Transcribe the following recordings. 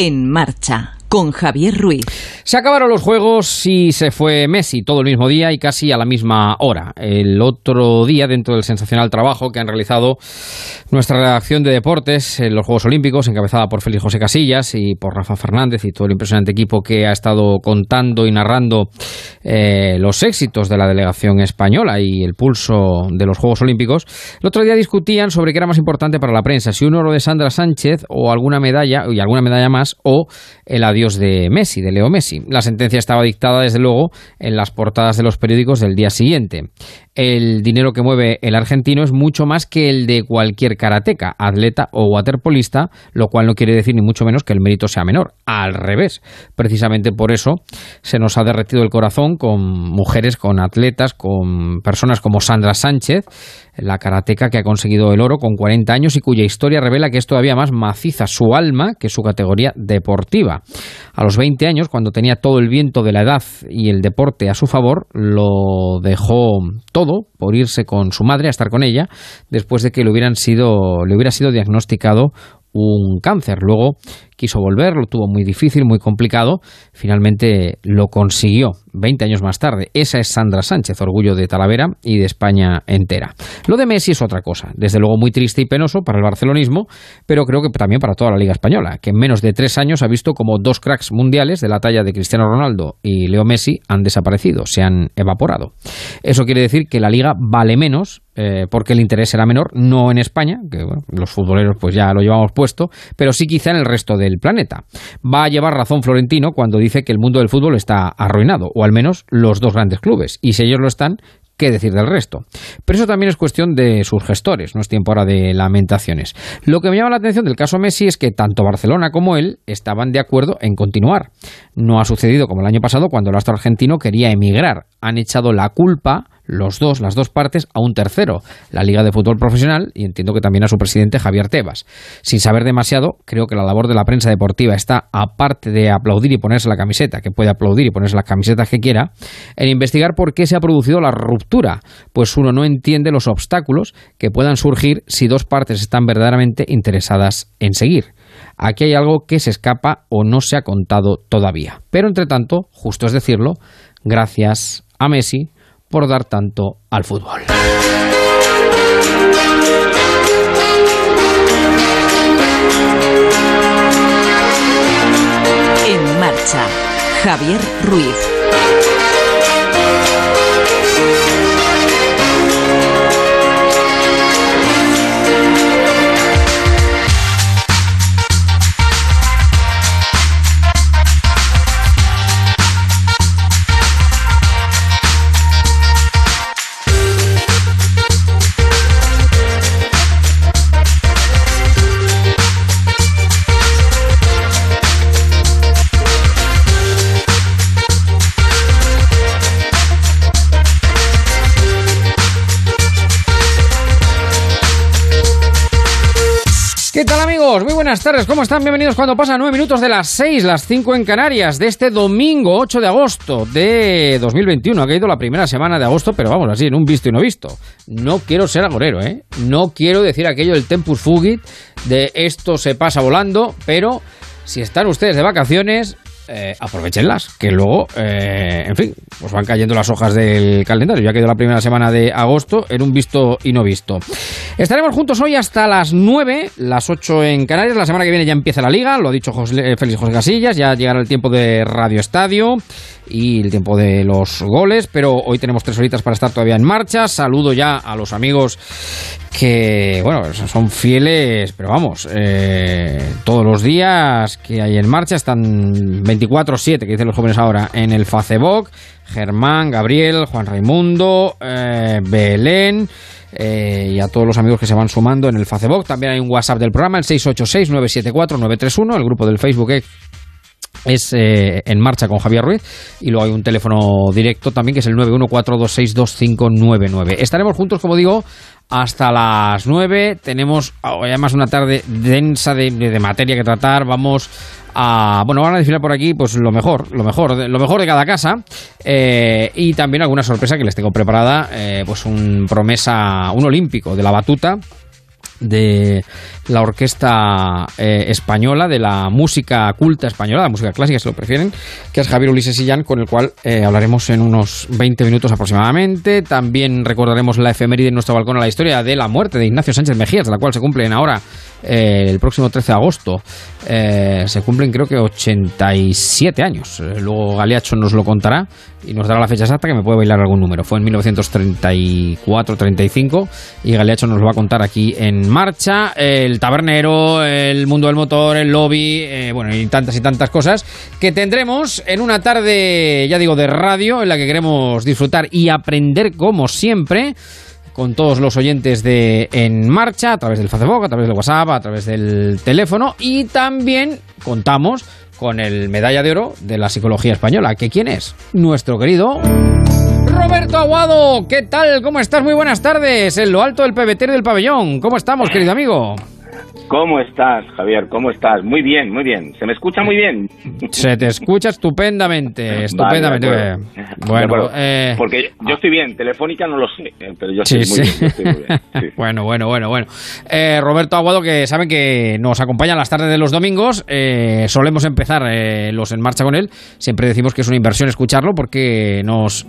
En marcha con Javier Ruiz. Se acabaron los juegos y se fue Messi todo el mismo día y casi a la misma hora. El otro día, dentro del sensacional trabajo que han realizado nuestra redacción de deportes en los Juegos Olímpicos, encabezada por Félix José Casillas y por Rafa Fernández y todo el impresionante equipo que ha estado contando y narrando eh, los éxitos de la delegación española y el pulso de los Juegos Olímpicos, el otro día discutían sobre qué era más importante para la prensa, si un oro de Sandra Sánchez o alguna medalla, y alguna medalla más, o el adiós de Messi, de Leo Messi. La sentencia estaba dictada, desde luego, en las portadas de los periódicos del día siguiente. El dinero que mueve el argentino es mucho más que el de cualquier karateca, atleta o waterpolista, lo cual no quiere decir ni mucho menos que el mérito sea menor. Al revés. Precisamente por eso se nos ha derretido el corazón con mujeres, con atletas, con personas como Sandra Sánchez, la karateca que ha conseguido el oro con 40 años y cuya historia revela que es todavía más maciza su alma que su categoría deportiva. A los 20 años, cuando tenía todo el viento de la edad y el deporte a su favor, lo dejó todo por irse con su madre a estar con ella después de que le, hubieran sido, le hubiera sido diagnosticado un cáncer. Luego quiso volver, lo tuvo muy difícil, muy complicado, finalmente lo consiguió 20 años más tarde. Esa es Sandra Sánchez, orgullo de Talavera y de España entera. Lo de Messi es otra cosa, desde luego muy triste y penoso para el barcelonismo, pero creo que también para toda la Liga Española, que en menos de tres años ha visto como dos cracks mundiales de la talla de Cristiano Ronaldo y Leo Messi han desaparecido, se han evaporado. Eso quiere decir que la Liga vale menos eh, porque el interés era menor, no en España, que los futboleros pues ya lo llevamos puesto, pero sí quizá en el resto de el planeta. Va a llevar razón Florentino cuando dice que el mundo del fútbol está arruinado, o al menos los dos grandes clubes, y si ellos lo están, qué decir del resto. Pero eso también es cuestión de sus gestores, no es tiempo ahora de lamentaciones. Lo que me llama la atención del caso Messi es que tanto Barcelona como él estaban de acuerdo en continuar. No ha sucedido como el año pasado cuando el astro argentino quería emigrar. Han echado la culpa los dos, las dos partes, a un tercero, la Liga de Fútbol Profesional, y entiendo que también a su presidente Javier Tebas. Sin saber demasiado, creo que la labor de la prensa deportiva está, aparte de aplaudir y ponerse la camiseta, que puede aplaudir y ponerse las camisetas que quiera, en investigar por qué se ha producido la ruptura, pues uno no entiende los obstáculos que puedan surgir si dos partes están verdaderamente interesadas en seguir. Aquí hay algo que se escapa o no se ha contado todavía. Pero entre tanto, justo es decirlo, gracias a Messi, por dar tanto al fútbol. En marcha, Javier Ruiz. Muy buenas tardes, ¿cómo están? Bienvenidos cuando pasan 9 minutos de las 6, las 5 en Canarias, de este domingo 8 de agosto de 2021. Ha caído la primera semana de agosto, pero vamos así, en un visto y no visto. No quiero ser agorero, ¿eh? No quiero decir aquello del tempus fugit, de esto se pasa volando, pero si están ustedes de vacaciones, eh, aprovechenlas, que luego, eh, en fin, pues van cayendo las hojas del calendario. Ya quedó la primera semana de agosto en un visto y no visto. Estaremos juntos hoy hasta las 9, las 8 en Canarias. La semana que viene ya empieza la liga, lo ha dicho José, Félix José Casillas, ya llegará el tiempo de Radio Estadio y el tiempo de los goles, pero hoy tenemos tres horitas para estar todavía en marcha. Saludo ya a los amigos que, bueno, son fieles, pero vamos, eh, todos los días que hay en marcha están 24-7, que dicen los jóvenes ahora, en el Facebook. Germán, Gabriel, Juan Raimundo, eh, Belén. Eh, y a todos los amigos que se van sumando en el Facebook. También hay un WhatsApp del programa, el 686-974-931, el grupo del Facebook es eh, en marcha con Javier Ruiz y luego hay un teléfono directo también que es el 914262599. Estaremos juntos, como digo, hasta las 9. Tenemos oh, además una tarde densa de, de, materia que tratar. Vamos a bueno, van a desfilar por aquí pues lo mejor, lo mejor, lo mejor de cada casa eh, y también alguna sorpresa que les tengo preparada, eh, pues un promesa, un olímpico de la batuta de la orquesta eh, española, de la música culta española, la música clásica, si lo prefieren, que es Javier Ulises Sillán, con el cual eh, hablaremos en unos 20 minutos aproximadamente. También recordaremos la efeméride en nuestro balcón a la historia de la muerte de Ignacio Sánchez Mejías, de la cual se cumplen ahora eh, el próximo 13 de agosto. se cumplen creo que 87 años. luego Galeacho nos lo contará y nos dará la fecha exacta que me puede bailar algún número. Fue en 1934-35 y Galeacho nos lo va a contar aquí en marcha. El tabernero, el mundo del motor, el lobby, eh, bueno, y tantas y tantas cosas que tendremos en una tarde, ya digo, de radio en la que queremos disfrutar y aprender como siempre con todos los oyentes de En Marcha, a través del Facebook, a través del WhatsApp, a través del teléfono y también contamos con el medalla de oro de la psicología española. ¿Que quién es? Nuestro querido Roberto Aguado. ¿Qué tal? ¿Cómo estás? Muy buenas tardes. En lo alto del pebetero del pabellón. ¿Cómo estamos, querido amigo? ¿Cómo estás, Javier? ¿Cómo estás? Muy bien, muy bien. ¿Se me escucha muy bien? Se te escucha estupendamente, estupendamente. bueno, eh, porque yo estoy bien, Telefónica no lo sé, eh, pero yo estoy, muy, Bien, bueno, bueno, bueno, bueno. Eh, Roberto Aguado, que saben que nos acompaña las tardes de los domingos, solemos empezar los en marcha con él. Siempre decimos que es una inversión escucharlo porque nos,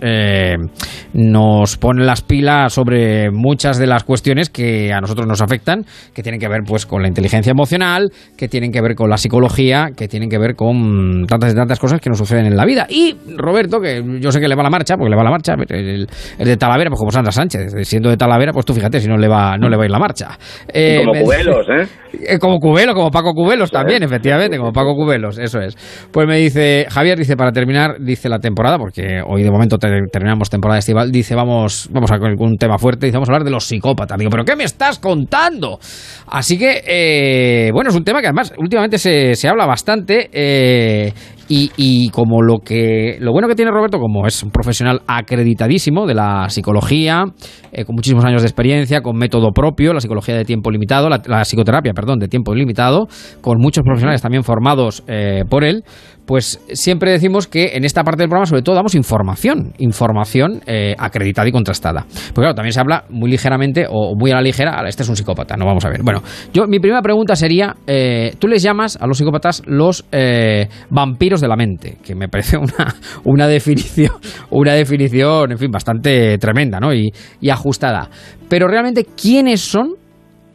nos pone las pilas sobre muchas de las cuestiones que a nosotros nos afectan, que tienen que ver pues con la inteligencia emocional, que tienen que ver con la psicología, que tienen que ver con tantas y tantas cosas que nos suceden en la vida. Y Roberto, que yo sé que le va la marcha, porque le va la marcha, el, de Talavera, pues como Sandra Sánchez, siendo de Talavera, pues tú fíjate si no le va, no le va a ir la marcha. Eh, como Cubelos, ¿eh? ¿eh? Como Cubelo, como Paco Cubelos también, efectivamente, como Paco Cubelos, eso es. Pues me dice, Javier, dice, para terminar, dice la temporada, porque hoy de momento terminamos temporada estival, dice, vamos, vamos a con un tema fuerte, dice, vamos a hablar de los psicópatas. Digo, ¿pero qué me estás contando? Así que, eh, bueno, es un tema que además últimamente se, se habla bastante eh, y, como lo que lo bueno que tiene Roberto, como es un profesional acreditadísimo de la psicología, eh, con muchísimos años de experiencia, con método propio, la psicología de tiempo limitado, la, psicoterapia, perdón, de tiempo limitado, con muchos profesionales también formados por él, pues siempre decimos que en esta parte del programa sobre todo damos información, información eh, acreditada y contrastada. Porque claro, también se habla muy ligeramente o muy a la ligera, este es un psicópata, no vamos a ver. Bueno, yo mi primera pregunta sería, eh, tú les llamas a los psicópatas los eh, vampiros de la mente, que me parece una, una definición, una definición, en fin, bastante tremenda, ¿no? Y, y ajustada. Pero realmente, ¿quiénes son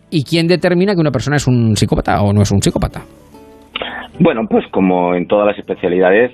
y quién determina que una persona es un psicópata o no es un psicópata? Bueno, pues como en todas las especialidades,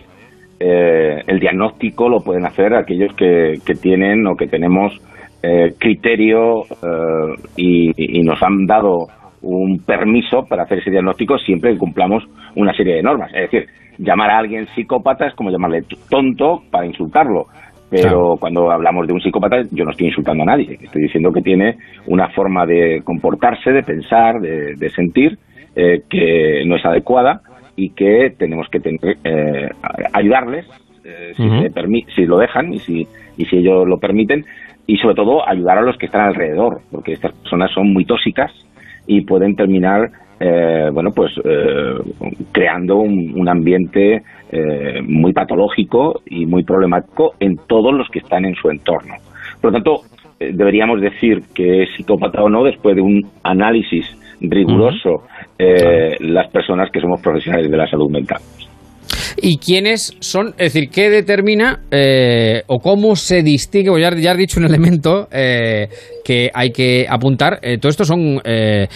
eh, el diagnóstico lo pueden hacer aquellos que, tienen o que tenemos eh, criterio eh, y, nos han dado un permiso para hacer ese diagnóstico siempre que cumplamos una serie de normas. Es decir, llamar a alguien psicópata es como llamarle tonto para insultarlo. Pero cuando hablamos de un psicópata, yo no estoy insultando a nadie. Estoy diciendo que tiene una forma de comportarse, de pensar, de, sentir, que no es adecuada y que tenemos que tener, eh, ayudarles eh, si, si lo dejan y si, y si ellos lo permiten y sobre todo ayudar a los que están alrededor porque estas personas son muy tóxicas y pueden terminar eh, bueno pues creando un, ambiente muy patológico y muy problemático en todos los que están en su entorno. Por lo tanto deberíamos decir que es psicópata o no después de un análisis riguroso eh, las personas que somos profesionales de la salud mental. ¿Y quiénes son? Es decir, ¿qué determina eh, o cómo se distingue? ya, ya has dicho un elemento eh, que hay que apuntar. todo esto son.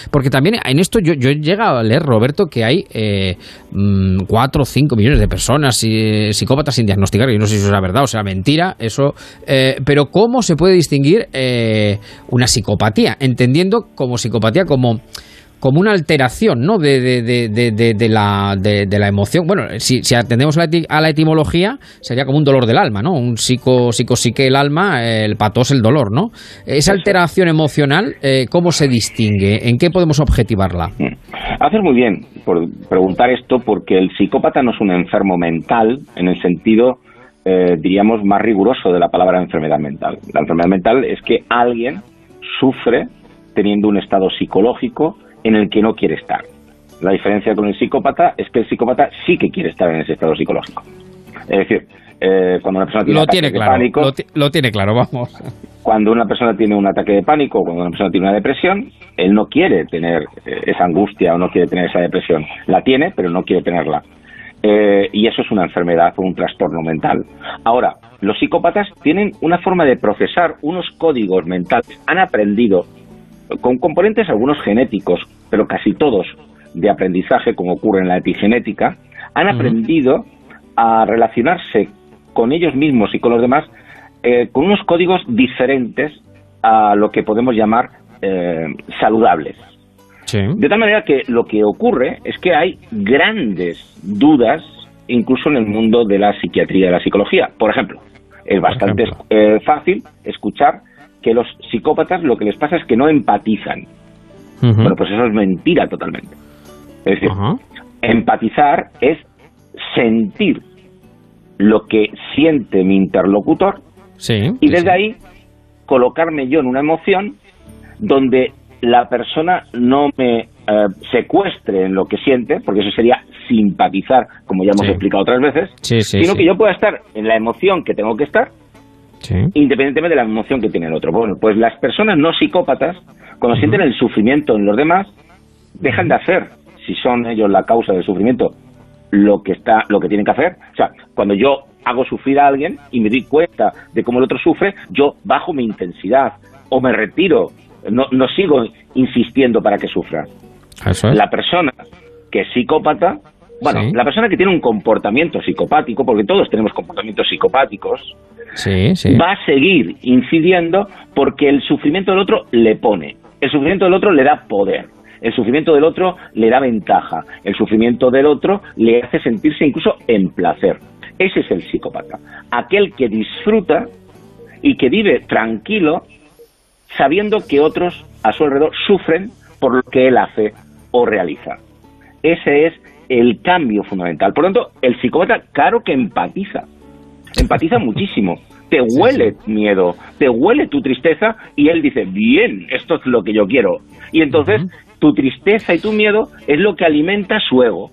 porque también en esto yo, yo he llegado a leer, Roberto, que hay mm, cuatro o cinco millones de personas psicópatas sin diagnosticar. Yo no sé si eso es verdad o sea mentira. eso Pero ¿cómo se puede distinguir una psicopatía? Entendiendo como psicopatía como como una alteración ¿no? de, de, de, de la, de, la emoción. Bueno, si, si atendemos a la, etimología, sería como un dolor del alma, ¿no? Un psico, psico psique el alma, el patos el dolor, ¿no? Esa alteración emocional, eh, ¿cómo se distingue? ¿En qué podemos objetivarla? Haces muy bien por preguntar esto, porque el psicópata no es un enfermo mental en el sentido, eh, diríamos, más riguroso de la palabra enfermedad mental. La enfermedad mental es que alguien sufre teniendo un estado psicológico en el que no quiere estar. La diferencia con el psicópata es que el psicópata sí que quiere estar en ese estado psicológico. Es decir, eh, cuando una persona tiene lo tiene de claro, pánico, lo tiene claro, vamos. cuando una persona tiene un ataque de pánico, cuando una persona tiene una depresión, él no quiere tener eh, esa angustia o no quiere tener esa depresión. La tiene, pero no quiere tenerla. Eh, y eso es una enfermedad o un trastorno mental. Ahora, los psicópatas tienen una forma de procesar unos códigos mentales. Han aprendido, con componentes algunos genéticos, pero casi todos de aprendizaje, como ocurre en la epigenética, han aprendido a relacionarse con ellos mismos y con los demás eh, con unos códigos diferentes a lo que podemos llamar eh, saludables. Sí. De tal manera que lo que ocurre es que hay grandes dudas incluso en el mundo de la psiquiatría y de la psicología. Por ejemplo, es bastante eh, fácil escuchar que los psicópatas lo que les pasa es que no empatizan. Bueno, pues eso es mentira totalmente. Es decir, empatizar es sentir lo que siente mi interlocutor Sí. y desde sí. ahí colocarme yo en una emoción donde la persona no me eh, secuestre en lo que siente, porque eso sería simpatizar, como ya hemos Sí. explicado otras veces, sino que yo pueda estar en la emoción que tengo que estar, Sí. independientemente de la emoción que tiene el otro. Bueno, pues las personas no psicópatas, cuando sienten el sufrimiento en los demás, dejan de hacer, si son ellos la causa del sufrimiento, lo que está, lo que tienen que hacer. O sea, cuando yo hago sufrir a alguien y me doy cuenta de cómo el otro sufre, yo bajo mi intensidad o me retiro, no, no sigo insistiendo para que sufra. Eso es. La persona que es psicópata, bueno, Sí. la persona que tiene un comportamiento psicopático, porque todos tenemos comportamientos psicopáticos, Sí, sí. va a seguir incidiendo porque el sufrimiento del otro le pone, el sufrimiento del otro le da poder, el sufrimiento del otro le da ventaja, el sufrimiento del otro le hace sentirse incluso en placer. Ese es el psicópata, aquel que disfruta y que vive tranquilo sabiendo que otros a su alrededor sufren por lo que él hace o realiza. Ese es el cambio fundamental. Por lo tanto, el psicópata, claro que empatiza. Empatiza muchísimo. Te huele miedo, te huele tu tristeza y él dice, bien, esto es lo que yo quiero. Y entonces tu tristeza y tu miedo es lo que alimenta su ego.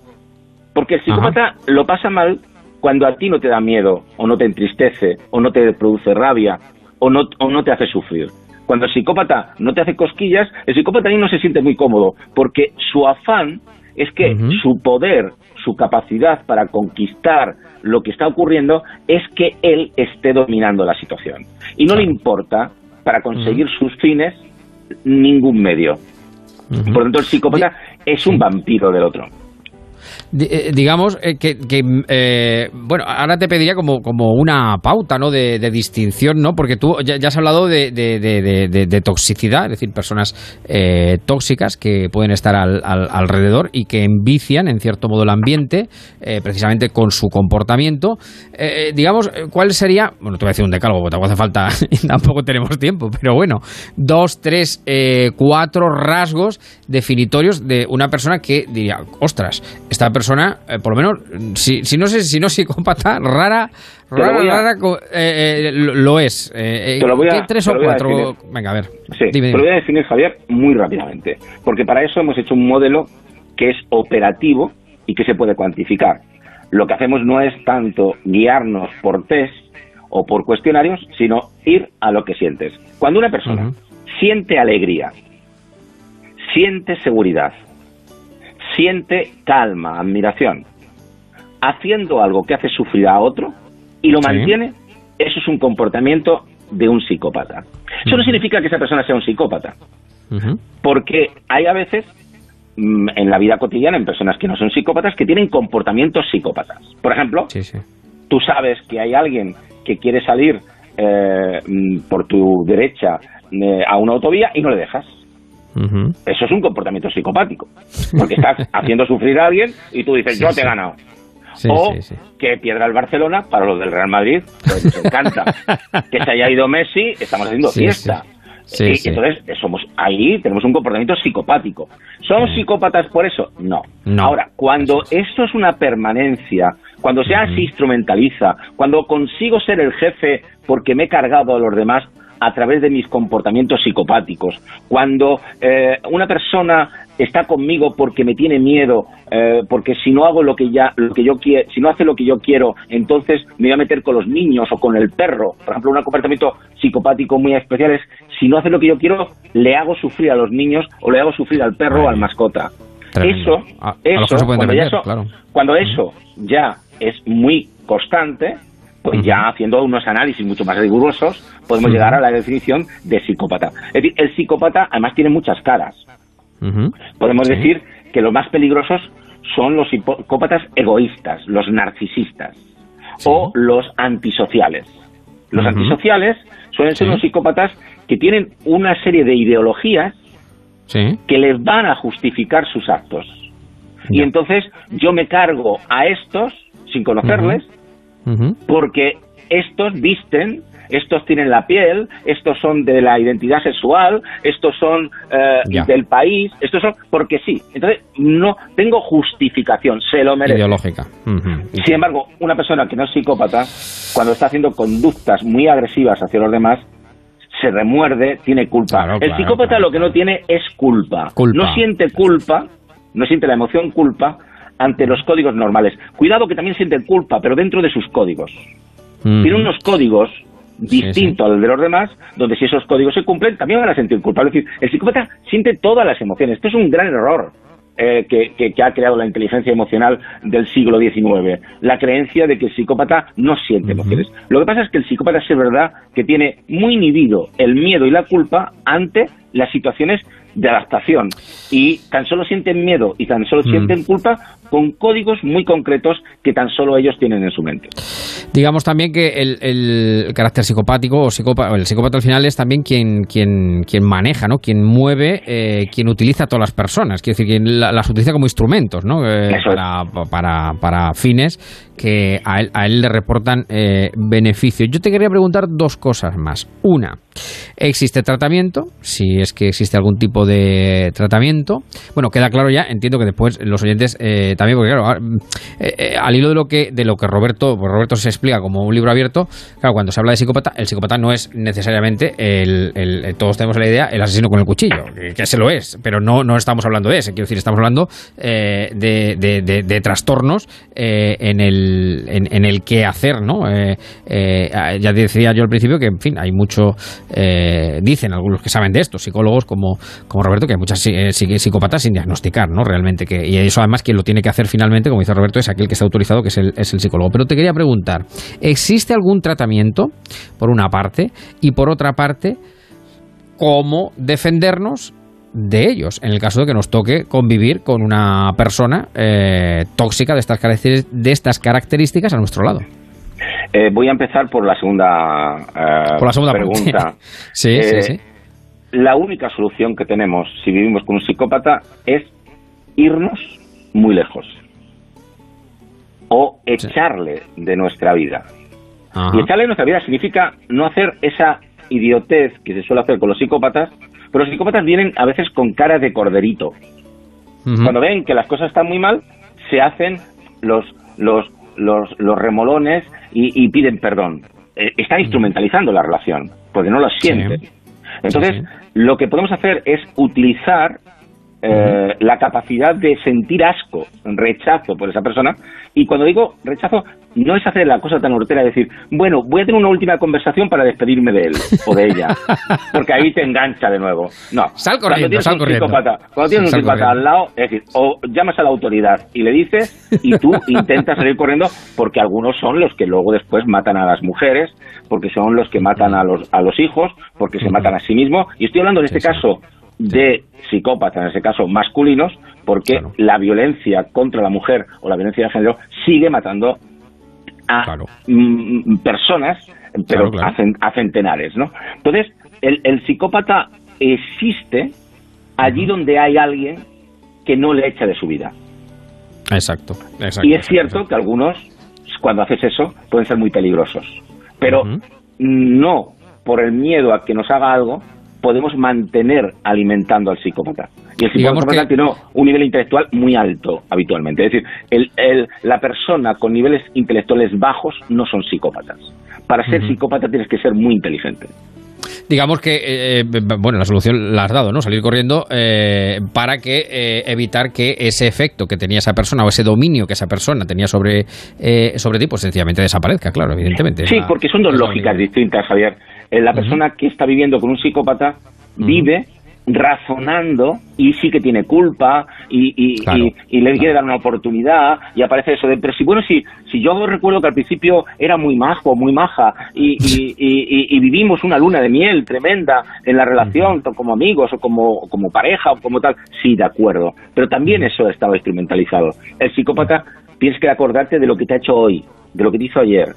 Porque el psicópata lo pasa mal cuando a ti no te da miedo, o no te entristece, o no te produce rabia, o no, o no te hace sufrir. Cuando el psicópata no te hace cosquillas, el psicópata ahí no se siente muy cómodo, porque su afán es que su poder, su capacidad para conquistar lo que está ocurriendo es que él esté dominando la situación. Y no le importa, para conseguir sus fines, ningún medio. Por lo tanto, el psicópata es un vampiro del otro. Eh, digamos eh, que, que, eh, bueno, ahora te pediría como, como una pauta ¿no? de, distinción, ¿no? Porque tú ya, has hablado de, de- toxicidad, es decir, personas tóxicas que pueden estar al- al- alrededor y que envician en cierto modo el ambiente, precisamente con su comportamiento. Digamos, ¿cuál sería? Bueno, te voy a decir un decálogo, porque tampoco hace falta, tampoco tenemos tiempo, pero bueno, dos, tres, cuatro rasgos definitorios de una persona que diría, ostras, esta persona, eh, por lo menos, si, si no sé, si no psicópata, rara, rara, a- rara, eh, eh, lo, es. Eh, Te lo voy a- ¿qué tres o a cuatro? Venga, a ver. Sí, dime, te lo voy a definir, Javier, muy rápidamente. Porque para eso hemos hecho un modelo que es operativo y que se puede cuantificar. Lo que hacemos no es tanto guiarnos por test o por cuestionarios, sino ir a lo que sientes. Cuando una persona siente alegría, siente seguridad, siente calma, admiración, haciendo algo que hace sufrir a otro y lo Sí. mantiene, eso es un comportamiento de un psicópata. Eso no significa que esa persona sea un psicópata, porque hay a veces mm, en la vida cotidiana, en personas que no son psicópatas, que tienen comportamientos psicópatas. Por ejemplo, Sí, sí. tú sabes que hay alguien que quiere salir eh, mm, por tu derecha eh, a una autovía y no le dejas. Eso es un comportamiento psicopático, porque estás haciendo sufrir a alguien y tú dices, Sí, yo sí. te he ganado. Sí, o que piedra el Barcelona para los del Real Madrid, pues nos encanta. que se haya ido Messi, estamos haciendo fiesta. sí. Entonces eh, somos ahí tenemos un comportamiento psicopático. ¿Somos Sí. psicópatas por eso? No. No. Ahora, cuando Eso es. esto es una permanencia, cuando se así instrumentaliza, cuando consigo ser el jefe porque me he cargado a los demás a través de mis comportamientos psicopáticos, cuando eh, una persona está conmigo porque me tiene miedo, eh, porque si no hago lo que ya, lo que yo quiero, si no hace lo que yo quiero, entonces me voy a meter con los niños o con el perro. Por ejemplo, un comportamiento psicopático muy especial es si no hace lo que yo quiero, le hago sufrir a los niños o le hago sufrir al perro o al mascota. Eso, eso, cuando, eso cuando eso ya es muy constante, pues ya haciendo unos análisis mucho más rigurosos, podemos llegar a la definición de psicópata. Es decir, el psicópata además tiene muchas caras. Podemos decir que los más peligrosos son los psicópatas egoístas, los narcisistas o los antisociales. Los antisociales suelen ser los psicópatas que tienen una serie de ideologías que les van a justificar sus actos. Y entonces yo me cargo a estos sin conocerles porque estos visten estos tienen la piel, estos son de la identidad sexual, estos son eh, del país, estos son porque sí. Entonces, no tengo justificación, se lo merece. Ideológica. Sin embargo, una persona que no es psicópata, cuando está haciendo conductas muy agresivas hacia los demás, se remuerde, tiene culpa. el psicópata lo que no tiene es culpa. No siente culpa, no siente la emoción culpa ante los códigos normales. Cuidado que también siente culpa, pero dentro de sus códigos. Tiene unos códigos distinto al de los demás, donde si esos códigos se cumplen, también van a sentir culpa. Es decir, el psicópata siente todas las emociones. Esto es un gran error. Eh, que, que, ha creado la inteligencia emocional del siglo XIX. La creencia de que el psicópata no siente emociones. Lo que pasa es que el psicópata es verdad que tiene muy inhibido el miedo y la culpa ante las situaciones de adaptación y tan solo sienten miedo y tan solo sienten culpa con códigos muy concretos que tan solo ellos tienen en su mente. Digamos también que el, carácter psicopático o psicópata, el psicópata al final es también quien, quien, quien maneja, ¿no? quien mueve, eh, quien utiliza a todas las personas, quiere decir, quien las utiliza como instrumentos ¿no? Eh, para, para, para, fines que a él, a él le reportan eh, beneficios. Yo te quería preguntar dos cosas más. Una, ¿existe tratamiento? Si es que existe algún tipo de tratamiento. Bueno, queda claro ya, entiendo que después los oyentes eh, también, porque claro, eh, eh, al hilo de lo que de lo que Roberto, pues Roberto se explica como un libro abierto, claro, cuando se habla de psicópata, el psicópata no es necesariamente el, todos tenemos la idea, el asesino con el cuchillo, que, se lo es, pero no, no estamos hablando de ese, quiero decir, estamos hablando de, trastornos en el en, el qué hacer, ¿no? ya decía yo al principio que, en fin, hay mucho, dicen algunos que saben de esto, psicólogos como, como Roberto, que hay muchas psicópatas sin diagnosticar, ¿no? Realmente, que, y eso además quien lo tiene que hacer finalmente, como dice Roberto, es aquel que está autorizado, que es el, es el psicólogo. Pero te quería preguntar, ¿existe algún tratamiento, por una parte, y por otra parte, cómo defendernos de ellos, en el caso de que nos toque convivir con una persona eh, tóxica de estas, de estas características a nuestro lado? Eh, voy a empezar por la segunda, eh, por la segunda pregunta. sí, sí, sí. La única solución que tenemos si vivimos con un psicópata es irnos muy lejos o echarle de nuestra vida. Y echarle de nuestra vida significa no hacer esa idiotez que se suele hacer con los psicópatas, pero los psicópatas vienen a veces con cara de corderito. Cuando ven que las cosas están muy mal, se hacen los, los, los, los remolones y, piden perdón. Eh, están instrumentalizando la relación, porque no lo sienten. Entonces, lo que podemos hacer es utilizar eh, la capacidad de sentir asco, rechazo por esa persona. Y cuando digo rechazo, no es hacer la cosa tan hortera de decir, bueno, voy a tener una última conversación para despedirme de él o de ella, porque ahí te engancha de nuevo. No, sal corriendo, cuando tienes un psicópata, cuando tienes un psicópata al lado, es decir, o llamas a la autoridad y le dices, y tú intentas salir corriendo, porque algunos son los que luego después matan a las mujeres, porque son los que matan a los, a los hijos, porque se matan a sí mismos. Y estoy hablando de este caso de psicópatas, en ese caso masculinos, porque la violencia contra la mujer o la violencia de género sigue matando a mm, personas, pero a, centenares, ¿no? Entonces, el, psicópata existe allí donde hay alguien que no le echa de su vida. Exacto. y es cierto que algunos, cuando haces eso, pueden ser muy peligrosos. Pero no por el miedo a que nos haga algo, podemos mantener alimentando al psicópata. Y el psicópata tiene un nivel intelectual muy alto habitualmente. Es decir, el, la persona con niveles intelectuales bajos no son psicópatas. Para ser psicópata tienes que ser muy inteligente. digamos que, eh, eh, bueno, la solución la has dado, ¿no? Salir corriendo eh, para que evitar que ese efecto que tenía esa persona o ese dominio que esa persona tenía sobre, sobre ti, pues sencillamente desaparezca, claro, evidentemente. Sí, porque son dos lógicas distintas, Javier. La persona que está viviendo con un psicópata vive razonando y sí que tiene culpa y, y, le quiere dar una oportunidad y aparece eso de, pero si bueno, si, si yo recuerdo que al principio era muy majo, muy maja y, y, vivimos una luna de miel tremenda en la relación como amigos o como, como pareja o como tal, sí, de acuerdo, pero también eso estaba instrumentalizado. El psicópata tienes que acordarte de lo que te ha hecho hoy, de lo que te hizo ayer,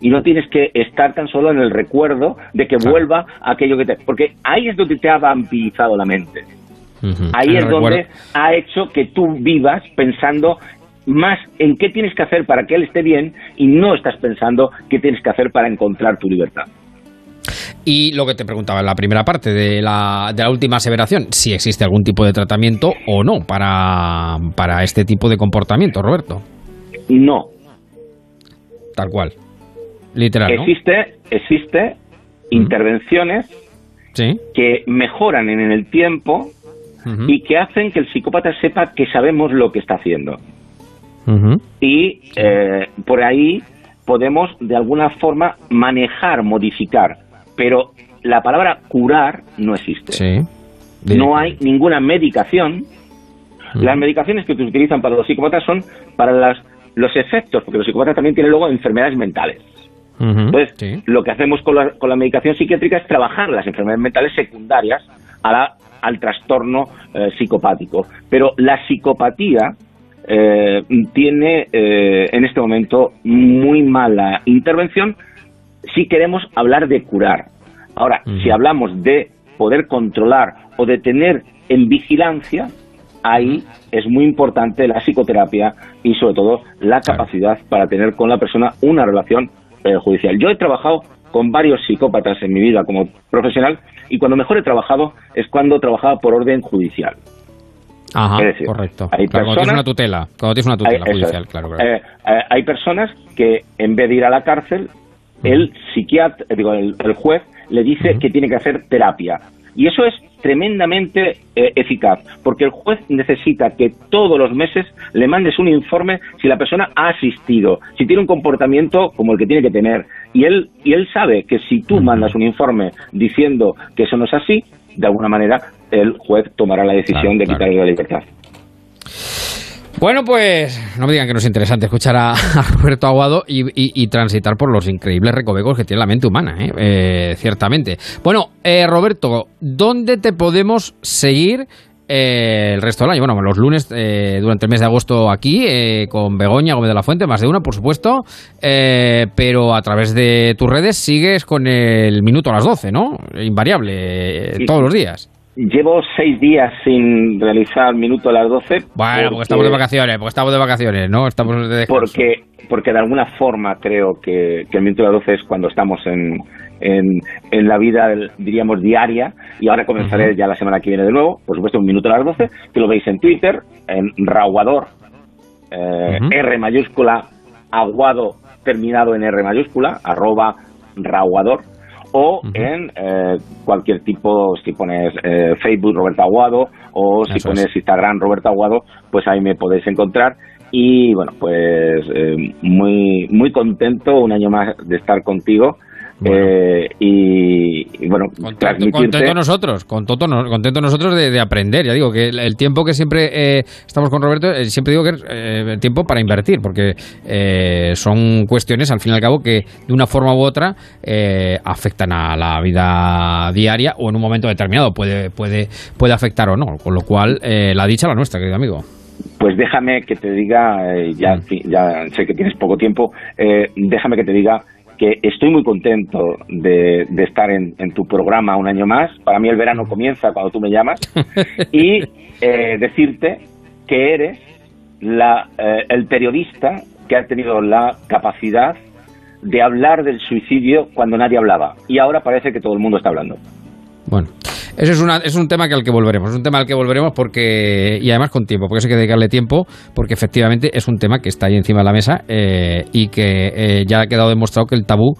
y no tienes que estar tan solo en el recuerdo de que vuelva aquello que te... Porque ahí es donde te ha vampirizado la mente. Ahí es donde ha hecho que tú vivas pensando más en qué tienes que hacer para que él esté bien y no estás pensando qué tienes que hacer para encontrar tu libertad. Y lo que te preguntaba en la primera parte de la, de la última aseveración, si existe algún tipo de tratamiento o no para, para este tipo de comportamiento, Roberto. No. Tal cual. Literal, Existe, existe intervenciones que mejoran en el tiempo y que hacen que el psicópata sepa que sabemos lo que está haciendo. Y eh, por ahí podemos de alguna forma manejar, modificar, pero la palabra curar no existe. No hay ninguna medicación. Las medicaciones que se utilizan para los psicópatas son para las, los efectos, porque los psicópatas también tienen luego enfermedades mentales. Entonces, lo que hacemos con la, con la medicación psiquiátrica es trabajar las enfermedades mentales secundarias a la, al trastorno eh, psicopático. Pero la psicopatía eh, tiene eh, en este momento muy mala intervención si queremos hablar de curar. Ahora, si hablamos de poder controlar o de tener en vigilancia, ahí es muy importante la psicoterapia y sobre todo la capacidad para tener con la persona una relación eh, judicial. Yo he trabajado con varios psicópatas en mi vida como profesional y cuando mejor he trabajado es cuando trabajaba por orden judicial. Ajá, correcto. Hay cuando tienes una tutela, cuando tienes una tutela judicial, claro. Eh, eh, hay personas que en vez de ir a la cárcel, el psiquiatra, digo, el, juez le dice que tiene que hacer terapia. Y eso es tremendamente eh, eficaz, porque el juez necesita que todos los meses le mandes un informe si la persona ha asistido, si tiene un comportamiento como el que tiene que tener. Y él, y él sabe que si tú mandas un informe diciendo que eso no es así, de alguna manera el juez tomará la decisión de quitarle la libertad. Bueno, pues no me digan que no es interesante escuchar a, Roberto Aguado y, transitar por los increíbles recovecos que tiene la mente humana, ¿eh? Eh, ciertamente. Bueno, eh, Roberto, ¿dónde te podemos seguir el resto del año? Bueno, los lunes durante el mes de agosto aquí con Begoña Gómez de la Fuente, más de una, por supuesto, pero a través de tus redes sigues con el minuto a las 12, ¿no? Invariable, todos los días. Llevo seis días sin realizar minuto a las 12. Bueno, porque, estamos de vacaciones, porque estamos de vacaciones, ¿no? Estamos de porque, porque de alguna forma creo que, el minuto a las 12 es cuando estamos en, en, la vida, diríamos, diaria. Y ahora comenzaré ya la semana que viene de nuevo. Por supuesto, un minuto a las 12, que lo veis en Twitter, en Raguador, eh, R mayúscula, aguado terminado en R mayúscula, arroba Raguador o en eh, cualquier tipo, si pones eh, Facebook Roberto Aguado o si pones Instagram Roberto Aguado, pues ahí me podéis encontrar. Y bueno, pues eh, muy, muy contento un año más de estar contigo eh, y, bueno, contento, nosotros, contento, contento nosotros de, aprender. Ya digo que el, tiempo que siempre eh, estamos con Roberto, eh, siempre digo que es el tiempo para invertir, porque son cuestiones al fin y al cabo que de una forma u otra afectan a la vida diaria o en un momento determinado puede, puede, puede afectar o no. Con lo cual, la dicha la nuestra, querido amigo. Pues déjame que te diga, ya, mm. ya sé que tienes poco tiempo, déjame que te diga que estoy muy contento de, estar en, tu programa un año más. Para mí el verano comienza cuando tú me llamas. Y eh, decirte que eres la, eh, el periodista que ha tenido la capacidad de hablar del suicidio cuando nadie hablaba. Y ahora parece que todo el mundo está hablando. Bueno, Eso es, una, es un tema que al que volveremos, es un tema al que volveremos porque, y además con tiempo, porque eso hay que dedicarle tiempo, porque efectivamente es un tema que está ahí encima de la mesa eh, y que eh, ya ha quedado demostrado que el tabú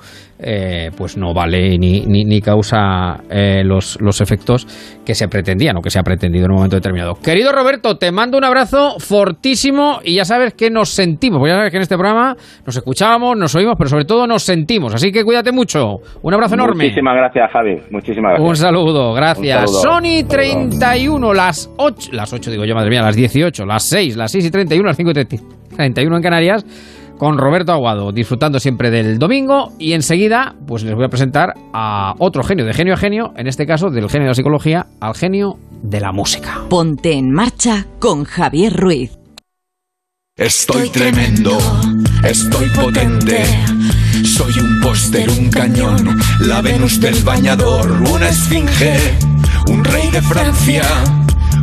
eh, pues no vale ni, ni, ni causa los, los efectos que se pretendían o que se ha pretendido en un momento determinado. Querido Roberto, te mando un abrazo fortísimo y ya sabes que nos sentimos, porque ya sabes que en este programa nos escuchamos, nos oímos, pero sobre todo nos sentimos. Así que cuídate mucho. Un abrazo enorme. Muchísimas gracias, Javi. Muchísimas gracias. Un saludo, gracias. Sony 31, las 8, las 8 digo yo, madre mía, las 18, las 6, las 6 y 31, las 5 y 31 en Canarias, con Roberto Aguado, disfrutando siempre del domingo. Y enseguida, pues les voy a presentar a otro genio, de genio a genio, en este caso del genio de la psicología al genio de la música. Ponte en marcha con Javier Ruiz. Estoy tremendo, estoy potente. Soy un póster, un cañón, la Venus del bañador, una esfinge, un rey de Francia.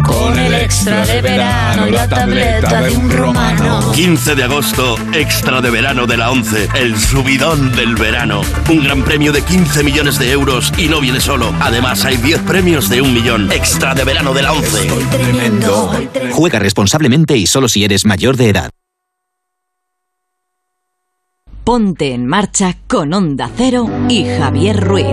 Con el extra de verano, la tableta de un romano. 15 de agosto, extra de verano de la 11, el subidón del verano. Un gran premio de 15 millones de euros y no viene solo. Además, hay 10 premios de un millón. Extra de verano de la 11. Estoy tremendo. Juega responsablemente y solo si eres mayor de edad. Ponte en marcha con Onda Cero y Javier Ruiz.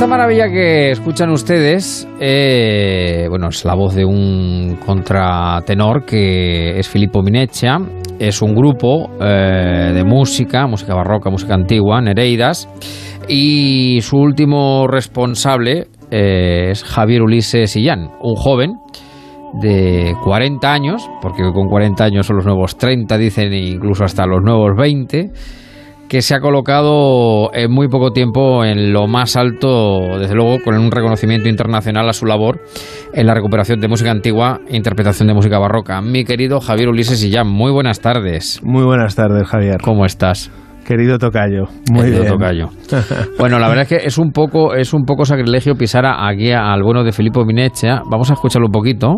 Esta maravilla que escuchan ustedes, eh, bueno, es la voz de un contratenor que es Filippo Mineccia. Es un grupo eh, de música, música barroca, música antigua, Nereidas. Y su último responsable eh, es Javier Ulises Sillán, un joven de 40 años, porque con 40 años son los nuevos 30, dicen incluso hasta los nuevos 20 que se ha colocado en muy poco tiempo en lo más alto, desde luego con un reconocimiento internacional a su labor en la recuperación de música antigua e interpretación de música barroca. Mi querido Javier Ulises y ya, muy buenas tardes. Muy buenas tardes, Javier. ¿Cómo estás? Querido Tocayo. Muy Querido bien. Tocayo. Bueno, la verdad es que es un poco, es un poco sacrilegio pisar aquí al bueno de Filippo Mineccia. Vamos a escucharlo un poquito.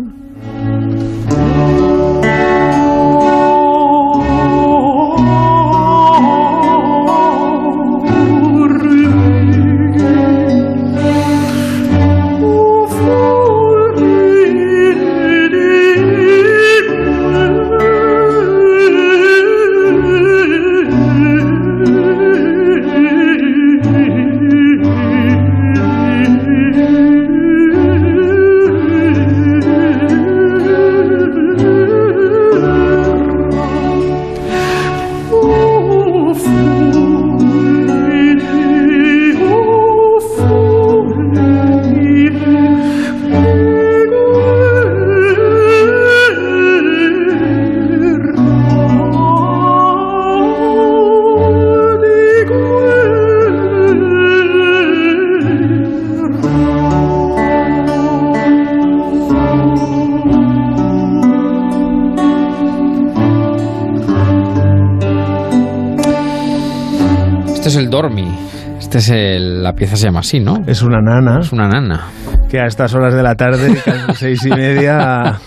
Pieza se llama así, ¿no? Es una nana Es una nana. que a estas horas de la tarde, casi seis y media,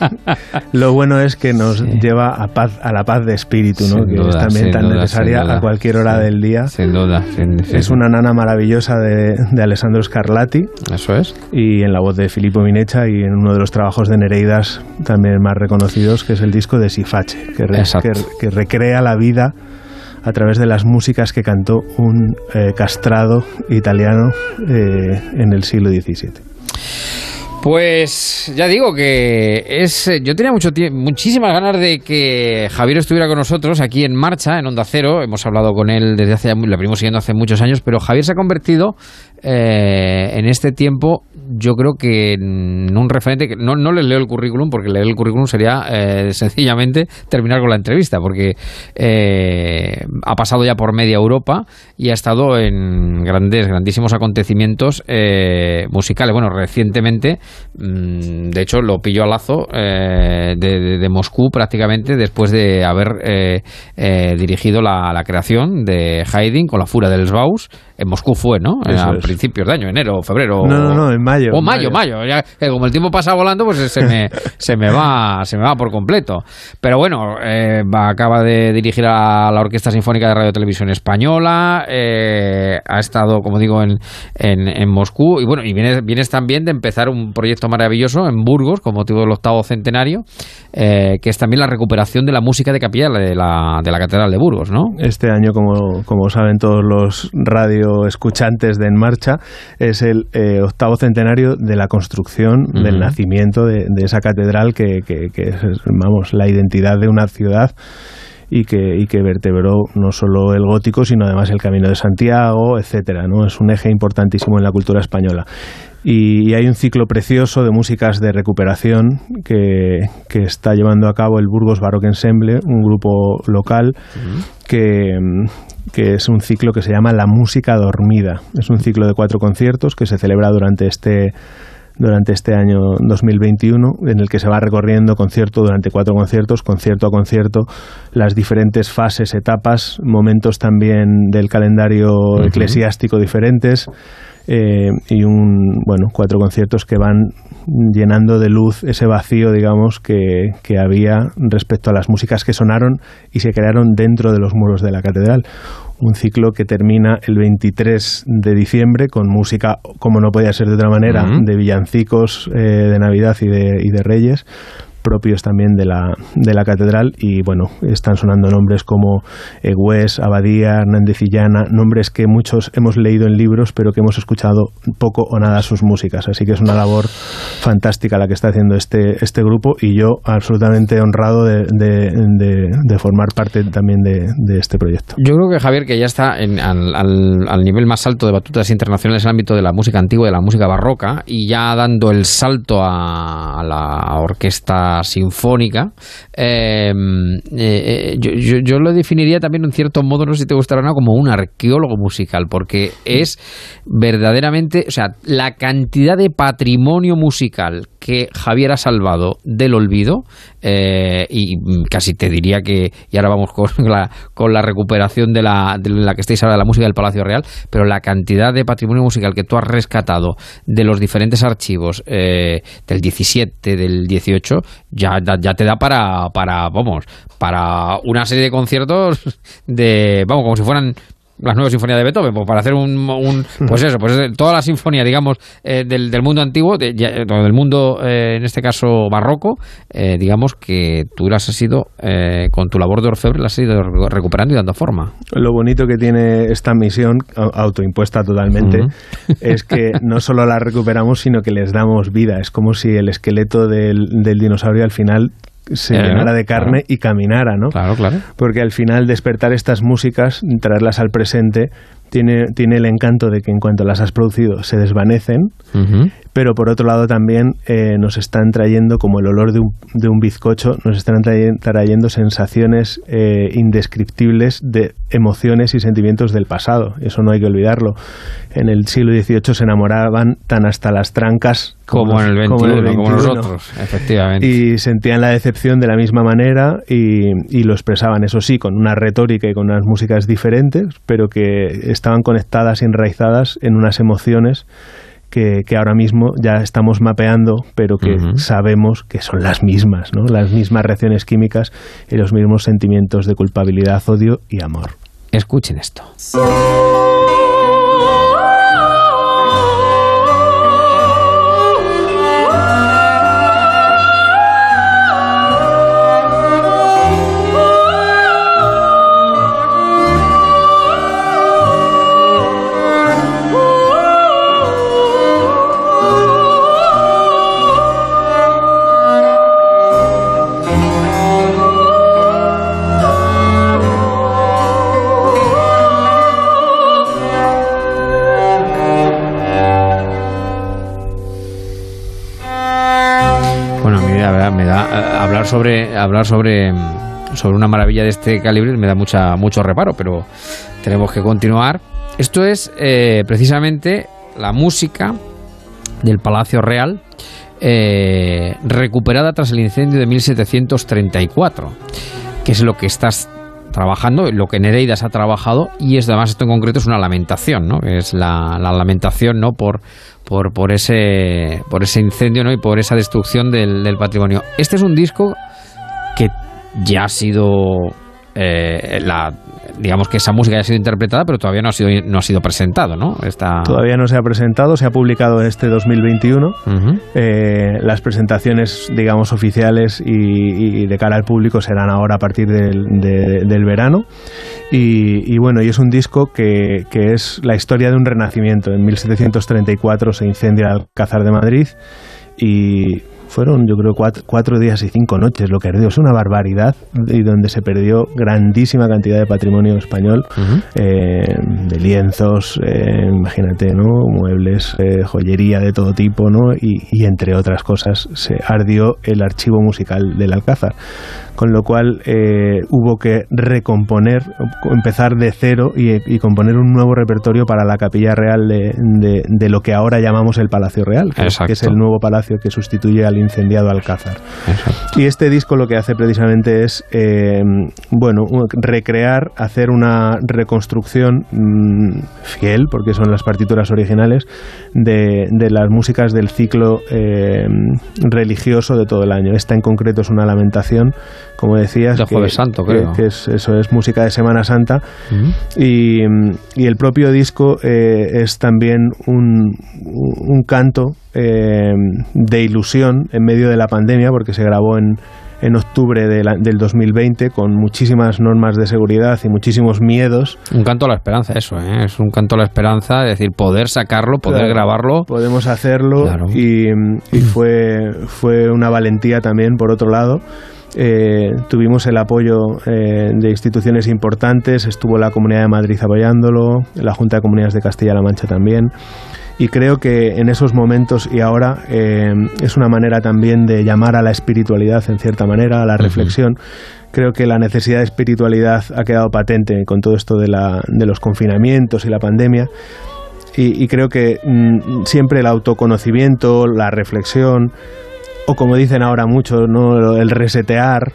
lo bueno es que nos lleva a paz, a la paz de espíritu, ¿no? Sin que duda, es también tan duda, necesaria a cualquier hora del día. Sin duda. sin- Es una nana maravillosa de, de Alessandro Scarlatti Eso es. y en la voz de Filippo Minecha y en uno de los trabajos de Nereidas también más reconocidos, que es el disco de Sifache, que, re- Exacto. que- que recrea la vida a través de las músicas que cantó un eh, castrado italiano eh, en el siglo XVII. Pues ya digo que es. eh, Yo tenía mucho muchísimas ganas de que Javier estuviera con nosotros aquí en marcha, en Onda Cero. Hemos hablado con él desde hace, le venimos siguiendo hace muchos años, pero Javier se ha convertido eh, en este tiempo yo creo que en un referente, que no, no les leo el currículum, porque leer el currículum sería eh, sencillamente terminar con la entrevista, porque eh, ha pasado ya por media Europa y ha estado en grandes, grandísimos acontecimientos eh, musicales. Bueno, recientemente, de hecho, lo pilló a lazo de, Moscú prácticamente después de haber dirigido la, la, creación de Haydn con la Fura del Sbaus. En Moscú fue, ¿no? a principios de año, enero, febrero. No, no, no, en mayo. O mayo, mayo. Ya, como el tiempo pasa volando, pues se me, se me va, se me va por completo. Pero bueno, eh, acaba de dirigir a la Orquesta Sinfónica de Radio Televisión Española. Eh, ha estado, como digo, en, en, Moscú. Y bueno, y vienes, vienes, también de empezar un proyecto maravilloso en Burgos, con motivo del octavo centenario, eh, que es también la recuperación de la música de capilla de la, de la Catedral de Burgos, ¿no? Este año, como, como saben todos los radio escuchantes de En Marcha, es el octavo centenario de la construcción, del nacimiento de, esa catedral que, es, vamos, la identidad de una ciudad y que, y que vertebró no solo el gótico, sino además el Camino de Santiago, etcétera. ¿no? Es un eje importantísimo en la cultura española. Y, hay un ciclo precioso de músicas de recuperación que, que está llevando a cabo el Burgos Baroque Ensemble, un grupo local que, que es un ciclo que se llama La Música Dormida. Es un ciclo de cuatro conciertos que se celebra durante este durante este año 2021, en el que se va recorriendo concierto durante cuatro conciertos, concierto a concierto, las diferentes fases, etapas, momentos también del calendario eclesiástico diferentes. Eh, y un bueno cuatro conciertos que van llenando de luz ese vacío digamos que, que había respecto a las músicas que sonaron y se crearon dentro de los muros de la catedral. Un ciclo que termina el 23 de diciembre con música, como no podía ser de otra manera, de villancicos eh, de Navidad y de, y de Reyes, propios también de la, de la catedral y bueno, están sonando nombres como Egües, Abadía, Hernández y Llana, nombres que muchos hemos leído en libros pero que hemos escuchado poco o nada sus músicas, así que es una labor fantástica la que está haciendo este, este grupo y yo absolutamente honrado de, de, formar parte también de, este proyecto. Yo creo que Javier, que ya está en, al, al, nivel más alto de batutas internacionales en el ámbito de la música antigua, de la música barroca y ya dando el salto a la orquesta sinfónica, em, eh, eh, yo, lo definiría también en cierto modo, no sé si te gustará o no, como un arqueólogo musical, porque es verdaderamente, o sea, la cantidad de patrimonio musical que Javier ha salvado del olvido, eh, y casi te diría que, y ahora vamos con la, con la recuperación de la, de la que estáis ahora de la música del Palacio Real, pero la cantidad de patrimonio musical que tú has rescatado de los diferentes archivos del 17, del 18, ya, ya te da para, para, vamos, para una serie de conciertos de, vamos, como si fueran las nuevas sinfonías de Beethoven, pues para hacer un, pues eso, pues toda la sinfonía, digamos, eh, del, del, mundo antiguo, de, del mundo, eh, en este caso barroco, eh, digamos que tú las has ido, con tu labor de orfebre, las has ido recuperando y dando forma. Lo bonito que tiene esta misión, autoimpuesta totalmente, es que no solo la recuperamos, sino que les damos vida. Es como si el esqueleto del, del dinosaurio al final se llenara de carne y caminara, ¿no? Claro, claro. Porque al final despertar estas músicas, traerlas al presente, tiene, tiene el encanto de que en cuanto las has producido se desvanecen, pero por otro lado también eh, nos están trayendo, como el olor de un, de un bizcocho, nos están trayendo sensaciones eh, indescriptibles de emociones y sentimientos del pasado. Eso no hay que olvidarlo. En el siglo XVIII se enamoraban tan hasta las trancas como, en, el XXI, como, nosotros, efectivamente. Y sentían la decepción de la misma manera y, y lo expresaban, eso sí, con una retórica y con unas músicas diferentes, pero que estaban conectadas y enraizadas en unas emociones que, ahora mismo ya estamos mapeando, pero que sabemos que son las mismas, ¿no? las mismas reacciones químicas y los mismos sentimientos de culpabilidad, odio y amor. Escuchen esto. Sobre hablar sobre sobre una maravilla de este calibre me da mucha mucho reparo, pero tenemos que continuar. Esto es eh, precisamente la música del Palacio Real eh, recuperada tras el incendio de 1734, que es lo que estás trabajando, lo que Nereidas ha trabajado, y es además esto en concreto es una lamentación, ¿no? Es la, lamentación, ¿no? Por, por, por, ese, por ese incendio, ¿no? Y por esa destrucción del, del patrimonio. Este es un disco que ya ha sido eh, la digamos que esa música ya ha sido interpretada, pero todavía no ha sido, no ha sido presentado, ¿no? Está... Todavía no se ha presentado, se ha publicado en este 2021. Eh, las presentaciones, digamos, oficiales y, de cara al público serán ahora a partir del, verano. Y, bueno, y es un disco que, que es la historia de un renacimiento. En 1734 se incendia el Alcázar de Madrid y fueron yo creo cuatro, días y cinco noches lo que ardió. Es una barbaridad y donde se perdió grandísima cantidad de patrimonio español, eh, de lienzos, eh, imagínate, ¿no? muebles, eh, joyería de todo tipo, ¿no? Y, y, entre otras cosas se ardió el archivo musical del Alcázar con lo cual hubo que recomponer, empezar de cero y, componer un nuevo repertorio para la capilla real de, lo que ahora llamamos el Palacio Real, que, es el nuevo palacio que sustituye al incendiado Alcázar. Y este disco lo que hace precisamente es, eh, bueno, recrear, hacer una reconstrucción mm, fiel, porque son las partituras originales, de, las músicas del ciclo eh, religioso de todo el año. Esta en concreto es una lamentación como decías, que, Santo, Que, es, eso es música de Semana Santa. y, el propio disco eh, es también un, un canto eh, de ilusión en medio de la pandemia, porque se grabó en, en octubre de del 2020 con muchísimas normas de seguridad y muchísimos miedos. Un canto a la esperanza, eso, ¿eh? es un canto a la esperanza, es decir, poder sacarlo, poder grabarlo. Podemos hacerlo y, y, fue, fue una valentía también, por otro lado. Eh, tuvimos el apoyo eh, de instituciones importantes, estuvo la Comunidad de Madrid apoyándolo, la Junta de Comunidades de Castilla-La Mancha también. Y creo que en esos momentos y ahora eh, es una manera también de llamar a la espiritualidad, en cierta manera, a la reflexión. Creo que la necesidad de espiritualidad ha quedado patente con todo esto de, la, de los confinamientos y la pandemia. Y, creo que mm, siempre el autoconocimiento, la reflexión, o como dicen ahora mucho, ¿no? el resetear,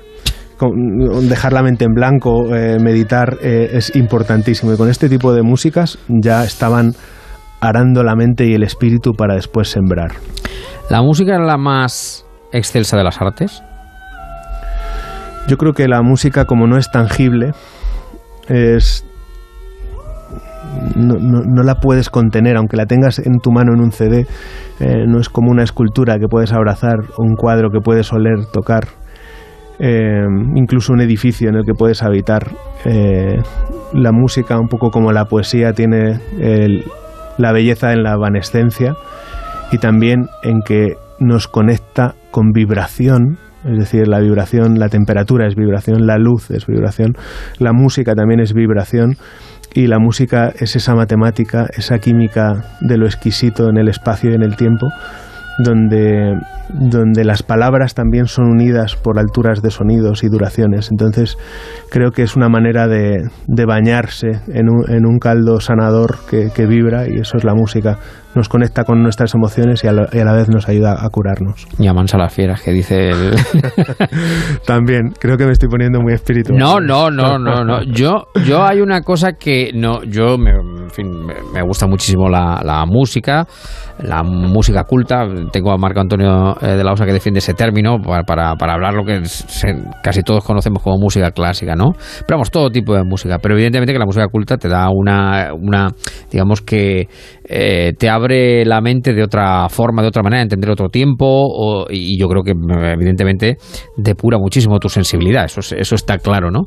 dejar la mente en blanco, eh, meditar eh, es importantísimo. Y con este tipo de músicas ya estaban arando la mente y el espíritu para después sembrar. ¿La música es la más excelsa de las artes? Yo creo que la música, como no es tangible, es no, la puedes contener, aunque la tengas en tu mano en un CD, eh, no es como una escultura que puedes abrazar un cuadro que puedes oler, tocar, eh, incluso un edificio en el que puedes habitar. Eh, la música, un poco como la poesía, tiene la belleza en la evanescencia y también en que nos conecta con vibración, es decir, la vibración, la temperatura es vibración, la luz es vibración, la música también es vibración y la música es esa matemática, esa química de lo exquisito en el espacio y en el tiempo, donde, donde las palabras también son unidas por alturas de sonidos y duraciones. Entonces creo que es una manera de, de bañarse en un, en un caldo sanador que, que vibra y eso es la música nos conecta con nuestras emociones y a, la, vez nos ayuda a curarnos. Y a las fieras, que dice él. También, creo que me estoy poniendo muy espiritual. No, no, no, no, no. Yo, yo hay una cosa que no, yo me, fin, me gusta muchísimo la, la música, la música culta. Tengo a Marco Antonio eh, de la Osa que defiende ese término para, para, hablar lo que casi todos conocemos como música clásica, ¿no? Pero vamos, todo tipo de música. Pero evidentemente que la música culta te da una, una digamos que eh, te abre la mente de otra forma, de otra manera, entender otro tiempo y yo creo que evidentemente depura muchísimo tu sensibilidad, eso, eso está claro, ¿no?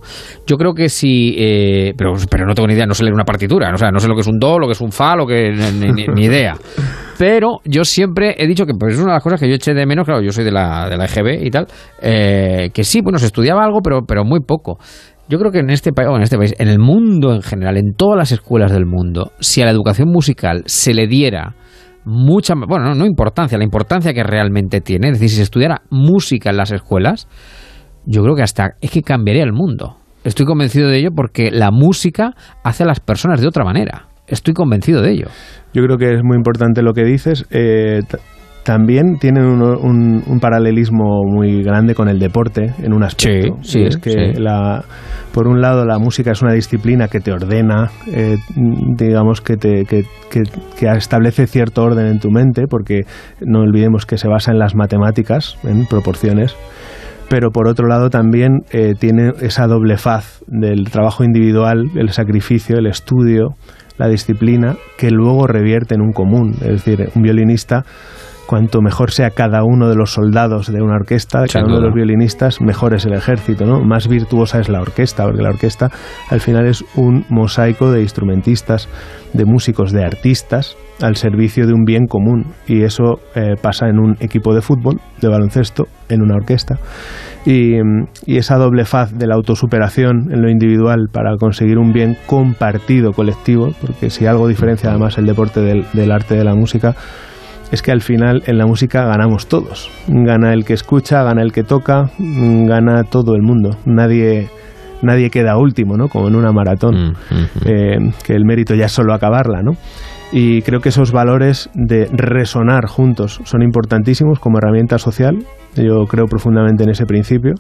Yo creo que si, eh, pero, pero no tengo ni idea, no sé leer una partitura, o sea, no sé lo que es un do, lo que es un fa, lo que ni, idea. Pero yo siempre he dicho que pues, es una de las cosas que yo eché de menos, claro, yo soy de la, de la EGB y tal, eh, que sí, bueno, se estudiaba algo, pero, pero muy poco. Yo creo que en este, país, en este país, en el mundo en general, en todas las escuelas del mundo, si a la educación musical se le diera mucha, bueno, no, no importancia, la importancia que realmente tiene. Es decir, si se estudiara música en las escuelas, yo creo que hasta es que cambiaría el mundo. Estoy convencido de ello porque la música hace a las personas de otra manera. Estoy convencido de ello. Yo creo que es muy importante lo que dices. Eh, también tienen un, un, paralelismo muy grande con el deporte en un aspecto. Sí, sí, es que la, por un lado la música es una disciplina que te ordena, eh, digamos que, te, que, que, que, establece cierto orden en tu mente, porque no olvidemos que se basa en las matemáticas, en proporciones pero por otro lado también eh, tiene esa doble faz del trabajo individual, el sacrificio, el estudio, la disciplina, que luego revierte en un común. Es decir, un violinista cuanto mejor sea cada uno de los soldados de una orquesta, cada uno de los violinistas, mejor es el ejército, ¿no? Más virtuosa es la orquesta, porque la orquesta al final es un mosaico de instrumentistas, de músicos, de artistas al servicio de un bien común. Y eso eh, pasa en un equipo de fútbol, de baloncesto, en una orquesta. Y, y, esa doble faz de la autosuperación en lo individual para conseguir un bien compartido, colectivo, porque si algo diferencia además el deporte del, del arte de la música, es que al final en la música ganamos todos. Gana el que escucha, gana el que toca, gana todo el mundo. Nadie, nadie queda último, ¿no? Como en una maratón, mm, mm, mm. Eh, que el mérito ya es solo acabarla, ¿no? Y creo que esos valores de resonar juntos son importantísimos como herramienta social. Yo creo profundamente en ese principio.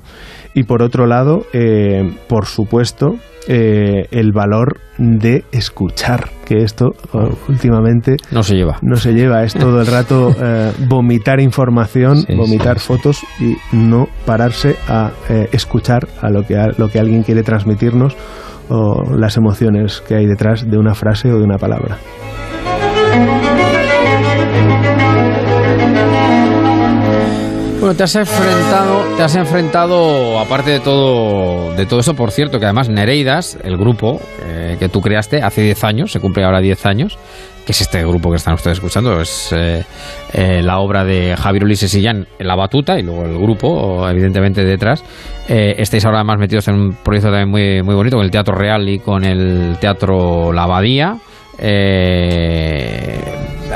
Y por otro lado, eh, por supuesto, eh, el valor de escuchar, que esto uh, últimamente no se lleva. No se lleva, es todo el rato eh, vomitar información, sí, vomitar sí. fotos y no pararse a eh, escuchar a lo que, a lo que alguien quiere transmitirnos o las emociones que hay detrás de una frase o de una palabra. Bueno, te has enfrentado, te has enfrentado, aparte de todo, de todo eso, por cierto, que además Nereidas, el grupo eh, que tú creaste hace 10 años, se cumple ahora 10 años, que es este grupo que están ustedes escuchando, es eh, eh, la obra de Javier Ulises Sillán la batuta y luego el grupo, evidentemente, detrás. Eh, estáis ahora más metidos en un proyecto también muy, muy bonito con el Teatro Real y con el Teatro La Abadía.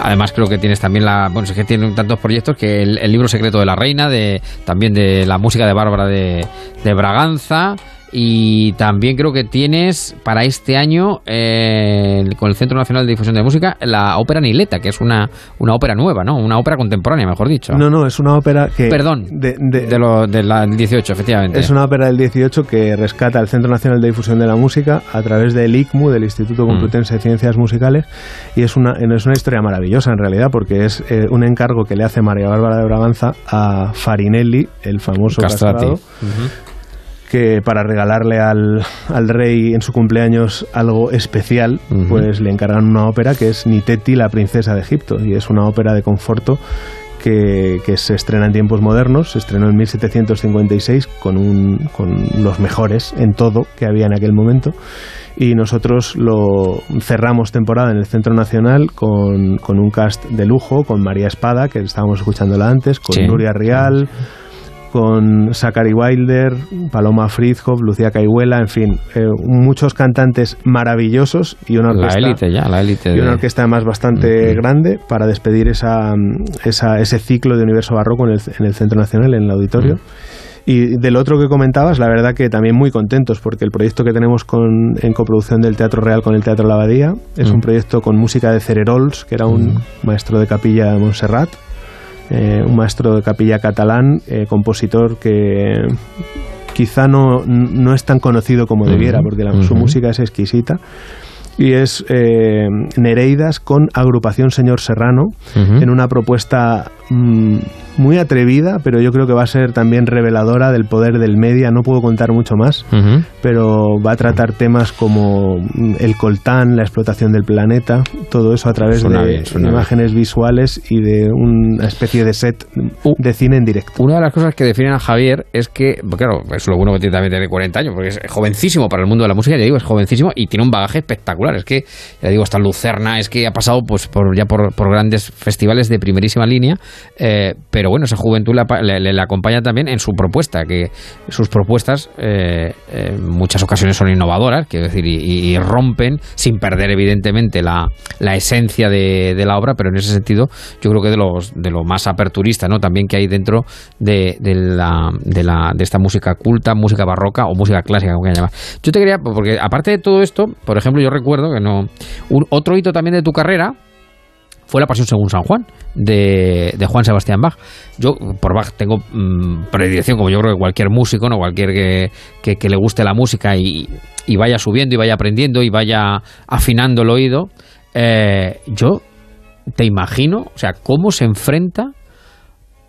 Además creo que tienes también la bueno es que tienen tantos proyectos que el, el, libro secreto de la reina de también de la música de Bárbara de, de Braganza y también creo que tienes para este año eh, con el Centro Nacional de Difusión de Música la ópera Nileta, que es una, una ópera nueva, ¿no? Una ópera contemporánea, mejor dicho. No, no, es una ópera que... Perdón, de, de, de lo, del 18, efectivamente. Es una ópera del 18 que rescata el Centro Nacional de Difusión de la Música a través del ICMU, del Instituto Complutense mm. de Ciencias Musicales, y es una, es una historia maravillosa en realidad, porque es eh, un encargo que le hace María Bárbara de Braganza a Farinelli, el famoso castrati. castrado, uh -huh que para regalarle al, al, rey en su cumpleaños algo especial, uh -huh. pues le encargan una ópera que es Niteti, la princesa de Egipto, y es una ópera de conforto que, que, se estrena en tiempos modernos, se estrenó en 1756 con, un, con los mejores en todo que había en aquel momento y nosotros lo cerramos temporada en el Centro Nacional con, con un cast de lujo, con María Espada, que estábamos escuchándola antes, con sí. Nuria Rial, con Zachary Wilder, Paloma Friedhoff, Lucía Caihuela, en fin, eh, muchos cantantes maravillosos y una orquesta, la élite ya, la élite y una orquesta además bastante uh -huh. grande para despedir esa, esa, ese ciclo de Universo Barroco en el, en el Centro Nacional, en el auditorio. Uh -huh. Y del otro que comentabas, la verdad que también muy contentos, porque el proyecto que tenemos con, en coproducción del Teatro Real con el Teatro La Abadía es mm. un proyecto con música de Cererols, que era un mm. maestro de capilla de Montserrat, eh, un maestro de capilla catalán, eh, compositor que quizá no, no, es tan conocido como debiera, porque la, su música es exquisita. Y es eh, Nereidas con agrupación Señor Serrano, uh -huh. en una propuesta mmm, muy atrevida, pero yo creo que va a ser también reveladora del poder del media. No puedo contar mucho más, uh -huh. pero va a tratar temas como el coltán, la explotación del planeta, todo eso a través suena de bien, imágenes bien. visuales y de una especie de set de cine en directo. Una de las cosas que definen a Javier es que, claro, es lo bueno que tiene también tener 40 años, porque es jovencísimo para el mundo de la música, ya digo, es jovencísimo y tiene un bagaje espectacular Es que, ya digo, hasta Lucerna, es que ha pasado pues por, ya por, grandes festivales de primerísima línea, eh, pero bueno, esa juventud le, acompaña también en su propuesta, que sus propuestas eh, en muchas ocasiones son innovadoras, quiero decir, y, rompen sin perder evidentemente la, la esencia de, la obra, pero en ese sentido yo creo que de, los, de lo más aperturista, ¿no? También que hay dentro de, de, la, de, la, de esta música culta, música barroca o música clásica, como llamar. Yo te quería, porque aparte de todo esto, por ejemplo, yo recuerdo que no. otro hito también de tu carrera fue la Pasión según San Juan, de, de Juan Sebastián Bach. Yo, por Bach, tengo mm, predilección, como yo creo que cualquier músico, ¿no? Cualquier que, que, le guste la música y, y, vaya subiendo y vaya aprendiendo y vaya afinando el oído. Eh, yo te imagino, o sea, cómo se enfrenta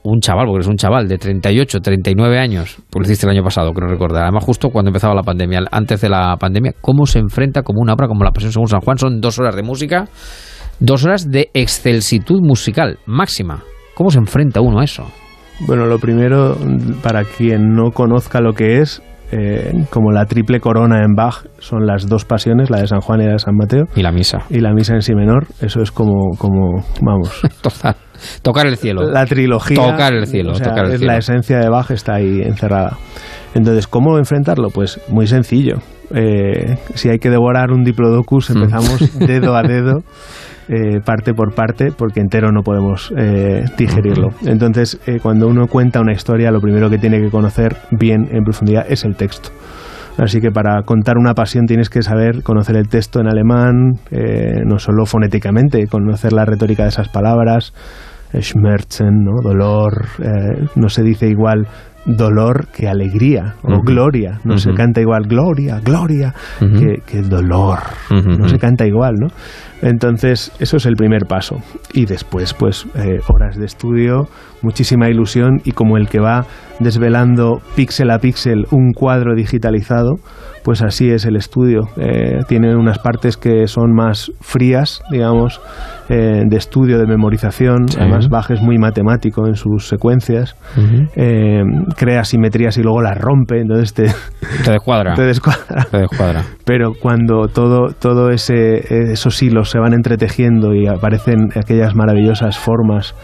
un chaval, porque es un chaval de 38, 39 años, pues lo hiciste el año pasado, creo recordar, además justo cuando empezaba la pandemia, antes de la pandemia, cómo se enfrenta como una obra como La Pasión según San Juan, son dos horas de música, dos horas de excelsitud musical máxima. ¿Cómo se enfrenta uno a eso? Bueno, lo primero, para quien no conozca lo que es, eh, como la triple corona en Bach son las dos pasiones, la de San Juan y la de San Mateo. Y la misa. Y la misa en si menor, eso es como, como vamos. Tocar el cielo. La trilogía. Tocar el cielo. tocar el cielo. La esencia de Bach está ahí encerrada. Entonces, ¿cómo enfrentarlo? Pues muy sencillo. Eh, si hay que devorar un diplodocus, mm. empezamos dedo a dedo eh, parte por parte, porque entero no podemos eh, digerirlo. Entonces, eh, cuando uno cuenta una historia, lo primero que tiene que conocer bien en profundidad es el texto. Así que para contar una pasión tienes que saber conocer el texto en alemán, no solo fonéticamente, conocer la retórica de esas palabras, Schmerzen, ¿no? dolor, no se dice igual dolor que alegría o gloria. No se canta igual gloria, gloria que, dolor. No se canta igual, ¿no? Entonces, eso es el primer paso. Y después, pues, eh, horas de estudio, muchísima ilusión y como el que va desvelando píxel a píxel un cuadro digitalizado, pues así es el estudio. Eh, tiene unas partes que son más frías, digamos, eh, de estudio, de memorización. Además, Bach es muy matemático en sus secuencias. crea simetrías y luego las rompe, entonces te, te descuadra. te descuadra. Te descuadra. Pero cuando todo, todo ese, esos hilos se van entretejiendo y aparecen aquellas maravillosas formas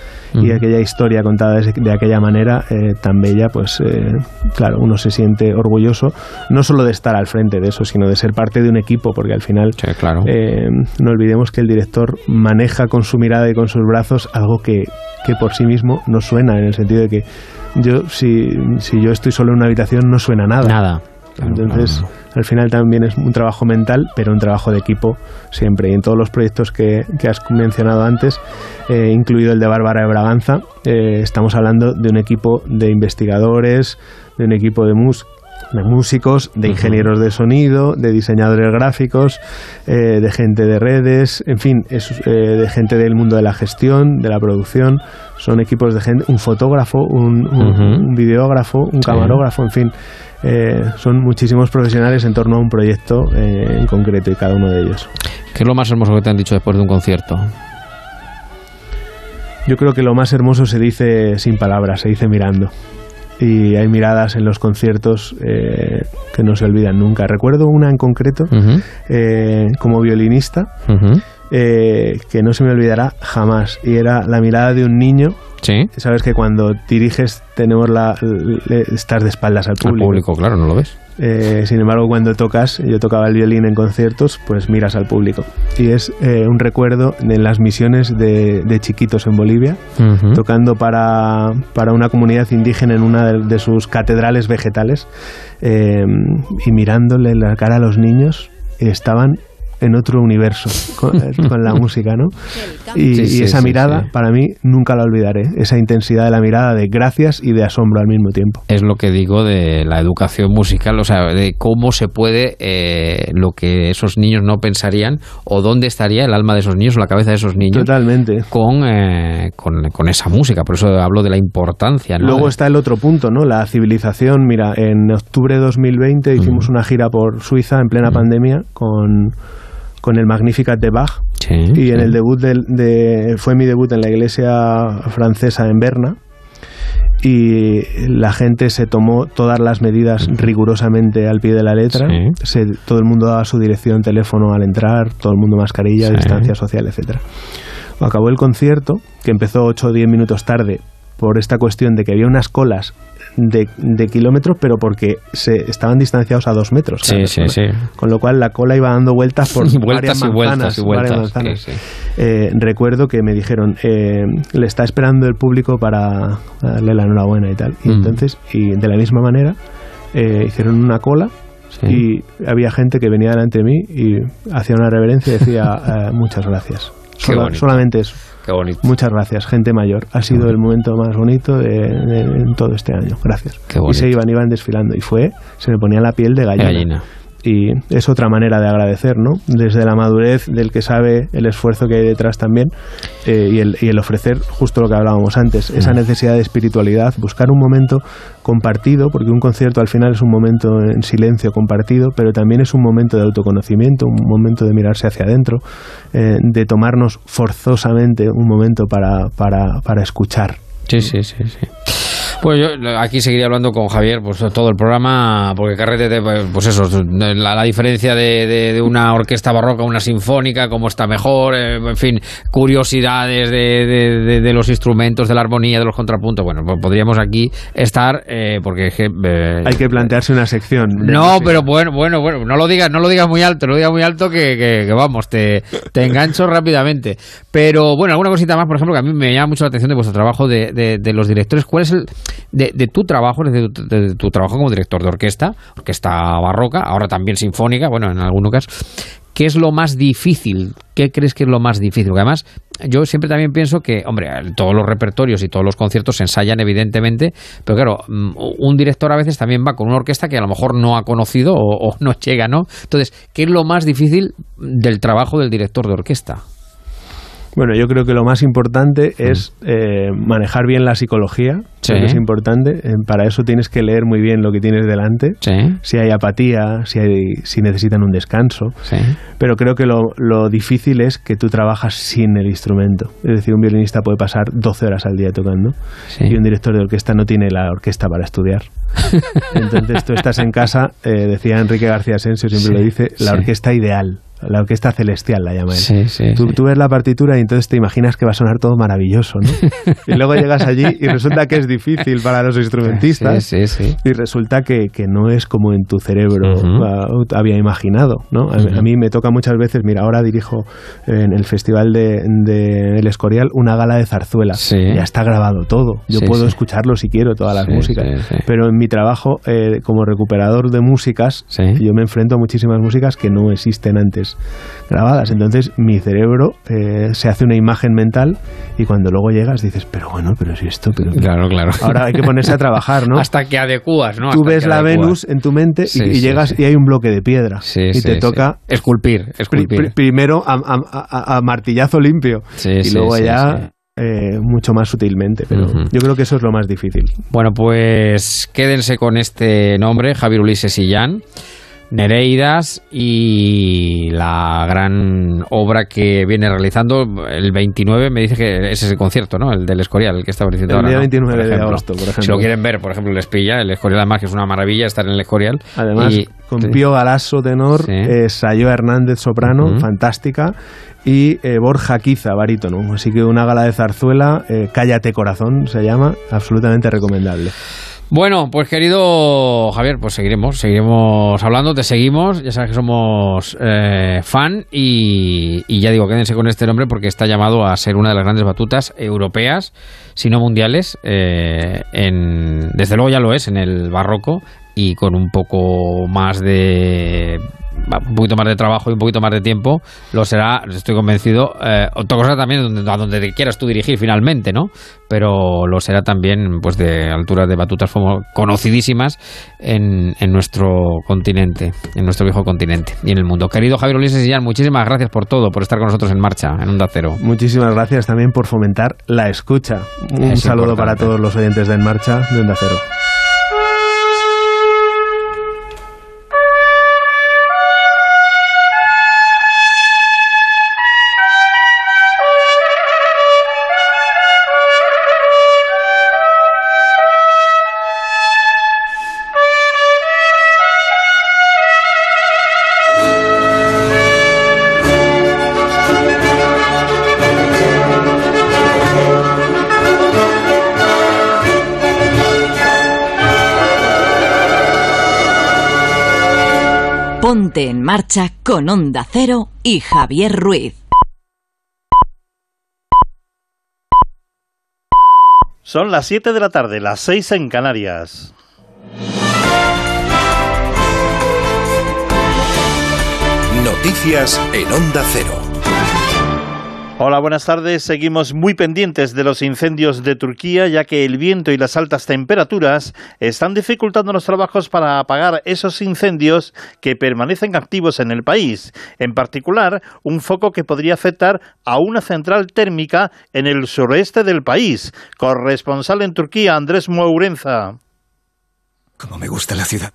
y aquella historia contada de, aquella manera eh, tan bella, pues eh, claro, uno se siente orgulloso no solo de estar al frente de eso, sino de ser parte de un equipo, porque al final claro. Eh, no olvidemos que el director maneja con su mirada y con sus brazos algo que, que por sí mismo no suena, en el sentido de que yo si, si yo estoy solo en una habitación no suena nada. Nada. Entonces, al final también es un trabajo mental, pero un trabajo de equipo siempre. Y en todos los proyectos que, has mencionado antes, eh, incluido el de Bárbara de Braganza, eh, estamos hablando de un equipo de investigadores, de un equipo de de músicos, de ingenieros de sonido, de diseñadores gráficos, eh, de gente de redes, en fin, de gente del mundo de la gestión, de la producción. Son equipos de gente, un fotógrafo, un, videógrafo, un camarógrafo, en fin. Eh, son muchísimos profesionales en torno a un proyecto eh, en concreto y cada uno de ellos. ¿Qué es lo más hermoso que te han dicho después de un concierto? Yo creo que lo más hermoso se dice sin palabras, se dice mirando. Y hay miradas en los conciertos eh, que no se olvidan nunca. Recuerdo una en concreto como violinista que no se me olvidará jamás. Y era la mirada de un niño Sabes que cuando diriges tenemos la, estás de espaldas al público. Al público, claro, no lo ves. Eh, sin embargo, cuando tocas, yo tocaba el violín en conciertos, pues miras al público. Y es eh, un recuerdo de las misiones de, chiquitos en Bolivia, tocando para, para, una comunidad indígena en una de, sus catedrales vegetales eh, y mirándole la cara a los niños, estaban en otro universo con, la música, ¿no? Y, esa mirada, para mí, nunca la olvidaré. Esa intensidad de la mirada de gracias y de asombro al mismo tiempo. Es lo que digo de la educación musical, o sea, de cómo se puede eh, lo que esos niños no pensarían o dónde estaría el alma de esos niños o la cabeza de esos niños. Totalmente. Con, eh, con, esa música, por eso hablo de la importancia. Luego está el otro punto, ¿no? La civilización. Mira, en octubre de 2020 hicimos una gira por Suiza en plena pandemia con con el Magnificat de Bach. y en el debut de, fue mi debut en la iglesia francesa en Berna. y la gente se tomó todas las medidas rigurosamente al pie de la letra. todo el mundo daba su dirección, teléfono al entrar, todo el mundo mascarilla, distancia social, etcétera. Acabó el concierto, que empezó 8 o 10 minutos tarde por esta cuestión de que había unas colas de, de, kilómetros, pero porque se estaban distanciados a dos metros. Sí, sí, sí. Con lo cual la cola iba dando vueltas por vueltas y vueltas y vueltas. Eh, recuerdo que me dijeron, eh, le está esperando el público para darle la enhorabuena y tal. Y mm. entonces, y de la misma manera, eh, hicieron una cola y había gente que venía delante de mí y hacía una reverencia y decía muchas gracias. Solamente eso. Muchas gracias, gente mayor. Ha sido el momento más bonito de, todo este año. Gracias. y se iban, iban desfilando. Y fue, se me ponía la piel de gallina y es otra manera de agradecer, ¿no? Desde la madurez del que sabe el esfuerzo que hay detrás también eh, y, el, y, el, ofrecer justo lo que hablábamos antes, esa mm. necesidad de espiritualidad, buscar un momento compartido, porque un concierto al final es un momento en silencio compartido, pero también es un momento de autoconocimiento, un momento de mirarse hacia adentro, eh, de tomarnos forzosamente un momento para, para, para escuchar. Sí, sí, sí, sí. Pues yo aquí seguiría hablando con Javier, pues todo el programa, porque Carrete, pues eso, la, diferencia de, una orquesta barroca a una sinfónica, cómo está mejor, eh, en fin, curiosidades de, los instrumentos, de la armonía, de los contrapuntos. Bueno, pues podríamos aquí estar, eh, porque eh, hay que plantearse una sección. No, pero bueno, bueno, bueno, no lo digas, no lo digas muy alto, no lo digas muy alto que, que, vamos, te, te engancho rápidamente. Pero bueno, alguna cosita más, por ejemplo, que a mí me llama mucho la atención de vuestro trabajo de, de los directores. ¿Cuál es el de, tu trabajo, de, de, tu trabajo como director de orquesta, orquesta barroca, ahora también sinfónica, bueno, en algunos casos, ¿qué es lo más difícil? ¿Qué crees que es lo más difícil? Porque además, yo siempre también pienso que, hombre, todos los repertorios y todos los conciertos se ensayan, evidentemente, pero claro, mm, un director a veces también va con una orquesta que a lo mejor no ha conocido o, o no llega, ¿no? Entonces, ¿qué es lo más difícil del trabajo del director de orquesta? Bueno, yo creo que lo más importante es eh, manejar bien la psicología, es importante. Eh, para eso tienes que leer muy bien lo que tienes delante, si hay apatía, si, hay, si necesitan un descanso. Pero creo que lo, lo, difícil es que tú trabajas sin el instrumento. Es decir, un violinista puede pasar 12 horas al día tocando y un director de orquesta no tiene la orquesta para estudiar. Entonces tú estás en casa, eh, decía Enrique García Asensio, siempre lo dice, la orquesta ideal la orquesta celestial la llama él. tú, ves la partitura y entonces te imaginas que va a sonar todo maravilloso, ¿no? y luego llegas allí y resulta que es difícil para los instrumentistas y resulta que, que, no es como en tu cerebro había imaginado, ¿no? A, mí me toca muchas veces, mira, ahora dirijo en el Festival de, El Escorial una gala de zarzuela. Ya está grabado todo. Yo puedo escucharlo si quiero, todas las músicas. Pero en mi trabajo eh, como recuperador de músicas, yo me enfrento a muchísimas músicas que no existen antes grabadas. Entonces mi cerebro eh, se hace una imagen mental y cuando luego llegas dices, pero bueno, pero si esto, pero... Claro, claro. Ahora hay que ponerse a trabajar, ¿no? Hasta que adecuas, ¿no? Tú ves la Venus en tu mente y, llegas y hay un bloque de piedra y te toca... Esculpir, esculpir. primero a, martillazo limpio y luego ya... Eh, mucho más sutilmente, pero yo creo que eso es lo más difícil. Bueno, pues quédense con este nombre, Javier Ulises Sillán. Nereidas y la gran obra que viene realizando el 29, me dice que ese es el concierto, ¿no? El del Escorial, el que estaba diciendo el día 29 de agosto, por ejemplo. Si lo quieren ver, por ejemplo, el Espilla, el Escorial además que es una maravilla estar en el Escorial. Además, con Pío Galasso tenor, eh, Sayo Hernández soprano, fantástica, y eh, Borja Quiza, barítono. Así que una gala de zarzuela, eh, Cállate Corazón se llama, absolutamente recomendable. Bueno, pues querido Javier, pues seguiremos, seguiremos hablando, te seguimos, ya sabes que somos eh, fan y, ya digo, quédense con este nombre porque está llamado a ser una de las grandes batutas europeas, si no mundiales, eh, en, desde luego ya lo es en el barroco y con un poco más de un poquito más de trabajo y un poquito más de tiempo, lo será, estoy convencido. Eh, otra cosa también a donde te quieras tú dirigir finalmente, ¿no? Pero lo será también pues de alturas de batutas conocidísimas en, en nuestro continente, en nuestro viejo continente y en el mundo. Querido Javier Ulises Sillán, muchísimas gracias por todo, por estar con nosotros en marcha, en Onda Cero. Muchísimas gracias también por fomentar la escucha. Un saludo para todos los oyentes de En Marcha de Onda Cero. Marcha con Onda Cero y Javier Ruiz. Son las 7 de la tarde, las 6 en Canarias. Noticias en Onda Cero. Hola, buenas tardes. Seguimos muy pendientes de los incendios de Turquía, ya que el viento y las altas temperaturas están dificultando los trabajos para apagar esos incendios que permanecen activos en el país. En particular, un foco que podría afectar a una central térmica en el sureste del país. Corresponsal en Turquía, Andrés Mourenza. Como me gusta la ciudad.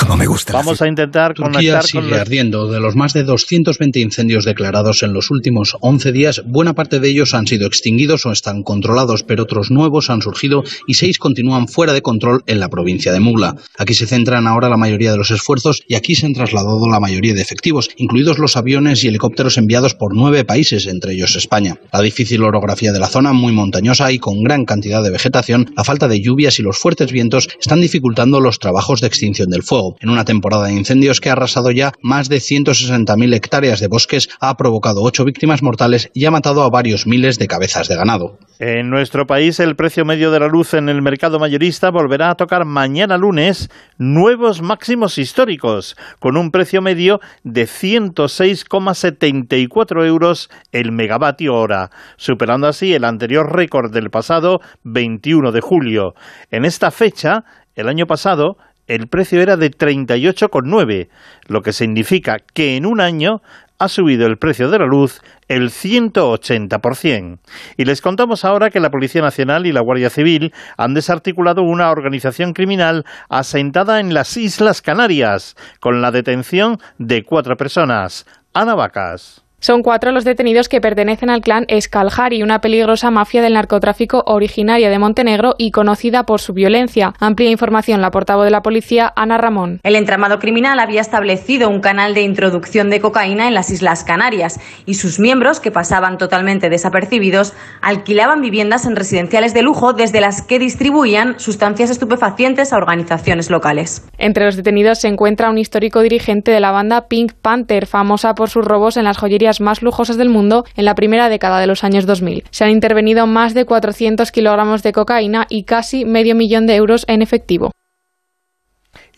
Como me gusta. Vamos a intentar Turquía sigue ardiendo. De los más de 220 incendios declarados en los últimos 11 días, buena parte de ellos han sido extinguidos o están controlados, pero otros nuevos han surgido y seis continúan fuera de control en la provincia de Mugla. Aquí se centran ahora la mayoría de los esfuerzos y aquí se han trasladado la mayoría de efectivos, incluidos los aviones y helicópteros enviados por nueve países, entre ellos España. La difícil orografía de la zona, muy montañosa y con gran cantidad de vegetación, la falta de lluvias y los fuertes vientos están dificultando los trabajos de extinción del fuego en una temporada de incendios que ha arrasado ya más de 160.000 hectáreas de bosques, ha provocado ocho víctimas mortales y ha matado a varios miles de cabezas de ganado. En nuestro país, el precio medio de la luz en el mercado mayorista volverá a tocar mañana lunes nuevos máximos históricos, con un precio medio de 106,74 euros el megavatio hora, superando así el anterior récord del pasado 21 de julio. En esta fecha, el año pasado, el precio era de 38,9, lo que significa que en un año ha subido el precio de la luz el 180%. Y les contamos ahora que la Policía Nacional y la Guardia Civil han desarticulado una organización criminal asentada en las Islas Canarias, con la detención de cuatro personas. Ana Vacas. Son cuatro los detenidos que pertenecen al clan Escaljari, una peligrosa mafia del narcotráfico originaria de Montenegro y conocida por su violencia. Amplia información la portavoz de la policía, Ana Ramón. El entramado criminal había establecido un canal de introducción de cocaína en las Islas Canarias y sus miembros, que pasaban totalmente desapercibidos, alquilaban viviendas en residenciales de lujo desde las que distribuían sustancias estupefacientes a organizaciones locales. Entre los detenidos se encuentra un histórico dirigente de la banda Pink Panther, famosa por sus robos en las joyerías más lujosas del mundo en la primera década de los años 2000. Se han intervenido más de 400 kilogramos de cocaína y casi medio millón de euros en efectivo.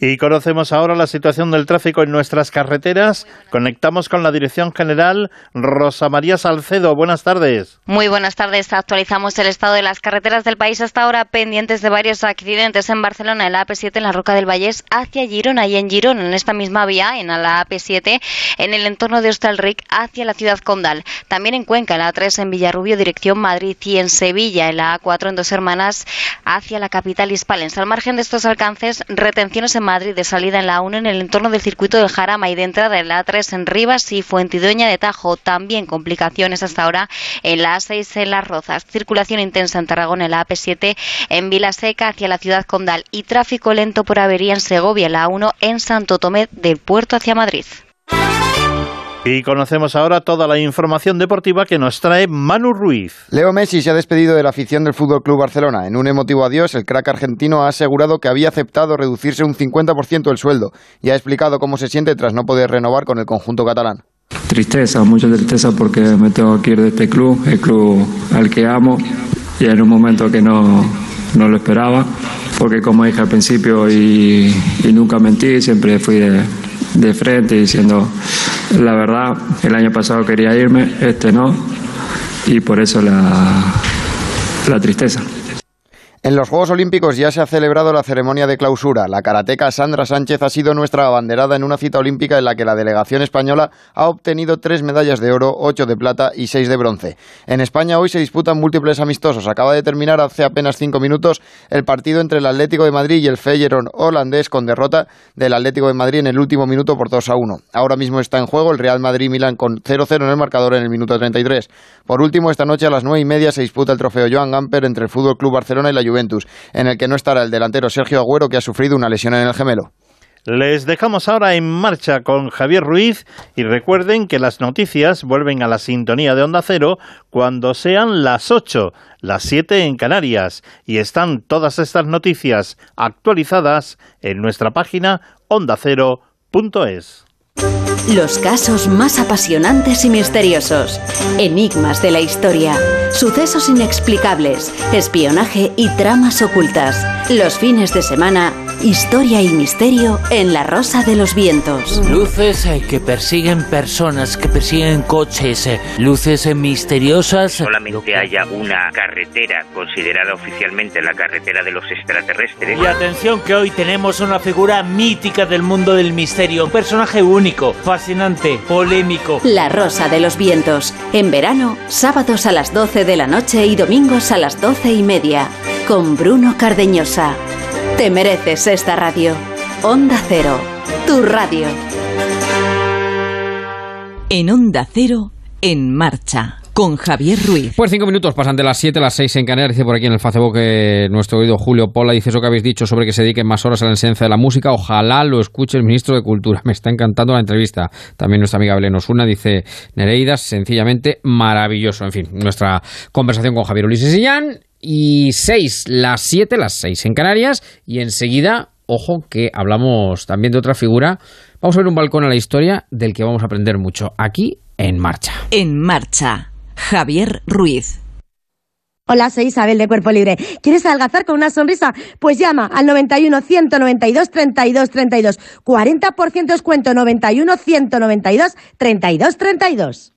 Y conocemos ahora la situación del tráfico en nuestras carreteras. Conectamos con la Dirección General Rosa María Salcedo. Buenas tardes. Muy buenas tardes. Actualizamos el estado de las carreteras del país hasta ahora pendientes de varios accidentes en Barcelona, en la AP7 en la Roca del Vallés hacia Girona y en Girona, en esta misma vía, en la AP7, en el entorno de Hostalric hacia la ciudad condal. También en Cuenca, en la A3 en Villarrubio, dirección Madrid y en Sevilla, en la A4 en Dos Hermanas hacia la capital hispalense. Al margen de estos alcances, retenciones en Madrid de salida en la 1 en el entorno del circuito del Jarama y de entrada en la A3 en Rivas y Fuentidueña de Tajo. También complicaciones hasta ahora en la A6 en Las Rozas. Circulación intensa en Tarragona en la AP7 en Vilaseca hacia la ciudad condal y tráfico lento por avería en Segovia en la 1 en Santo Tomé del puerto hacia Madrid. Y conocemos ahora toda la información deportiva que nos trae Manu Ruiz. Leo Messi se ha despedido de la afición del Fútbol Club Barcelona. En un emotivo adiós, el crack argentino ha asegurado que había aceptado reducirse un 50% el sueldo y ha explicado cómo se siente tras no poder renovar con el conjunto catalán. Tristeza, mucha tristeza porque me tengo que ir de este club, el club al que amo, y en un momento que no, no lo esperaba, porque como dije al principio y, y nunca mentí, siempre fui de de frente diciendo la verdad, el año pasado quería irme, este no, y por eso la, la tristeza. En los Juegos Olímpicos ya se ha celebrado la ceremonia de clausura. La karateca Sandra Sánchez ha sido nuestra abanderada en una cita olímpica en la que la delegación española ha obtenido tres medallas de oro, ocho de plata y seis de bronce. En España hoy se disputan múltiples amistosos. Acaba de terminar hace apenas cinco minutos el partido entre el Atlético de Madrid y el Feyenoord holandés con derrota del Atlético de Madrid en el último minuto por 2 a 1. Ahora mismo está en juego el Real Madrid-Milán con 0-0 en el marcador en el minuto 33. Por último, esta noche a las nueve y media se disputa el trofeo Joan Gamper entre el Fútbol Club Barcelona y la En el que no estará el delantero Sergio Agüero, que ha sufrido una lesión en el gemelo. Les dejamos ahora en marcha con Javier Ruiz y recuerden que las noticias vuelven a la sintonía de Onda Cero cuando sean las 8, las 7 en Canarias y están todas estas noticias actualizadas en nuestra página ondacero.es. Los casos más apasionantes y misteriosos. Enigmas de la historia. Sucesos inexplicables. Espionaje y tramas ocultas. Los fines de semana, historia y misterio en La Rosa de los Vientos. Luces eh, que persiguen personas, que persiguen coches. eh, Luces eh, misteriosas. solamente haya una carretera considerada oficialmente la carretera de los extraterrestres. Y atención que hoy tenemos una figura mítica del mundo del misterio. Un personaje único, fascinante, polémico. La Rosa de los Vientos. En verano, sábados a las 12 de la noche y domingos a las 12 y media. Con Bruno Cardeñosa. Te mereces esta radio. Onda Cero. Tu radio. En Onda Cero, en marcha, con Javier Ruiz. Pues cinco minutos pasan de las 7 a las 6 en Canarias. Dice por aquí en el Facebook que nuestro oído Julio Pola dice eso que habéis dicho sobre que se dediquen más horas a la enseñanza de la música. Ojalá lo escuche el ministro de Cultura. Me está encantando la entrevista. También nuestra amiga Belén Osuna dice Nereidas, sencillamente maravilloso. En fin, nuestra conversación con Javier Ulises Sillán. Y 6, las 7, las 6 en Canarias. Y enseguida, ojo, que hablamos también de otra figura. Vamos a ver un balcón a la historia del que vamos a aprender mucho aquí en marcha. En marcha, Javier Ruiz. Hola, soy Isabel de Cuerpo Libre. ¿Quieres adelgazar con una sonrisa? Pues llama al 91 192 32 32. 40% descuento 91 192 32 32.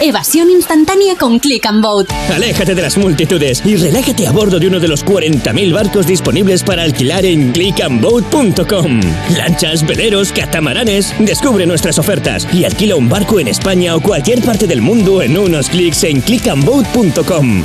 Evasión instantánea con Click and Boat. Aléjate de las multitudes y relájate a bordo de uno de los 40.000 barcos disponibles para alquilar en clickandboat.com. Lanchas, veleros, catamaranes. Descubre nuestras ofertas y alquila un barco en España o cualquier parte del mundo en unos clics en clickandboat.com.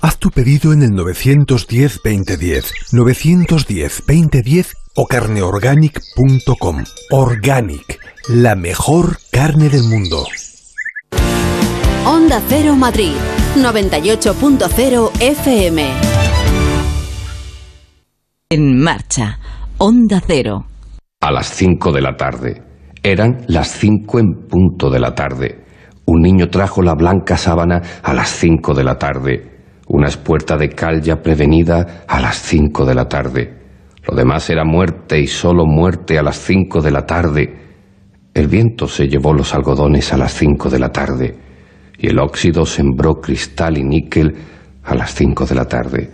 Haz tu pedido en el 910-2010, 910-2010 o carneorganic.com. Organic, la mejor carne del mundo. Onda Cero Madrid, 98.0 FM. En marcha, Onda Cero. A las 5 de la tarde. Eran las 5 en punto de la tarde. Un niño trajo la blanca sábana a las 5 de la tarde. Una espuerta de cal ya prevenida a las 5 de la tarde. Lo demás era muerte y solo muerte a las 5 de la tarde. El viento se llevó los algodones a las 5 de la tarde y el óxido sembró cristal y níquel a las 5 de la tarde.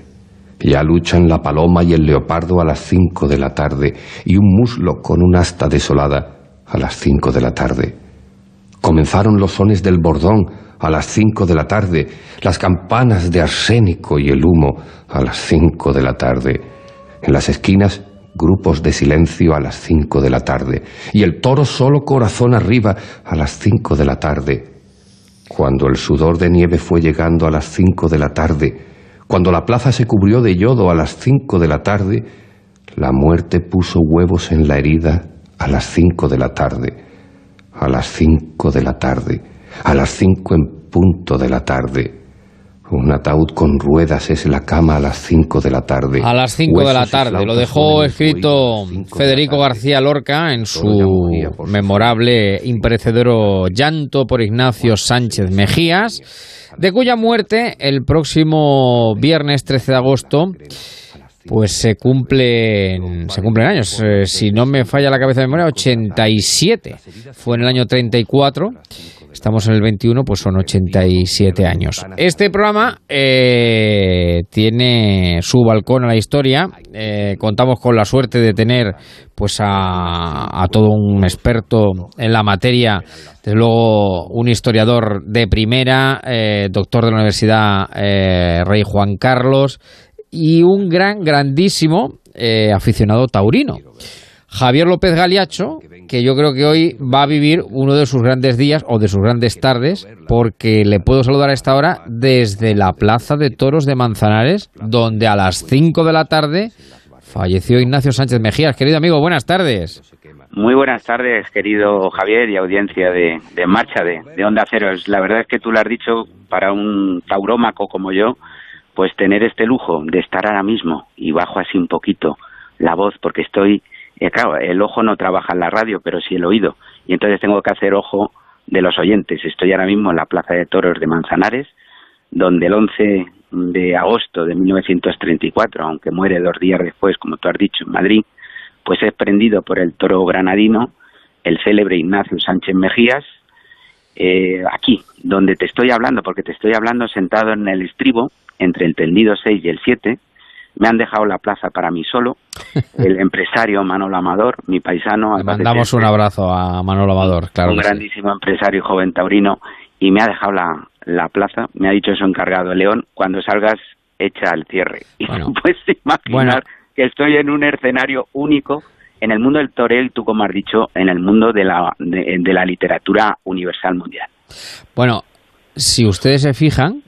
Ya luchan la paloma y el leopardo a las 5 de la tarde y un muslo con un asta desolada a las 5 de la tarde. Comenzaron los sones del bordón a las 5 de la tarde, las campanas de arsénico y el humo a las 5 de la tarde. En las esquinas grupos de silencio a las 5 de la tarde y el toro solo corazón arriba a las 5 de la tarde. Cuando el sudor de nieve fue llegando a las 5 de la tarde, cuando la plaza se cubrió de yodo a las 5 de la tarde, la muerte puso huevos en la herida a las 5 de la tarde, a las 5 de la tarde, a las 5 en punto de la tarde. Un ataúd con ruedas es la cama a las 5 de la tarde. A las 5 de la tarde. Lo dejó escrito Federico García Lorca en su memorable, imperecedero llanto por Ignacio Sánchez Mejías, de cuya muerte el próximo viernes 13 de agosto pues se cumplen se cumplen años Eh, si no me falla la cabeza de memoria 87 fue en el año 34 estamos en el 21, pues son 87 años. Este programa eh, tiene su balcón a la historia. Eh, contamos con la suerte de tener pues a, todo un experto en la materia, desde luego un historiador de primera, doctor de la Universidad Rey Juan Carlos y un gran, grandísimo aficionado taurino. Javier López Galiacho, que yo creo que hoy va a vivir uno de sus grandes días o de sus grandes tardes, porque le puedo saludar a esta hora desde la Plaza de Toros de Manzanares, donde a las 5 de la tarde falleció Ignacio Sánchez Mejías. Querido amigo, buenas tardes. Muy buenas tardes, querido Javier y audiencia de, Marcha, de, de Onda Cero. La verdad es que tú lo has dicho, para un taurómaco como yo, pues tener este lujo de estar ahora mismo y bajo así un poquito la voz, porque estoy y claro, el ojo no trabaja en la radio, pero sí el oído. Y entonces tengo que hacer ojo de los oyentes. Estoy ahora mismo en la Plaza de Toros de Manzanares, donde el 11 de agosto de 1934, aunque muere dos días después, como tú has dicho, en Madrid, pues es prendido por el toro granadino, el célebre Ignacio Sánchez Mejías, eh, aquí, donde te estoy hablando, porque te estoy hablando sentado en el estribo, entre el tendido 6 y el 7, me han dejado la plaza para mí solo. El empresario Manolo Amador, mi paisano. Le mandamos un abrazo a Manolo Amador, claro. Un grandísimo empresario y joven taurino. Y me ha dejado la, la plaza, me ha dicho eso encargado León, cuando salgas echa el cierre. Y tú puedes imaginar que estoy en un escenario único en el mundo del toreo y tú, como has dicho, en el mundo de la, de la literatura universal mundial. Bueno, si ustedes se fijan,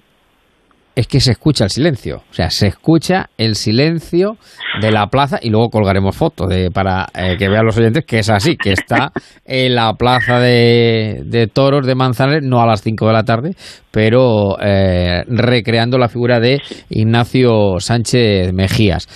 es que se escucha el silencio. O sea, se escucha el silencio de la plaza y luego colgaremos fotos de, para eh, que vean los oyentes que es así, que está en la plaza de, toros de Manzanares, no a las 5 de la tarde, pero eh, recreando la figura de Ignacio Sánchez Mejías.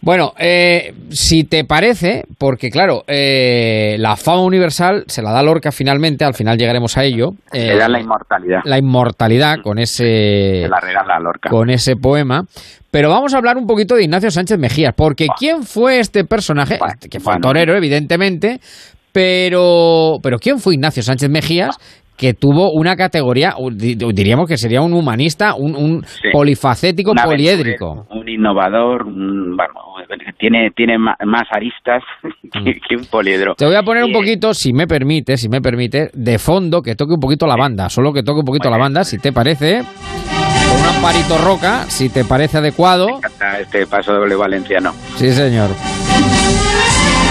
Bueno, eh, si te parece, porque claro, eh, la fama universal se la da Lorca finalmente, al final llegaremos a ello. Eh, da la inmortalidad. La inmortalidad con ese. Se la regala Lorca. Con ese poema. Pero vamos a hablar un poquito de Ignacio Sánchez Mejías, porque ¿quién fue este personaje? que fue torero, evidentemente, pero, pero ¿quién fue Ignacio Sánchez Mejías? Que tuvo una categoría, diríamos que sería un humanista, un, polifacético poliédrico. Un innovador, tiene, tiene más aristas mm. que, un poliedro. Te voy a poner un poquito, si me permite, si me permite, de fondo, que toque un poquito la banda, solo que toque un poquito la banda, si te parece. Con un amparito roca, si te parece adecuado. Este paso doble valenciano. Sí, señor.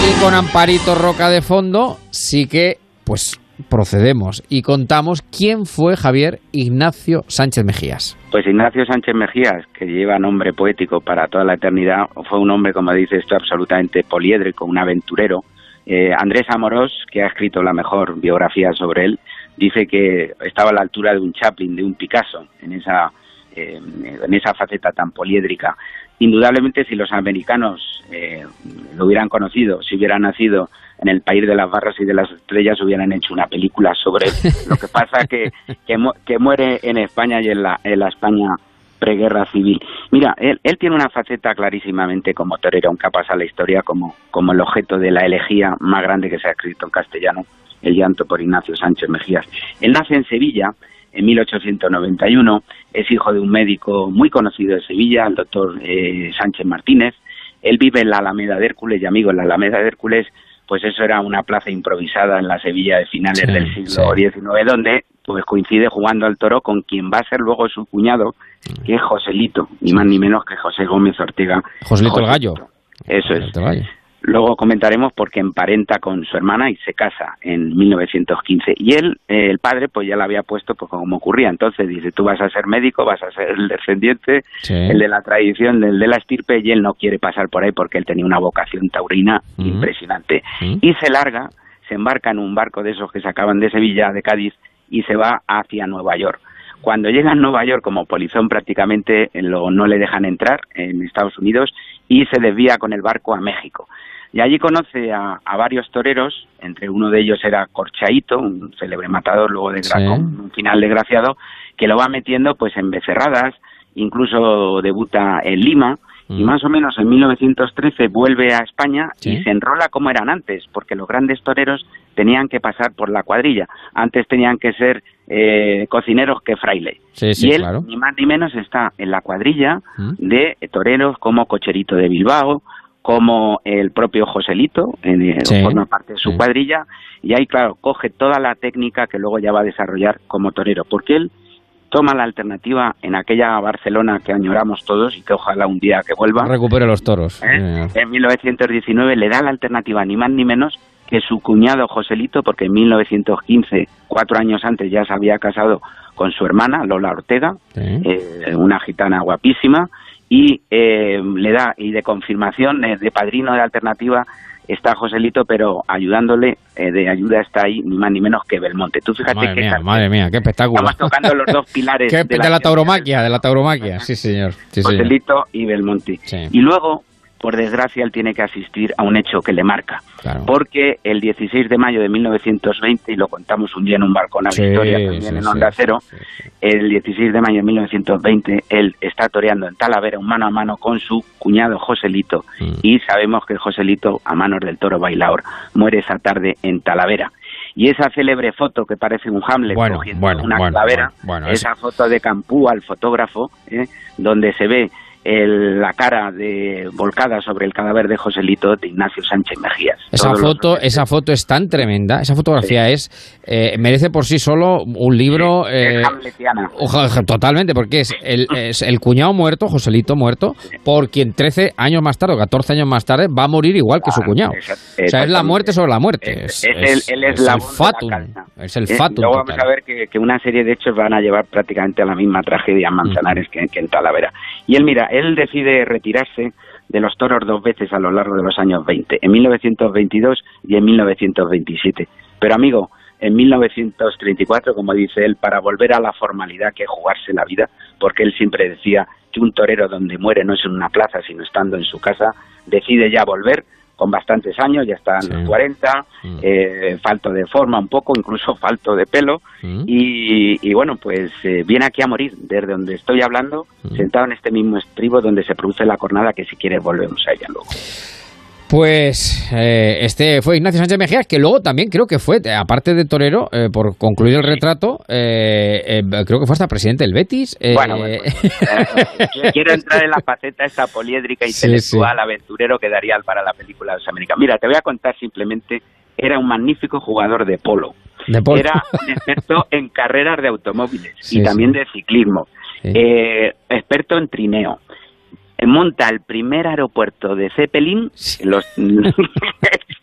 Y con amparito roca de fondo, sí que, pues procedemos y contamos quién fue Javier Ignacio Sánchez Mejías. Pues Ignacio Sánchez Mejías, que lleva nombre poético para toda la eternidad, fue un hombre, como dice esto, absolutamente poliédrico, un aventurero. Eh, Andrés Amorós, que ha escrito la mejor biografía sobre él, dice que estaba a la altura de un Chaplin, de un Picasso, en esa, eh, en esa faceta tan poliédrica. Indudablemente, si los americanos eh, lo hubieran conocido, si hubieran nacido en el país de las barras y de las estrellas hubieran hecho una película sobre Lo que pasa que, que, muere en España y en la, en la España preguerra civil. Mira, él, él, tiene una faceta clarísimamente como torero, aunque ha pasado la historia como, como el objeto de la elegía más grande que se ha escrito en castellano, El llanto por Ignacio Sánchez Mejías. Él nace en Sevilla en 1891, es hijo de un médico muy conocido de Sevilla, el doctor eh, Sánchez Martínez. Él vive en la Alameda de Hércules y amigo, en la Alameda de Hércules pues eso era una plaza improvisada en la Sevilla de finales del siglo XIX, donde pues coincide jugando al toro con quien va a ser luego su cuñado, que es Joselito, ni más ni menos que José Gómez Ortega. Joselito el Gallo. Eso es. Luego comentaremos porque emparenta con su hermana y se casa en 1915. Y él, eh, el padre, pues ya la había puesto pues como ocurría. Entonces dice, tú vas a ser médico, vas a ser el descendiente, el de la tradición, el de la estirpe, y él no quiere pasar por ahí porque él tenía una vocación taurina impresionante. Y se larga, se embarca en un barco de esos que se acaban de Sevilla, de Cádiz, y se va hacia Nueva York. Cuando llega a Nueva York como polizón prácticamente lo, no le dejan entrar en Estados Unidos y se desvía con el barco a México. Y allí conoce a, varios toreros, entre uno de ellos era Corchaito, un célebre matador luego de un final desgraciado, que lo va metiendo pues en becerradas, incluso debuta en Lima y Mm. más o menos en 1913 vuelve a España Sí. y se enrola como eran antes, porque los grandes toreros tenían que pasar por la cuadrilla. Antes tenían que ser eh, cocineros que fraile. Sí, sí, y él, claro. ni más ni menos, está en la cuadrilla Mm. de toreros como Cocherito de Bilbao, como el propio Joselito, en, eh, Sí, forma parte de su cuadrilla, y ahí, claro, coge toda la técnica que luego ya va a desarrollar como torero, porque él toma la alternativa en aquella Barcelona que añoramos todos y que ojalá un día que vuelva. Recupere los toros. Eh, En 1919 le da la alternativa ni más ni menos que su cuñado Joselito, porque en 1915, cuatro años antes, ya se había casado con su hermana Lola Ortega, eh, una gitana guapísima, y eh, le da, y de confirmación, eh, de padrino de alternativa, está Joselito, pero ayudándole, eh, de ayuda está ahí ni más ni menos que Belmonte. Tú fíjate Madre que mía, madre mía, qué espectáculo. estamos tocando los dos pilares Qué- de de, la la, tauromaquia, de la tauromaquia, sí señor. Sí, señor. Joselito y Belmonte. Y luego, por desgracia, él tiene que asistir a un hecho que le marca. Claro. Porque el 16 de mayo de 1920, y lo contamos un día en un balcón a Sí, Victoria, también sí, en Onda sí, Cero, el 16 de mayo de 1920, él está toreando en Talavera un mano a mano con su cuñado Joselito. Mm. Y sabemos que Joselito, a manos del toro bailaor, muere esa tarde en Talavera. Y esa célebre foto que parece un Hamlet Bueno, cogiendo bueno, una bueno, calavera, esa foto de Campú al fotógrafo, ¿eh? donde se ve el- la cara de volcada sobre el cadáver de Joselito de Ignacio Sánchez Mejías. Esa Todos los- foto, esa foto es tan tremenda, esa fotografía es eh, merece por sí solo un libro eh, hamletiana. oja- totalmente, porque es el, es el cuñado muerto, Joselito muerto, por quien 13 años más tarde o 14 años más tarde va a morir igual que su cuñado. O sea, es la muerte sobre la muerte. Es, Es el- él es el fatum. Es el Eh, fatum. Luego vamos total. a ver que, que una serie de hechos van a llevar prácticamente a la misma tragedia en Manzanares que, que en Talavera. Y él, mira, él decide retirarse de los toros dos veces a lo largo de los años 20, en 1922 y en 1927. Pero amigo, en 1934, como dice él, para volver a la formalidad que es jugarse la vida, porque él siempre decía que un torero donde muere no es en una plaza, sino estando en su casa, decide ya volver con bastantes años, ya está en los 40, eh, falto de forma un poco, incluso falto de pelo, y, y bueno, pues eh, viene aquí a morir, desde donde estoy hablando, sentado en este mismo estribo donde se produce la cornada, que si quieres volvemos a ella luego. Pues eh, este fue Ignacio Sánchez Mejías, que luego también creo que fue, aparte de torero, eh, por concluir el retrato, eh, eh, creo que fue hasta presidente del Betis. eh, Bueno, bueno, Quiero- entrar en la faceta esta poliédrica, Sí, intelectual, aventurero que daría para la película de los americanos. Mira, te voy a contar simplemente, era un magnífico jugador de polo. De polo. Era un experto en carreras de automóviles Sí, y también sí. de ciclismo. Eh, experto en trineo. Monta el primer aeropuerto de Zeppelin en, los-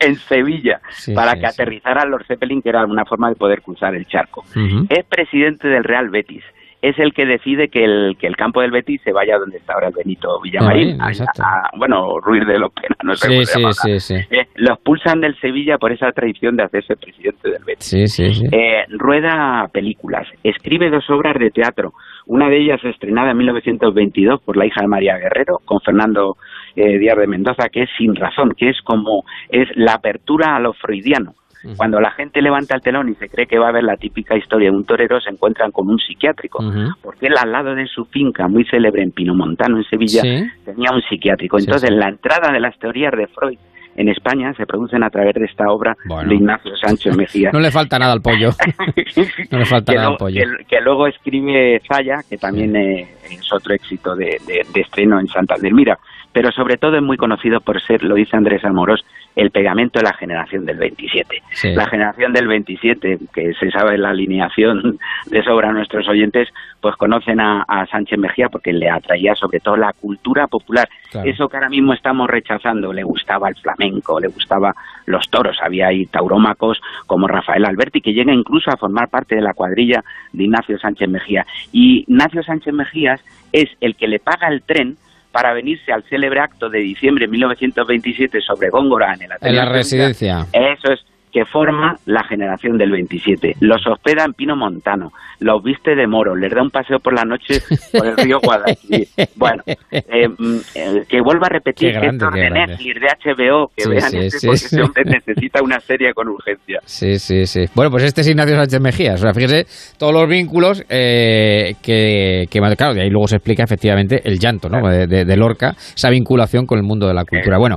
en Sevilla Sí, para sí, que sí. aterrizaran los Zeppelin, que era una forma de poder cruzar el charco es presidente del Real Betis. Es el que decide que el, que el campo del Betis se vaya donde está ahora el Benito Villamarín. Ah, a- bien, exacto. a- bueno, Ruiz de Lopena, no sé Sí, cómo se sí, sí, sí. Eh, lo expulsan del Sevilla por esa traición de hacerse presidente del Betis. Sí, sí, sí. Eh, rueda películas, escribe dos obras de teatro. Una de ellas estrenada en 1922 por la hija de María Guerrero, con Fernando eh, Díaz de Mendoza, que es Sin Razón, que es como es la apertura a lo freudiano. Cuando la gente levanta el telón y se cree que va a ver la típica historia de un torero, se encuentran con un psiquiátrico. Porque él al lado de su finca, muy célebre en Pinomontano, en Sevilla, Sí. tenía un psiquiátrico. Entonces, sí. la entrada de las teorías de Freud en España se producen a través de esta obra Bueno. de Ignacio Sánchez Mejía No le falta nada al pollo. No le falta que, nada al pollo. que- que luego escribe Zaya, que también eh, es otro éxito de, de- de estreno en Santander. Mira, pero sobre todo es muy conocido por ser, lo dice Andrés Amorós, el pegamento de la generación del 27. Sí. La generación del 27, que se sabe la alineación de sobra a nuestros oyentes, pues conocen a, a Sánchez Mejía porque le atraía sobre todo la cultura popular. Claro. Eso que ahora mismo estamos rechazando, le gustaba el flamenco, le gustaba los toros, había ahí taurómacos como Rafael Alberti, que llega incluso a formar parte de la cuadrilla de Ignacio Sánchez Mejía. Y Ignacio Sánchez Mejías es el que le paga el tren para venirse al célebre acto de diciembre de 1927 sobre Góngora en el En la residencia. Eso es, que forma la generación del 27. Los hospeda en Pino Montano, los viste de moro, les da un paseo por la noche por el río Guadalquivir. Bueno, eh, mm, eh, que vuelva a repetir que esto de. Netflix, de HBO, que Sí, vean sí, este sí, porque este hombre necesita una serie con urgencia. Sí, sí, sí. Bueno, pues este es Ignacio Sánchez Mejías. O sea, fíjese todos los vínculos eh, que, que, claro, de ahí luego se explica efectivamente el llanto, ¿no? De, de- de Lorca, esa vinculación con el mundo de la cultura. Bueno,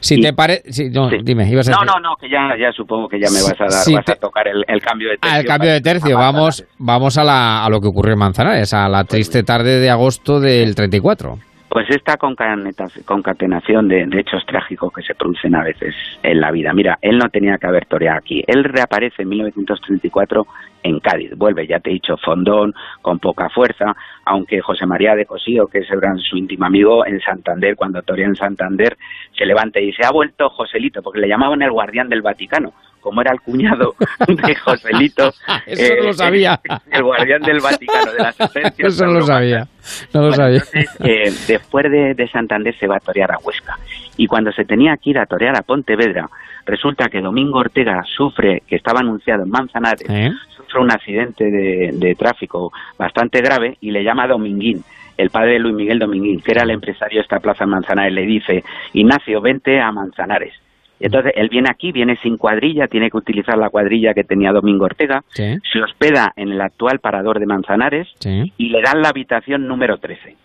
si te parece... no, dime, ibas a No, decir- no, no, que ya, ya supongo que ya me vas a dar, Sí, vas a tocar el, el cambio de tercio. Al cambio de tercio, vamos, vamos a, la, a lo que ocurrió en Manzanares, a la triste tarde de agosto del 34. Pues esta concatenación de, de hechos trágicos que se producen a veces en la vida. Mira, él no tenía que haber toreado aquí. Él reaparece en 1934 en Cádiz. Vuelve, ya te he dicho, fondón, con poca fuerza, aunque José María de Cosío, que es el gran, su íntimo amigo en Santander, cuando torea en Santander, se levanta y dice, ha vuelto Joselito, porque le llamaban el guardián del Vaticano. Como era el cuñado de Joselito. Eso no lo sabía. El guardián del Vaticano, de las esencias. Eso no lo sabía. No lo Bueno, sabía. entonces, eh, después de, de Santander se va a torear a Huesca. Y cuando se tenía que ir a torear a Pontevedra, resulta que Domingo Ortega sufre, que estaba anunciado en Manzanares, ¿Eh? Sufre un accidente de, de tráfico bastante grave y le llama Dominguín, el padre de Luis Miguel Dominguín, que era el empresario de esta plaza en Manzanares, le dice, Ignacio, vente a Manzanares. Entonces él viene aquí, viene sin cuadrilla, tiene que utilizar la cuadrilla que tenía Domingo Ortega, Sí, se hospeda en el actual parador de Manzanares sí. y le dan la habitación número 13.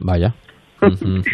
Vaya.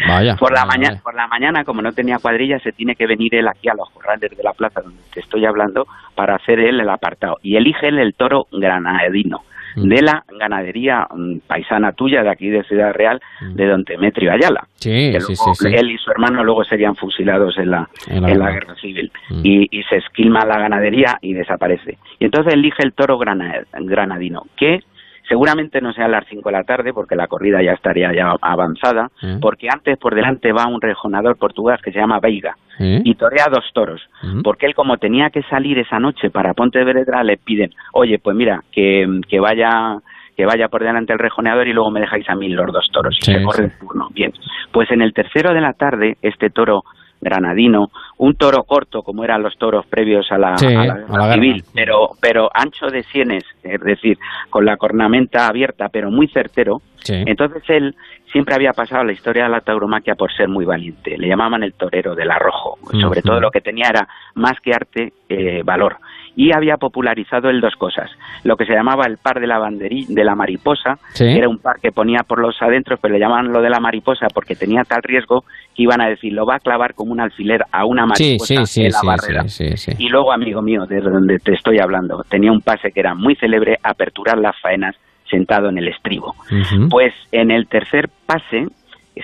Vaya. Por la, Vaya, por la mañana, como no tenía cuadrilla, se tiene que venir él aquí a los corrales de la plaza donde te estoy hablando para hacer él el apartado. Y elige él el toro granadino Mm. de la ganadería mm, paisana tuya de aquí de Ciudad Real, de don Demetrio Ayala. Mm. Sí, que luego sí, sí. Él y su hermano luego serían fusilados en la, En la en la guerra. civil. Mm. Y, y se esquilma la ganadería y desaparece. Y entonces elige el toro grana- granadino, que seguramente no sea a las 5 de la tarde porque la corrida ya estaría ya avanzada, Mm. porque antes por delante va un rejonador portugués que se llama Veiga ¿Eh? y torea dos toros, Mm. porque él como tenía que salir esa noche para Pontevedra le piden, oye, pues mira, que, que vaya que vaya por delante el rejoneador y luego me dejáis a mí los dos toros y Sí, se corre el turno. Bien, pues en el tercero de la tarde este toro granadino, un toro corto como eran los toros previos a la, Sí, a la a guerra la guerra. civil, pero pero ancho de sienes, es decir, con la cornamenta abierta, pero muy certero. Sí. Entonces él siempre había pasado la historia de la tauromaquia por ser muy valiente. Le llamaban el torero del arrojo. Sobre todo lo que tenía era más que arte, eh, valor. Y había popularizado él dos cosas. Lo que se llamaba el par de la banderi- de la mariposa, Sí. que era un par que ponía por los adentros, pero le llamaban lo de la mariposa porque tenía tal riesgo que iban a decir, lo va a clavar como un alfiler a una mariposa sí, sí, en la sí, barrera. Y luego, amigo mío, de donde te estoy hablando, tenía un pase que era muy célebre, aperturar las faenas sentado en el estribo. Pues en el tercer pase,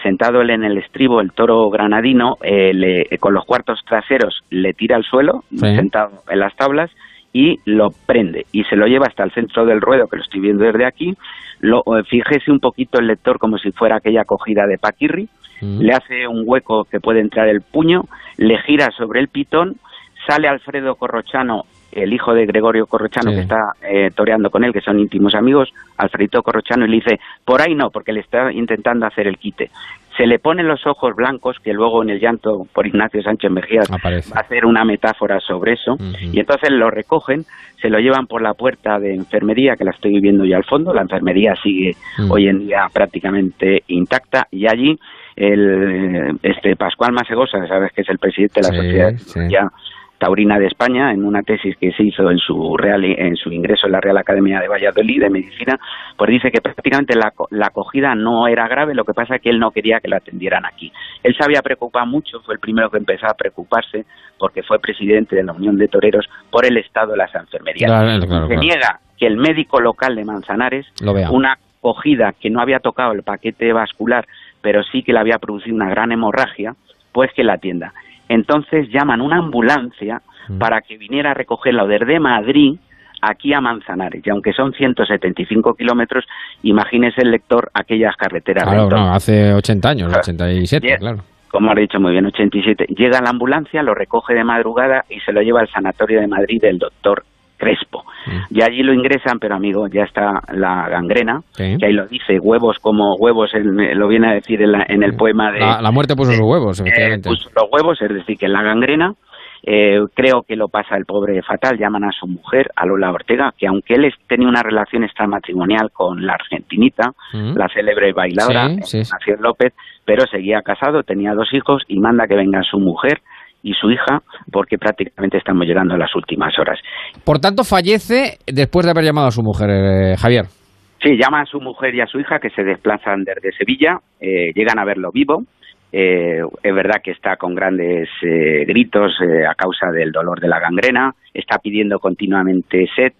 sentado él en el estribo, el toro granadino, eh, le- con los cuartos traseros le tira al suelo, Sí. sentado en las tablas, y lo prende y se lo lleva hasta el centro del ruedo, que lo estoy viendo desde aquí. Lo, eh, fíjese un poquito el lector como si fuera aquella cogida de paquirri, Mm. le hace un hueco que puede entrar el puño, le gira sobre el pitón, sale Alfredo Corrochano, el hijo de Gregorio Corrochano, Sí. que está eh, toreando con él, que son íntimos amigos, Alfredito Corrochano, y le dice, por ahí no, porque le está intentando hacer el quite. Se le ponen los ojos blancos, que luego en el llanto por Ignacio Sánchez Mejías Aparece. va a hacer una metáfora sobre eso, y entonces lo recogen, se lo llevan por la puerta de enfermería, que la estoy viendo ya al fondo, la enfermería sigue Mm. hoy en día prácticamente intacta, y allí el este Pascual Masegosa, sabes que es el presidente de la Sí, Sociedad sí. Cirugía Taurina de España, en una tesis que se hizo en su real en su ingreso en la Real Academia de Valladolid de Medicina, pues dice que prácticamente la, la acogida no era grave, lo que pasa es que él no quería que la atendieran aquí. Él se había preocupado mucho, fue el primero que empezó a preocuparse porque fue presidente de la Unión de Toreros por el estado de las enfermerías. Claro, claro, se niega que el médico local de Manzanares Lo una cogida que no había tocado el paquete vascular, pero sí que le había producido una gran hemorragia, pues que la atienda. Entonces llaman una ambulancia Mm. para que viniera a recogerla desde Madrid aquí a Manzanares. Y aunque son 175 kilómetros, imagínese el lector aquellas carreteras. Claro, no, hace 80 años, 87, Bien. claro. Como ha dicho muy bien, 87. Llega la ambulancia, lo recoge de madrugada y se lo lleva al sanatorio de Madrid del doctor Crespo. Mm. Y allí lo ingresan, pero amigo, ya está la gangrena, Sí. que ahí lo dice, huevos como huevos, en- lo viene a decir en, la- en el poema de... La, la muerte puso sus huevos, eh, efectivamente. puso los huevos, es decir, que la gangrena Eh, creo que lo pasa el pobre fatal. Llaman a su mujer, a Lola Ortega, que aunque él tenía una relación extramatrimonial con la argentinita, Mm. la célebre bailadora, Sí. Ignacio López, pero seguía casado, tenía dos hijos y manda que venga su mujer y su hija porque prácticamente estamos llegando a las últimas horas. Por tanto, fallece después de haber llamado a su mujer, eh, Javier. Sí, llama a su mujer y a su hija que se desplazan desde Sevilla, eh, llegan a verlo vivo. Eh, es verdad que está con grandes eh, gritos eh, a causa del dolor de la gangrena, está pidiendo continuamente sed